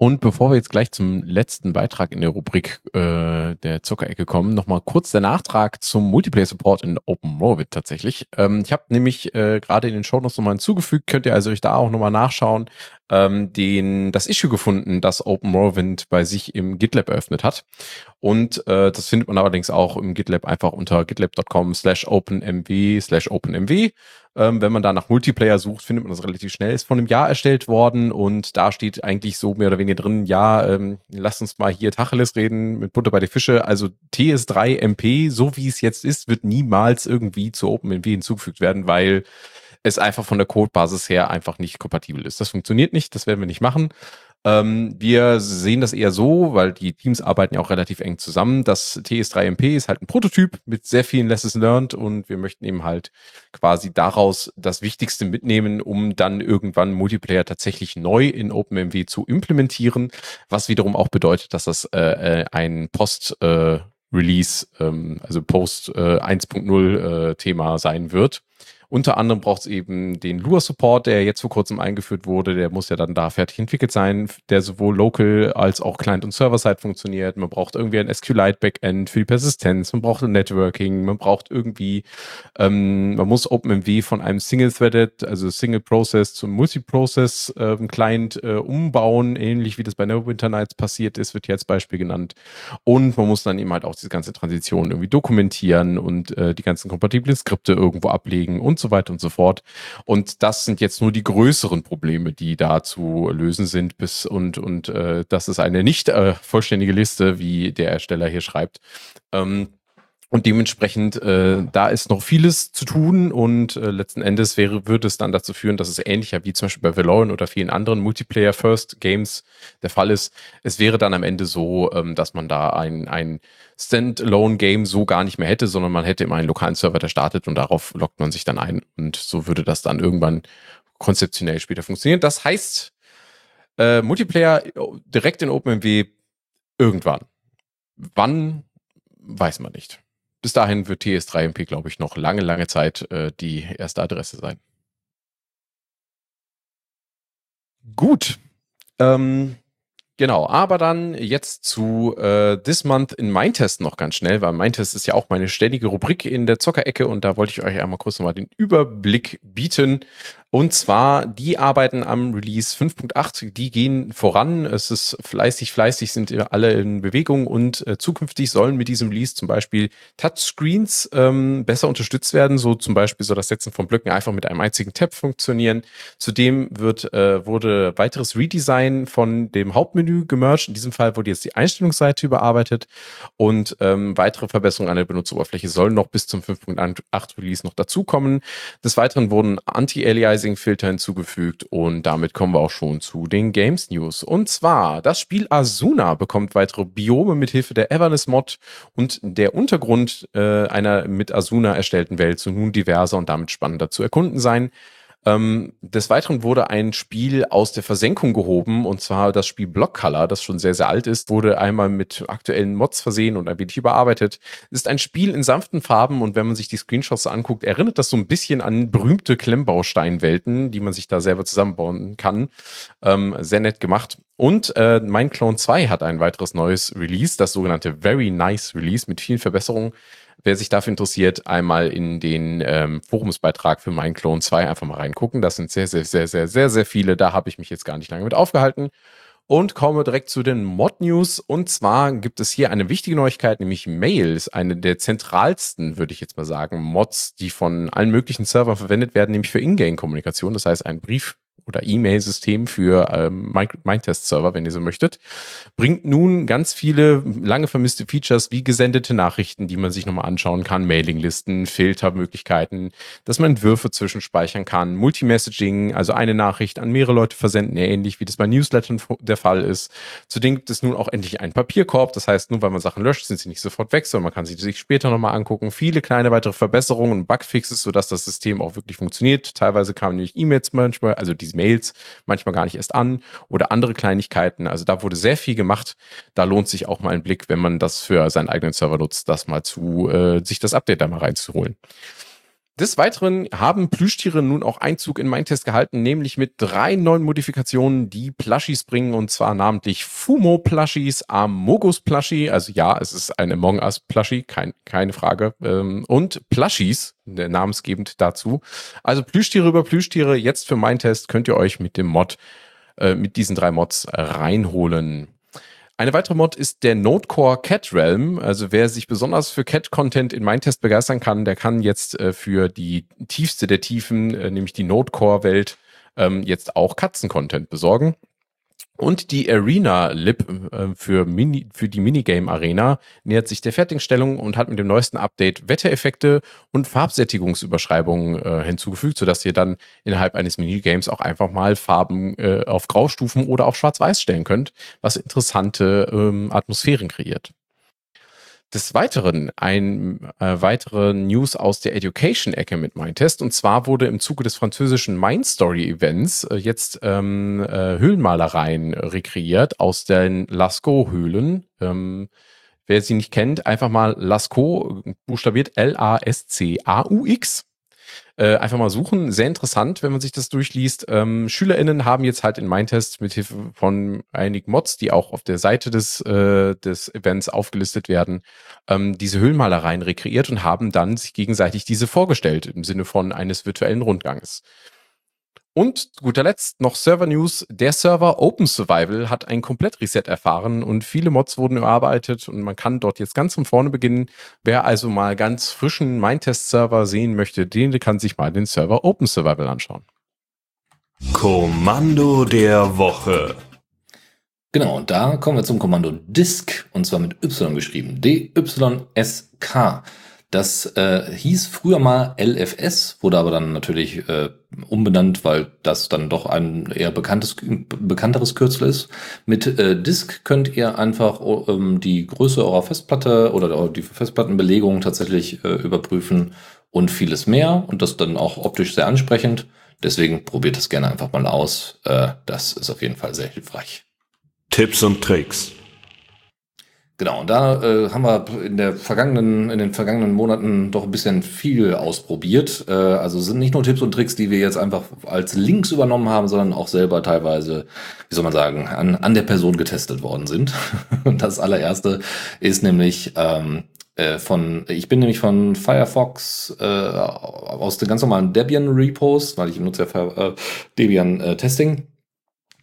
Und bevor wir jetzt gleich zum letzten Beitrag in der Rubrik äh, der Zuckerecke kommen, nochmal kurz der Nachtrag zum Multiplayer-Support in Open Morrowind tatsächlich. Ähm, ich habe nämlich äh, gerade in den Show Notes nochmal hinzugefügt, könnt ihr also euch da auch nochmal nachschauen, ähm, den, das Issue gefunden, das Open Morrowind bei sich im GitLab eröffnet hat. Und äh, das findet man allerdings auch im GitLab einfach unter gitlab.com slash openmw slash openmw. Ähm, wenn man da nach Multiplayer sucht, findet man das relativ schnell. Ist von einem Jahr erstellt worden und da steht eigentlich so mehr oder weniger drin, ja, ähm, lasst uns mal hier Tacheles reden mit Butter bei die Fische. Also TS3 MP, so wie es jetzt ist, wird niemals irgendwie zu OpenMW hinzugefügt werden, weil es einfach von der Codebasis her einfach nicht kompatibel ist. Das funktioniert nicht, das werden wir nicht machen. Ähm, wir sehen das eher so, weil die Teams arbeiten ja auch relativ eng zusammen. Das TS3MP ist halt ein Prototyp mit sehr vielen Lessons learned und wir möchten eben halt quasi daraus das Wichtigste mitnehmen, um dann irgendwann Multiplayer tatsächlich neu in OpenMW zu implementieren, was wiederum auch bedeutet, dass das äh, äh ein Post äh, Release, ähm, also Post äh, 1.0 äh, Thema sein wird. Unter anderem braucht es eben den Lua-Support, der jetzt vor kurzem eingeführt wurde. Der muss ja dann da fertig entwickelt sein, der sowohl local als auch Client- und Server-Side funktioniert. Man braucht irgendwie ein SQLite-Backend für die Persistenz. Man braucht ein Networking. Man braucht irgendwie, ähm, man muss OpenMW von einem Single-Threaded, also Single-Process zum Multiprocess-Client äh, äh, umbauen, ähnlich wie das bei Neverwinter Nights passiert ist, wird hier als Beispiel genannt. Und man muss dann eben halt auch diese ganze Transition irgendwie dokumentieren und äh, die ganzen kompatiblen Skripte irgendwo ablegen und so weiter und so fort. Und das sind jetzt nur die größeren Probleme, die da zu lösen sind. Bis und und äh, das ist eine nicht äh, vollständige Liste, wie der Ersteller hier schreibt. Ähm, und dementsprechend, äh, da ist noch vieles zu tun und äh, letzten Endes wäre, würde es dann dazu führen, dass es ähnlicher wie zum Beispiel bei Valorant oder vielen anderen Multiplayer-First-Games der Fall ist. Es wäre dann am Ende so, ähm, dass man da ein, ein Standalone-Game so gar nicht mehr hätte, sondern man hätte immer einen lokalen Server, der startet und darauf lockt man sich dann ein und so würde das dann irgendwann konzeptionell später funktionieren. Das heißt, äh, Multiplayer direkt in OpenMW irgendwann. Wann, weiß man nicht bis dahin wird TS3MP, glaube ich, noch lange, lange Zeit äh, die erste Adresse sein. Gut. Ähm, genau, aber dann jetzt zu äh, This Month in Mindtest noch ganz schnell, weil Mindtest ist ja auch meine ständige Rubrik in der Zockerecke und da wollte ich euch einmal kurz nochmal den Überblick bieten. Und zwar, die arbeiten am Release 5.8, die gehen voran. Es ist fleißig, fleißig sind alle in Bewegung und äh, zukünftig sollen mit diesem Release zum Beispiel Touchscreens ähm, besser unterstützt werden. So zum Beispiel soll das Setzen von Blöcken einfach mit einem einzigen Tab funktionieren. Zudem wird, äh, wurde weiteres Redesign von dem Hauptmenü gemerged. In diesem Fall wurde jetzt die Einstellungsseite überarbeitet und ähm, weitere Verbesserungen an der Benutzeroberfläche sollen noch bis zum 5.8 Release noch dazukommen. Des Weiteren wurden Anti-Aliasing Anti-Aliasing-Filter hinzugefügt und damit kommen wir auch schon zu den Games News. Und zwar, das Spiel Asuna bekommt weitere Biome mit Hilfe der Everness-Mod und der Untergrund äh, einer mit Asuna erstellten Welt soll nun diverser und damit spannender zu erkunden sein. Ähm, des Weiteren wurde ein Spiel aus der Versenkung gehoben, und zwar das Spiel Block Color, das schon sehr, sehr alt ist, wurde einmal mit aktuellen Mods versehen und ein wenig überarbeitet. Ist ein Spiel in sanften Farben und wenn man sich die Screenshots anguckt, erinnert das so ein bisschen an berühmte Klemmbausteinwelten, die man sich da selber zusammenbauen kann. Ähm, sehr nett gemacht. Und äh, Mein Clone 2 hat ein weiteres neues Release, das sogenannte Very Nice Release mit vielen Verbesserungen Wer sich dafür interessiert, einmal in den ähm, Forumsbeitrag für mein Clone 2 einfach mal reingucken. Das sind sehr, sehr, sehr, sehr, sehr, sehr viele. Da habe ich mich jetzt gar nicht lange mit aufgehalten. Und komme direkt zu den Mod-News. Und zwar gibt es hier eine wichtige Neuigkeit, nämlich Mail ist eine der zentralsten, würde ich jetzt mal sagen, Mods, die von allen möglichen Servern verwendet werden, nämlich für Ingame-Kommunikation. Das heißt, ein Brief oder E-Mail-System für ähm, Mindtest-Server, wenn ihr so möchtet, bringt nun ganz viele lange vermisste Features wie gesendete Nachrichten, die man sich nochmal anschauen kann, Mailinglisten, Filtermöglichkeiten, dass man Entwürfe zwischenspeichern kann, Multimessaging, also eine Nachricht an mehrere Leute versenden, ähnlich wie das bei Newslettern der Fall ist. Zudem gibt es nun auch endlich einen Papierkorb, das heißt, nur weil man Sachen löscht, sind sie nicht sofort weg, sondern man kann sie sich später nochmal angucken. Viele kleine weitere Verbesserungen und Bugfixes, sodass das System auch wirklich funktioniert. Teilweise kamen nämlich E-Mails manchmal, also diese Mails manchmal gar nicht erst an oder andere Kleinigkeiten. Also da wurde sehr viel gemacht. Da lohnt sich auch mal ein Blick, wenn man das für seinen eigenen Server nutzt, das mal zu, äh, sich das Update da mal reinzuholen. Des Weiteren haben Plüschtiere nun auch Einzug in meinen Test gehalten, nämlich mit drei neuen Modifikationen, die Plushies bringen, und zwar namentlich Fumo Plushies, Amogus Plushie, also ja, es ist ein Among Us Plushie, kein, keine Frage, ähm, und Plushies, namensgebend dazu. Also Plüschtiere über Plüschtiere, jetzt für meinen Test könnt ihr euch mit dem Mod, äh, mit diesen drei Mods reinholen. Eine weitere Mod ist der Nodecore Cat Realm. Also wer sich besonders für Cat-Content in Mindtest begeistern kann, der kann jetzt äh, für die tiefste der Tiefen, äh, nämlich die Nodecore-Welt, ähm, jetzt auch Katzen-Content besorgen. Und die Arena Lib äh, für, Mini, für die Minigame Arena nähert sich der Fertigstellung und hat mit dem neuesten Update Wettereffekte und Farbsättigungsüberschreibungen äh, hinzugefügt, sodass ihr dann innerhalb eines Minigames auch einfach mal Farben äh, auf Graustufen oder auf Schwarz-Weiß stellen könnt, was interessante ähm, Atmosphären kreiert. Des Weiteren ein äh, weitere News aus der Education-Ecke mit Mindtest. Und zwar wurde im Zuge des französischen Mind Story Events äh, jetzt ähm, äh, Höhlenmalereien rekreiert aus den Lascaux-Höhlen. Ähm, wer sie nicht kennt, einfach mal Lascaux, buchstabiert L-A-S-C-A-U-X äh, einfach mal suchen. Sehr interessant, wenn man sich das durchliest. Ähm, SchülerInnen haben jetzt halt in Mindtest mit Hilfe von einigen Mods, die auch auf der Seite des, äh, des Events aufgelistet werden, ähm, diese Höhlenmalereien rekreiert und haben dann sich gegenseitig diese vorgestellt im Sinne von eines virtuellen Rundgangs. Und zu guter Letzt noch Server News. Der Server Open Survival hat ein Komplett-Reset erfahren und viele Mods wurden überarbeitet und man kann dort jetzt ganz von vorne beginnen. Wer also mal ganz frischen Mindtest-Server sehen möchte, den kann sich mal den Server Open Survival anschauen. Kommando der Woche. Genau, und da kommen wir zum Kommando Disk und zwar mit Y geschrieben. D-Y-S-K. Das äh, hieß früher mal LFS, wurde aber dann natürlich äh, umbenannt, weil das dann doch ein eher bekanntes, bekannteres Kürzel ist. Mit äh, Disk könnt ihr einfach ähm, die Größe eurer Festplatte oder die Festplattenbelegung tatsächlich äh, überprüfen und vieles mehr und das dann auch optisch sehr ansprechend. Deswegen probiert es gerne einfach mal aus. Äh, das ist auf jeden Fall sehr hilfreich. Tipps und Tricks. Genau, da äh, haben wir in der vergangenen, in den vergangenen Monaten doch ein bisschen viel ausprobiert. Äh, also sind nicht nur Tipps und Tricks, die wir jetzt einfach als Links übernommen haben, sondern auch selber teilweise, wie soll man sagen, an, an der Person getestet worden sind. Und das allererste ist nämlich ähm, äh, von, ich bin nämlich von Firefox äh, aus den ganz normalen Debian Repos, weil ich nutze ja äh, Debian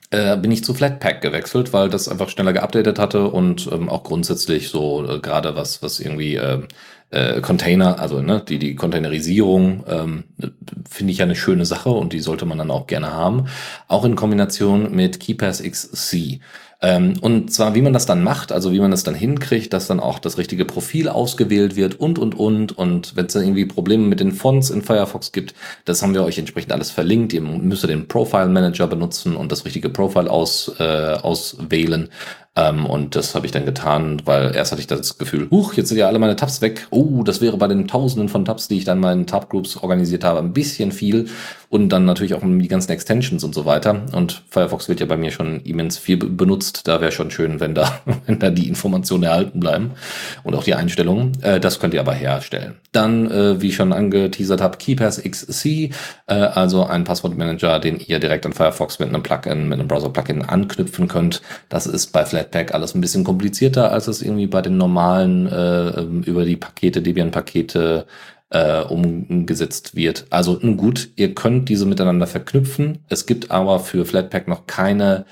äh, bin ich zu Flatpak gewechselt, weil das einfach schneller geupdatet hatte und ähm, auch grundsätzlich so äh, gerade was, was irgendwie äh, äh, Container, also ne, die, die Containerisierung ähm, finde ich ja eine schöne Sache und die sollte man dann auch gerne haben. Auch in Kombination mit KeePass XC. Ähm, und zwar, wie man das dann macht, also wie man das dann hinkriegt, dass dann auch das richtige Profil ausgewählt wird und, und, und. Und wenn es dann irgendwie Probleme mit den Fonts in Firefox gibt, das haben wir euch entsprechend alles verlinkt. Ihr müsst den Profile Manager benutzen und das richtige Profile aus, äh, auswählen. Ähm, und das habe ich dann getan, weil erst hatte ich das Gefühl, huch, jetzt sind ja alle meine Tabs weg. Oh, das wäre bei den Tausenden von Tabs, die ich dann meinen Tab-Groups organisiert habe, ein bisschen viel. Und dann natürlich auch die ganzen Extensions und so weiter. Und Firefox wird ja bei mir schon immens viel benutzt. Da wäre schon schön, wenn da, wenn da die Informationen erhalten bleiben und auch die Einstellungen. Äh, das könnt ihr aber herstellen. Dann, äh, wie ich schon angeteasert habe, KeyPass XC, äh, also ein Passwortmanager, den ihr direkt an Firefox mit einem Plugin, mit einem Browser-Plugin anknüpfen könnt. Das ist bei Flat Flatpak alles ein bisschen komplizierter, als es irgendwie bei den normalen äh, ähm, über die Pakete, Debian-Pakete äh, umgesetzt wird. Also nun gut, ihr könnt diese miteinander verknüpfen. Es gibt aber für Flatpak noch keine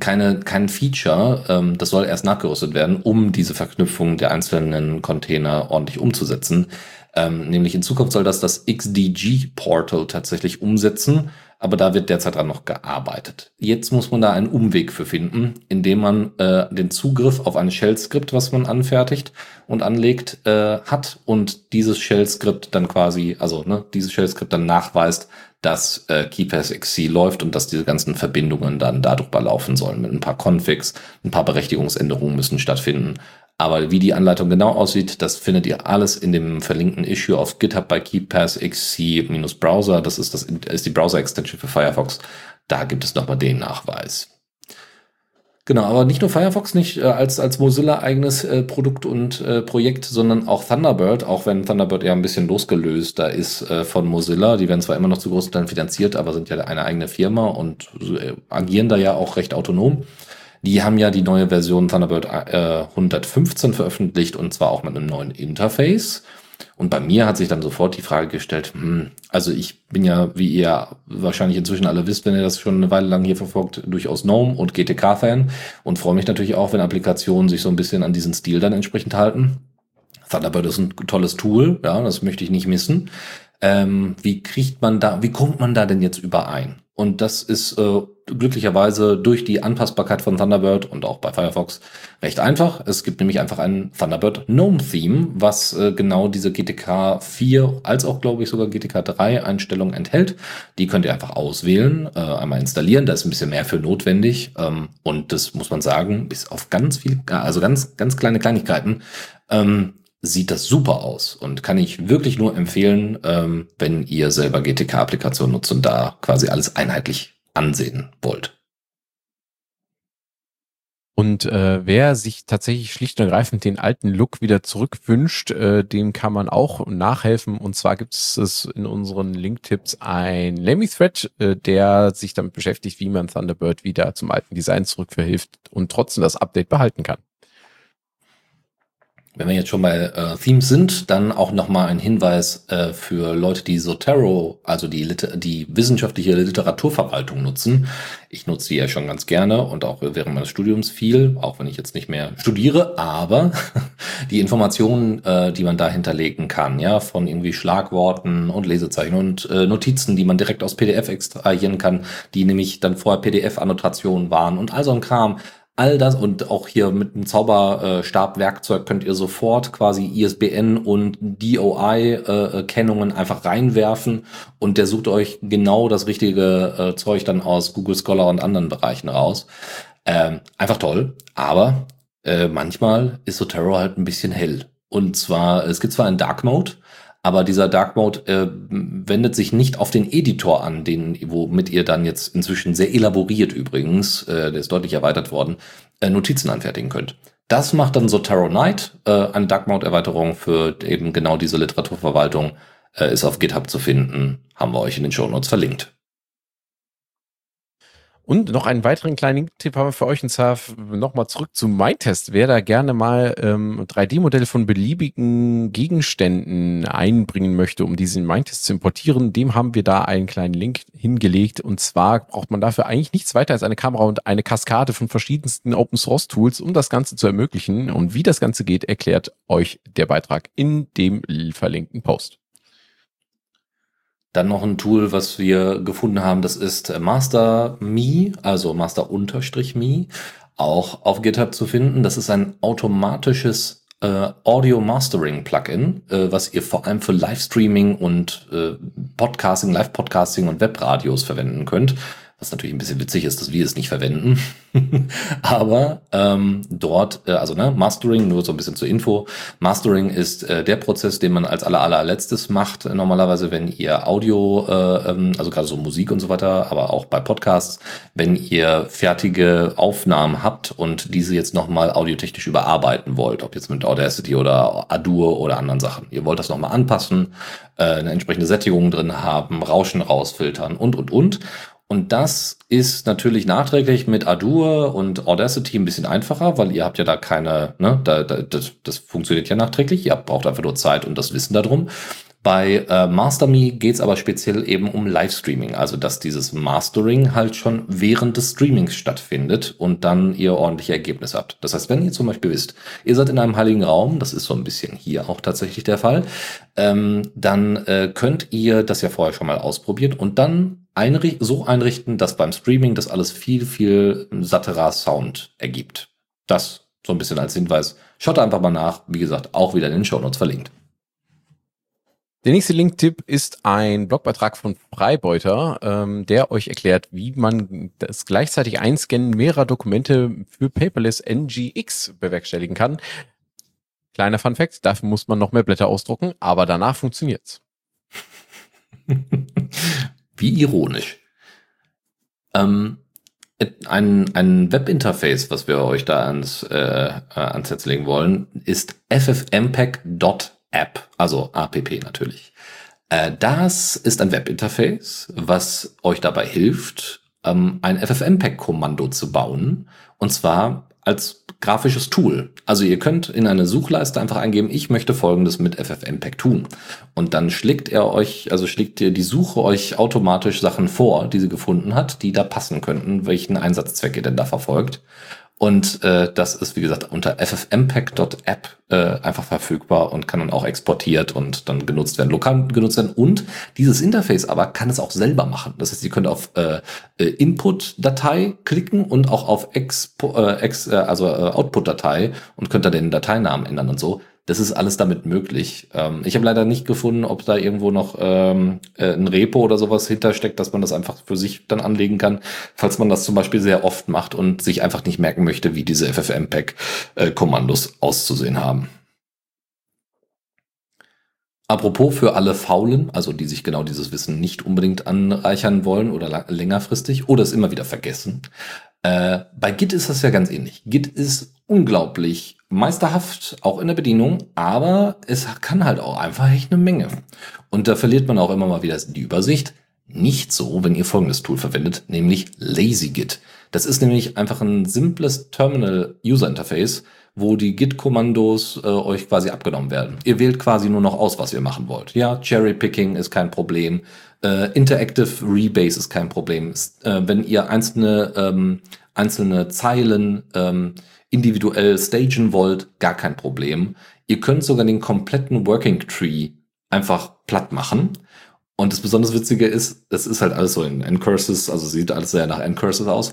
keine, kein Feature, ähm, das soll erst nachgerüstet werden, um diese Verknüpfung der einzelnen Container ordentlich umzusetzen. Ähm, nämlich in Zukunft soll das das XDG-Portal tatsächlich umsetzen, aber da wird derzeit dran noch gearbeitet. Jetzt muss man da einen Umweg für finden, indem man äh, den Zugriff auf ein Shell-Skript, was man anfertigt und anlegt, äh, hat und dieses Shell-Skript dann quasi, also ne, dieses Shell-Skript dann nachweist, dass äh, KeyPass-XC läuft und dass diese ganzen Verbindungen dann darüber laufen sollen. Mit ein paar Configs, ein paar Berechtigungsänderungen müssen stattfinden. Aber wie die Anleitung genau aussieht, das findet ihr alles in dem verlinkten Issue auf GitHub bei KeyPassXC-Browser. Das ist, das ist die Browser-Extension für Firefox. Da gibt es nochmal den Nachweis. Genau, aber nicht nur Firefox nicht äh, als, als Mozilla eigenes äh, Produkt und äh, Projekt, sondern auch Thunderbird, auch wenn Thunderbird eher ein bisschen losgelöst da ist äh, von Mozilla. Die werden zwar immer noch zu großen Teilen finanziert, aber sind ja eine eigene Firma und äh, agieren da ja auch recht autonom. Die haben ja die neue Version Thunderbird äh, 115 veröffentlicht und zwar auch mit einem neuen Interface. Und bei mir hat sich dann sofort die Frage gestellt, hm, also ich bin ja, wie ihr wahrscheinlich inzwischen alle wisst, wenn ihr das schon eine Weile lang hier verfolgt, durchaus GNOME und GTK-Fan und freue mich natürlich auch, wenn Applikationen sich so ein bisschen an diesen Stil dann entsprechend halten. Thunderbird ist ein tolles Tool, ja, das möchte ich nicht missen. Ähm, wie kriegt man da, wie kommt man da denn jetzt überein? Und das ist äh, glücklicherweise durch die Anpassbarkeit von Thunderbird und auch bei Firefox recht einfach. Es gibt nämlich einfach ein Thunderbird GNOME Theme, was äh, genau diese GTK 4 als auch glaube ich sogar GTK 3 Einstellungen enthält. Die könnt ihr einfach auswählen, äh, einmal installieren. Da ist ein bisschen mehr für notwendig. Ähm, und das muss man sagen, ist auf ganz viel, also ganz, ganz kleine Kleinigkeiten. Ähm, sieht das super aus und kann ich wirklich nur empfehlen, ähm, wenn ihr selber GTK-Applikationen nutzt und da quasi alles einheitlich ansehen wollt. Und äh, wer sich tatsächlich schlicht und ergreifend den alten Look wieder zurückwünscht, äh, dem kann man auch nachhelfen. Und zwar gibt es in unseren Link-Tipps ein Lemmy-Thread, äh, der sich damit beschäftigt, wie man Thunderbird wieder zum alten Design zurückverhilft und trotzdem das Update behalten kann. Wenn wir jetzt schon bei äh, Themes sind, dann auch nochmal ein Hinweis äh, für Leute, die Zotero, also die, Liter die wissenschaftliche Literaturverwaltung nutzen. Ich nutze die ja schon ganz gerne und auch während meines Studiums viel, auch wenn ich jetzt nicht mehr studiere, aber die Informationen, äh, die man da hinterlegen kann, ja, von irgendwie Schlagworten und Lesezeichen und äh, Notizen, die man direkt aus PDF extrahieren kann, die nämlich dann vorher PDF-Annotationen waren und all so ein Kram, all das und auch hier mit einem Zauberstabwerkzeug könnt ihr sofort quasi ISBN und DOI-Kennungen äh, einfach reinwerfen und der sucht euch genau das richtige äh, Zeug dann aus Google Scholar und anderen Bereichen raus. Ähm, einfach toll, aber äh, manchmal ist Zotero halt ein bisschen hell. Und zwar, es gibt zwar einen Dark Mode, aber dieser Dark Mode äh, wendet sich nicht auf den Editor an, den, womit ihr dann jetzt inzwischen sehr elaboriert übrigens, äh, der ist deutlich erweitert worden, äh, Notizen anfertigen könnt. Das macht dann Zotero Night, äh, eine Dark Mode Erweiterung für eben genau diese Literaturverwaltung, äh, ist auf GitHub zu finden, haben wir euch in den Show Notes verlinkt. Und noch einen weiteren kleinen Tipp haben wir für euch, und zwar nochmal zurück zu MyTest. Wer da gerne mal ähm, 3D-Modelle von beliebigen Gegenständen einbringen möchte, um diese in MyTest zu importieren, dem haben wir da einen kleinen Link hingelegt. Und zwar braucht man dafür eigentlich nichts weiter als eine Kamera und eine Kaskade von verschiedensten Open-Source-Tools, um das Ganze zu ermöglichen. Und wie das Ganze geht, erklärt euch der Beitrag in dem verlinkten Post. Dann noch ein Tool, was wir gefunden haben, das ist Master.me, also Master-Me, auch auf GitHub zu finden. Das ist ein automatisches äh, Audio Mastering Plugin, äh, was ihr vor allem für Livestreaming und äh, Podcasting, Live-Podcasting und Webradios verwenden könnt. Was natürlich ein bisschen witzig ist, dass wir es nicht verwenden. Aber ähm, dort, äh, also ne, Mastering, nur so ein bisschen zur Info. Mastering ist äh, der Prozess, den man als aller, allerletztes macht, äh, normalerweise, wenn ihr Audio, äh, ähm, also gerade so Musik und so weiter, aber auch bei Podcasts, wenn ihr fertige Aufnahmen habt und diese jetzt nochmal audiotechnisch überarbeiten wollt, ob jetzt mit Audacity oder Adur oder anderen Sachen. Ihr wollt das nochmal anpassen, äh, eine entsprechende Sättigung drin haben, Rauschen rausfiltern und, und, und. Und das ist natürlich nachträglich mit Adur und Audacity ein bisschen einfacher, weil ihr habt ja da keine, ne, da, da, das, das funktioniert ja nachträglich. Ihr braucht einfach nur Zeit und das Wissen darum. Bei äh, MasterMe geht es aber speziell eben um Livestreaming, also dass dieses Mastering halt schon während des Streamings stattfindet und dann ihr ordentliche Ergebnisse habt. Das heißt, wenn ihr zum Beispiel wisst, ihr seid in einem heiligen Raum, das ist so ein bisschen hier auch tatsächlich der Fall, ähm, dann äh, könnt ihr das ja vorher schon mal ausprobieren und dann einricht so einrichten, dass beim Streaming das alles viel, viel satterer Sound ergibt. Das so ein bisschen als Hinweis. Schaut einfach mal nach. Wie gesagt, auch wieder in den Show Notes verlinkt. Der nächste Link-Tipp ist ein Blogbeitrag von Freibeuter, ähm, der euch erklärt, wie man das gleichzeitig Einscannen mehrerer Dokumente für Paperless NGX bewerkstelligen kann. Kleiner Fun Fact, dafür muss man noch mehr Blätter ausdrucken, aber danach funktioniert's. wie ironisch. Ähm, ein, ein Webinterface, was wir euch da ans, äh, äh ans Herz legen wollen, ist ffmpeg.com App, also app natürlich. Äh, das ist ein Webinterface, was euch dabei hilft, ähm, ein FFmpeg-Kommando zu bauen. Und zwar als grafisches Tool. Also ihr könnt in eine Suchleiste einfach eingeben, ich möchte folgendes mit FFmpeg tun. Und dann schlägt er euch, also schlägt ihr die Suche euch automatisch Sachen vor, die sie gefunden hat, die da passen könnten, welchen Einsatzzweck ihr denn da verfolgt. Und äh, das ist, wie gesagt, unter ffmpeg.app äh, einfach verfügbar und kann dann auch exportiert und dann genutzt werden, lokal genutzt werden. Und dieses Interface aber kann es auch selber machen. Das heißt, ihr könnt auf äh, äh Input-Datei klicken und auch auf Expo, äh, Ex, äh, also äh, Output-Datei und könnt da den Dateinamen ändern und so. Das ist alles damit möglich. Ähm, ich habe leider nicht gefunden, ob da irgendwo noch ähm, äh, ein Repo oder sowas hintersteckt, dass man das einfach für sich dann anlegen kann, falls man das zum Beispiel sehr oft macht und sich einfach nicht merken möchte, wie diese FFmpeg-Kommandos äh, auszusehen haben. Apropos für alle Faulen, also die sich genau dieses Wissen nicht unbedingt anreichern wollen oder längerfristig oder es immer wieder vergessen. Äh, bei Git ist das ja ganz ähnlich. Git ist unglaublich meisterhaft, auch in der Bedienung, aber es kann halt auch einfach echt eine Menge. Und da verliert man auch immer mal wieder die Übersicht. Nicht so, wenn ihr folgendes Tool verwendet, nämlich LazyGit. Das ist nämlich einfach ein simples Terminal-User-Interface, wo die Git-Kommandos äh, euch quasi abgenommen werden. Ihr wählt quasi nur noch aus, was ihr machen wollt. Ja, Cherry-Picking ist kein Problem. Äh, Interactive Rebase ist kein Problem. Äh, wenn ihr einzelne, ähm, einzelne Zeilen ähm, individuell stagen wollt, gar kein Problem. Ihr könnt sogar den kompletten Working Tree einfach platt machen. Und das besonders Witzige ist, es ist halt alles so in N-Curses, also sieht alles sehr nach N-Curses aus.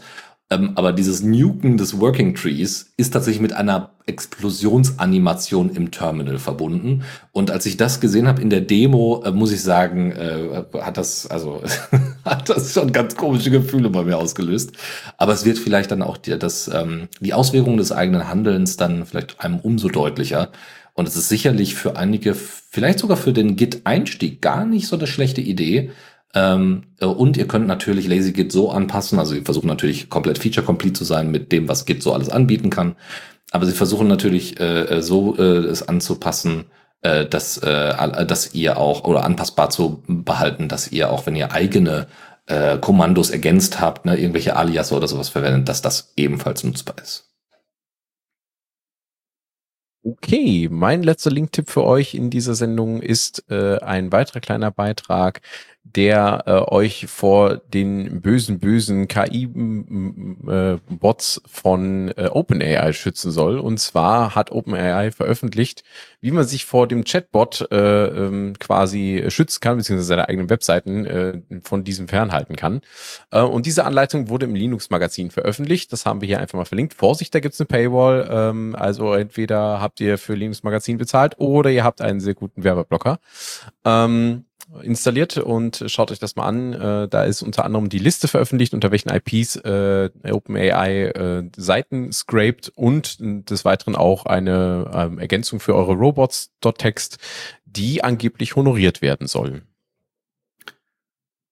Ähm, aber dieses Nuken des Working Trees ist tatsächlich mit einer Explosionsanimation im Terminal verbunden. Und als ich das gesehen habe in der Demo, äh, muss ich sagen, äh, hat das also hat das schon ganz komische Gefühle bei mir ausgelöst. Aber es wird vielleicht dann auch die, das, ähm, die Auswirkungen des eigenen Handelns dann vielleicht einem umso deutlicher. Und es ist sicherlich für einige, vielleicht sogar für den Git-Einstieg gar nicht so eine schlechte Idee, ähm, äh, und ihr könnt natürlich LazyGit so anpassen, also sie versuchen natürlich komplett feature-complete zu sein mit dem, was Git so alles anbieten kann. Aber sie versuchen natürlich äh, äh so äh, es anzupassen, äh, dass, äh, dass ihr auch, oder anpassbar zu behalten, dass ihr auch, wenn ihr eigene äh, Kommandos ergänzt habt, ne, irgendwelche Alias oder sowas verwendet, dass das ebenfalls nutzbar ist. Okay, mein letzter Link-Tipp für euch in dieser Sendung ist äh, ein weiterer kleiner Beitrag der äh, euch vor den bösen, bösen KI-Bots von äh, OpenAI schützen soll. Und zwar hat OpenAI veröffentlicht, wie man sich vor dem Chatbot äh, ähm, quasi schützen kann, beziehungsweise seine eigenen Webseiten äh, von diesem fernhalten kann. Äh, und diese Anleitung wurde im Linux-Magazin veröffentlicht. Das haben wir hier einfach mal verlinkt. Vorsicht, da gibt's eine Paywall. Ähm, also entweder habt ihr für Linux-Magazin bezahlt oder ihr habt einen sehr guten Werbeblocker. Ähm, installiert und schaut euch das mal an. Äh, da ist unter anderem die Liste veröffentlicht, unter welchen IPs äh, OpenAI äh, Seiten scraped und des Weiteren auch eine ähm, Ergänzung für eure Robots.txt, die angeblich honoriert werden soll.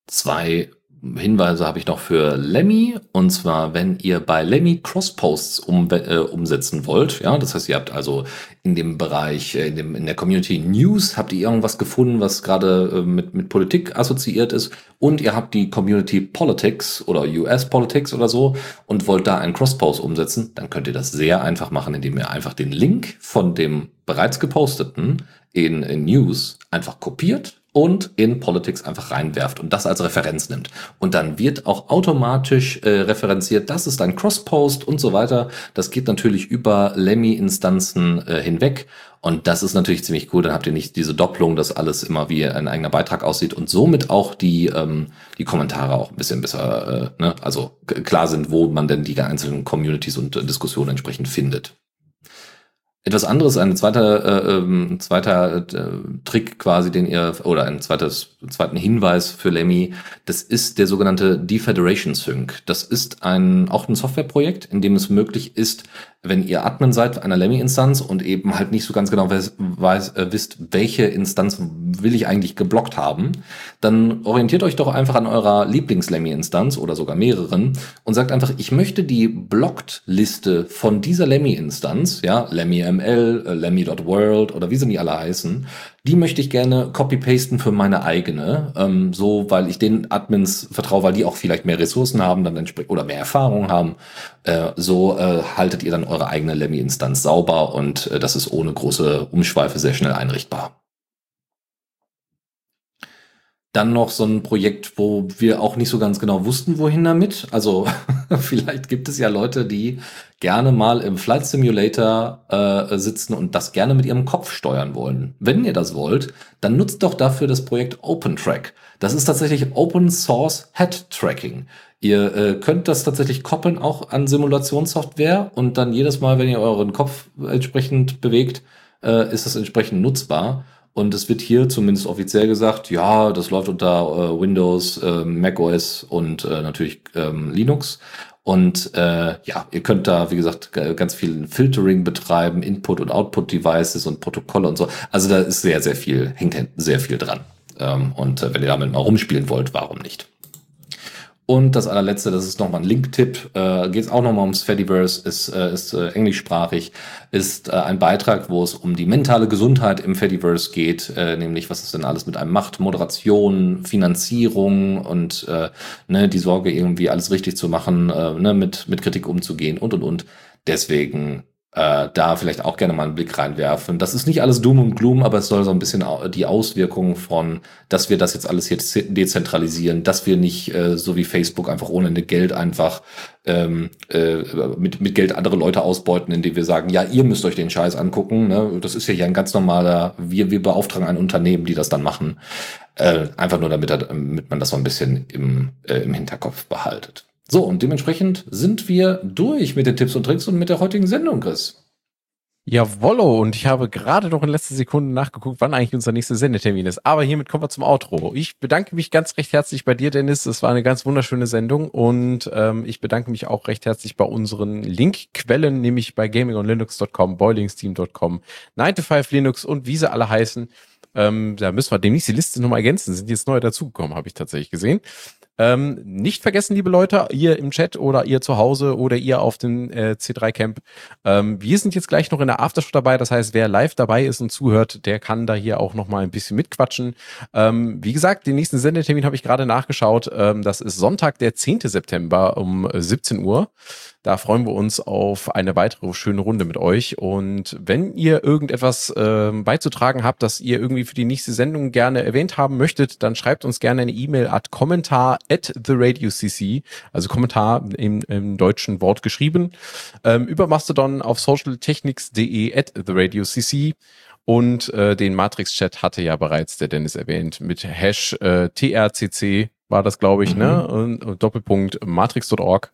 Zwei Hinweise habe ich noch für Lemmy. Und zwar, wenn ihr bei Lemmy Crossposts um, äh, umsetzen wollt. Ja, das heißt, ihr habt also in dem Bereich, äh, in, dem, in der Community News, habt ihr irgendwas gefunden, was gerade äh, mit, mit Politik assoziiert ist. Und ihr habt die Community Politics oder US Politics oder so und wollt da einen Crosspost umsetzen, dann könnt ihr das sehr einfach machen, indem ihr einfach den Link von dem bereits geposteten in, in News einfach kopiert und in Politics einfach reinwerft und das als Referenz nimmt. Und dann wird auch automatisch äh, referenziert, das ist ein Crosspost und so weiter. Das geht natürlich über Lemmy-Instanzen äh, hinweg. Und das ist natürlich ziemlich cool. Dann habt ihr nicht diese Doppelung, dass alles immer wie ein eigener Beitrag aussieht und somit auch die, ähm, die Kommentare auch ein bisschen besser, äh, ne? also klar sind, wo man denn die einzelnen Communities und äh, Diskussionen entsprechend findet. Etwas anderes, ein zweiter, äh, ähm, zweiter äh, Trick quasi, den ihr, oder ein zweites, zweiten Hinweis für Lemmy, das ist der sogenannte Defederation Sync. Das ist ein, auch ein Softwareprojekt, in dem es möglich ist, wenn ihr Admin seid einer Lemmy-Instanz und eben halt nicht so ganz genau weiß, weiß, äh, wisst, welche Instanz will ich eigentlich geblockt haben, dann orientiert euch doch einfach an eurer Lieblings-Lemmy-Instanz oder sogar mehreren und sagt einfach, ich möchte die Blocked-Liste von dieser Lemmy-Instanz, ja, LemmyML, äh, Lemmy.world oder wie sie die alle heißen, die möchte ich gerne copy-pasten für meine eigene, ähm, so, weil ich den Admins vertraue, weil die auch vielleicht mehr Ressourcen haben, dann oder mehr Erfahrung haben. Äh, so äh, haltet ihr dann eure eigene Lemmy-Instanz sauber und äh, das ist ohne große Umschweife sehr schnell einrichtbar. Dann noch so ein Projekt, wo wir auch nicht so ganz genau wussten, wohin damit. Also vielleicht gibt es ja Leute, die gerne mal im Flight Simulator äh, sitzen und das gerne mit ihrem Kopf steuern wollen. Wenn ihr das wollt, dann nutzt doch dafür das Projekt OpenTrack. Das ist tatsächlich Open Source Head Tracking. Ihr äh, könnt das tatsächlich koppeln auch an Simulationssoftware und dann jedes Mal, wenn ihr euren Kopf entsprechend bewegt, äh, ist das entsprechend nutzbar. Und es wird hier zumindest offiziell gesagt, ja, das läuft unter äh, Windows, äh, macOS und äh, natürlich ähm, Linux. Und äh, ja, ihr könnt da, wie gesagt, ganz viel Filtering betreiben, Input- und Output-Devices und Protokolle und so. Also da ist sehr, sehr viel, hängt sehr viel dran. Ähm, und äh, wenn ihr damit mal rumspielen wollt, warum nicht? Und das allerletzte, das ist nochmal ein Link-Tipp, äh, geht es auch nochmal ums Fediverse, ist, äh, ist äh, englischsprachig, ist äh, ein Beitrag, wo es um die mentale Gesundheit im Fediverse geht, äh, nämlich was es denn alles mit einem macht, Moderation, Finanzierung und äh, ne, die Sorge irgendwie alles richtig zu machen, äh, ne, mit, mit Kritik umzugehen und und und. Deswegen äh, da vielleicht auch gerne mal einen Blick reinwerfen. Das ist nicht alles Doom und Gloom, aber es soll so ein bisschen die Auswirkungen von, dass wir das jetzt alles jetzt dezentralisieren, dass wir nicht äh, so wie Facebook einfach ohne Ende Geld einfach ähm, äh, mit, mit Geld andere Leute ausbeuten, indem wir sagen, ja, ihr müsst euch den Scheiß angucken. Ne? Das ist ja hier ein ganz normaler, wir, wir beauftragen ein Unternehmen, die das dann machen. Äh, einfach nur damit, damit man das so ein bisschen im, äh, im Hinterkopf behaltet. So, und dementsprechend sind wir durch mit den Tipps und Tricks und mit der heutigen Sendung, Chris. Jawollo, und ich habe gerade noch in letzter Sekunde nachgeguckt, wann eigentlich unser nächster Sendetermin ist. Aber hiermit kommen wir zum Outro. Ich bedanke mich ganz recht herzlich bei dir, Dennis. Es war eine ganz wunderschöne Sendung und ähm, ich bedanke mich auch recht herzlich bei unseren Linkquellen, nämlich bei gamingonlinux.com, boilingsteam.com, 9 to 5 Linux und wie sie alle heißen. Ähm, da müssen wir demnächst die Liste nochmal ergänzen. Sind jetzt neue dazugekommen, habe ich tatsächlich gesehen. Ähm, nicht vergessen, liebe Leute, ihr im Chat oder ihr zu Hause oder ihr auf dem äh, C3 Camp. Ähm, wir sind jetzt gleich noch in der Aftershow dabei. Das heißt, wer live dabei ist und zuhört, der kann da hier auch noch mal ein bisschen mitquatschen. Ähm, wie gesagt, den nächsten Sendetermin habe ich gerade nachgeschaut. Ähm, das ist Sonntag, der 10. September um 17 Uhr. Da freuen wir uns auf eine weitere schöne Runde mit euch. Und wenn ihr irgendetwas äh, beizutragen habt, das ihr irgendwie für die nächste Sendung gerne erwähnt haben möchtet, dann schreibt uns gerne eine E-Mail at kommentar at the radio cc, also Kommentar im, im deutschen Wort geschrieben, ähm, über Mastodon auf socialtechnics.de at the radio cc. Und äh, den Matrix-Chat hatte ja bereits der Dennis erwähnt mit Hash äh, TRCC war das, glaube ich, ne? mhm. ne? Und, und Doppelpunkt matrix.org.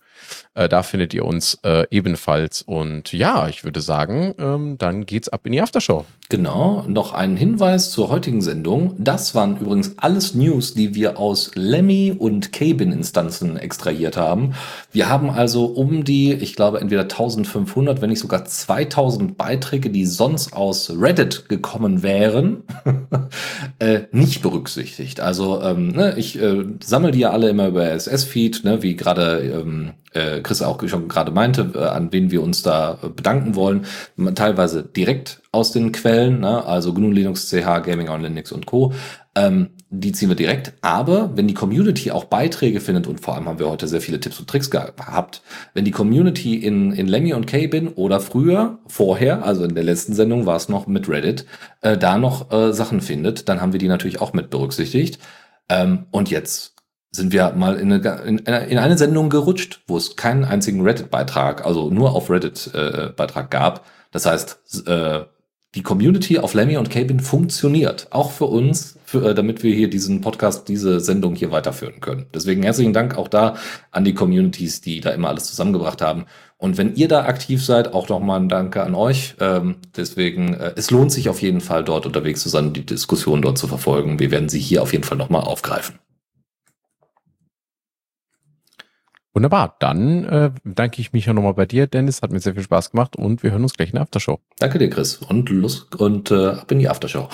Äh, da findet ihr uns äh, ebenfalls. Und ja, ich würde sagen, ähm, dann geht's ab in die Aftershow. Genau, noch ein Hinweis zur heutigen Sendung. Das waren übrigens alles News, die wir aus Lemmy und Cabin-Instanzen extrahiert haben. Wir haben also um die, ich glaube, entweder 1500, wenn nicht sogar 2000 Beiträge, die sonst aus Reddit gekommen wären, äh, nicht berücksichtigt. Also ähm, ne, ich äh, sammle die ja alle immer über SS-Feed, ne, wie gerade ähm, äh, Chris auch schon gerade meinte, äh, an wen wir uns da bedanken wollen. Teilweise direkt aus den Quellen, ne? also GNU Linux, CH, Gaming on Linux und Co. Ähm, die ziehen wir direkt. Aber wenn die Community auch Beiträge findet, und vor allem haben wir heute sehr viele Tipps und Tricks gehabt, wenn die Community in, in Lemmy und K-Bin oder früher, vorher, also in der letzten Sendung war es noch mit Reddit, äh, da noch äh, Sachen findet, dann haben wir die natürlich auch mit berücksichtigt. Ähm, und jetzt sind wir mal in eine, in, in eine Sendung gerutscht, wo es keinen einzigen Reddit-Beitrag, also nur auf Reddit-Beitrag äh, gab. Das heißt, äh, die Community auf Lemmy und Cabin funktioniert. Auch für uns, für, äh, damit wir hier diesen Podcast, diese Sendung hier weiterführen können. Deswegen herzlichen Dank auch da an die Communities, die da immer alles zusammengebracht haben. Und wenn ihr da aktiv seid, auch nochmal ein Danke an euch. Ähm, deswegen, äh, es lohnt sich auf jeden Fall dort unterwegs zu sein die Diskussion dort zu verfolgen. Wir werden sie hier auf jeden Fall nochmal aufgreifen. Wunderbar. Dann äh, danke ich mich ja nochmal bei dir, Dennis. Hat mir sehr viel Spaß gemacht und wir hören uns gleich in der Aftershow. Danke dir, Chris. Und Lust und äh, ab in die Aftershow.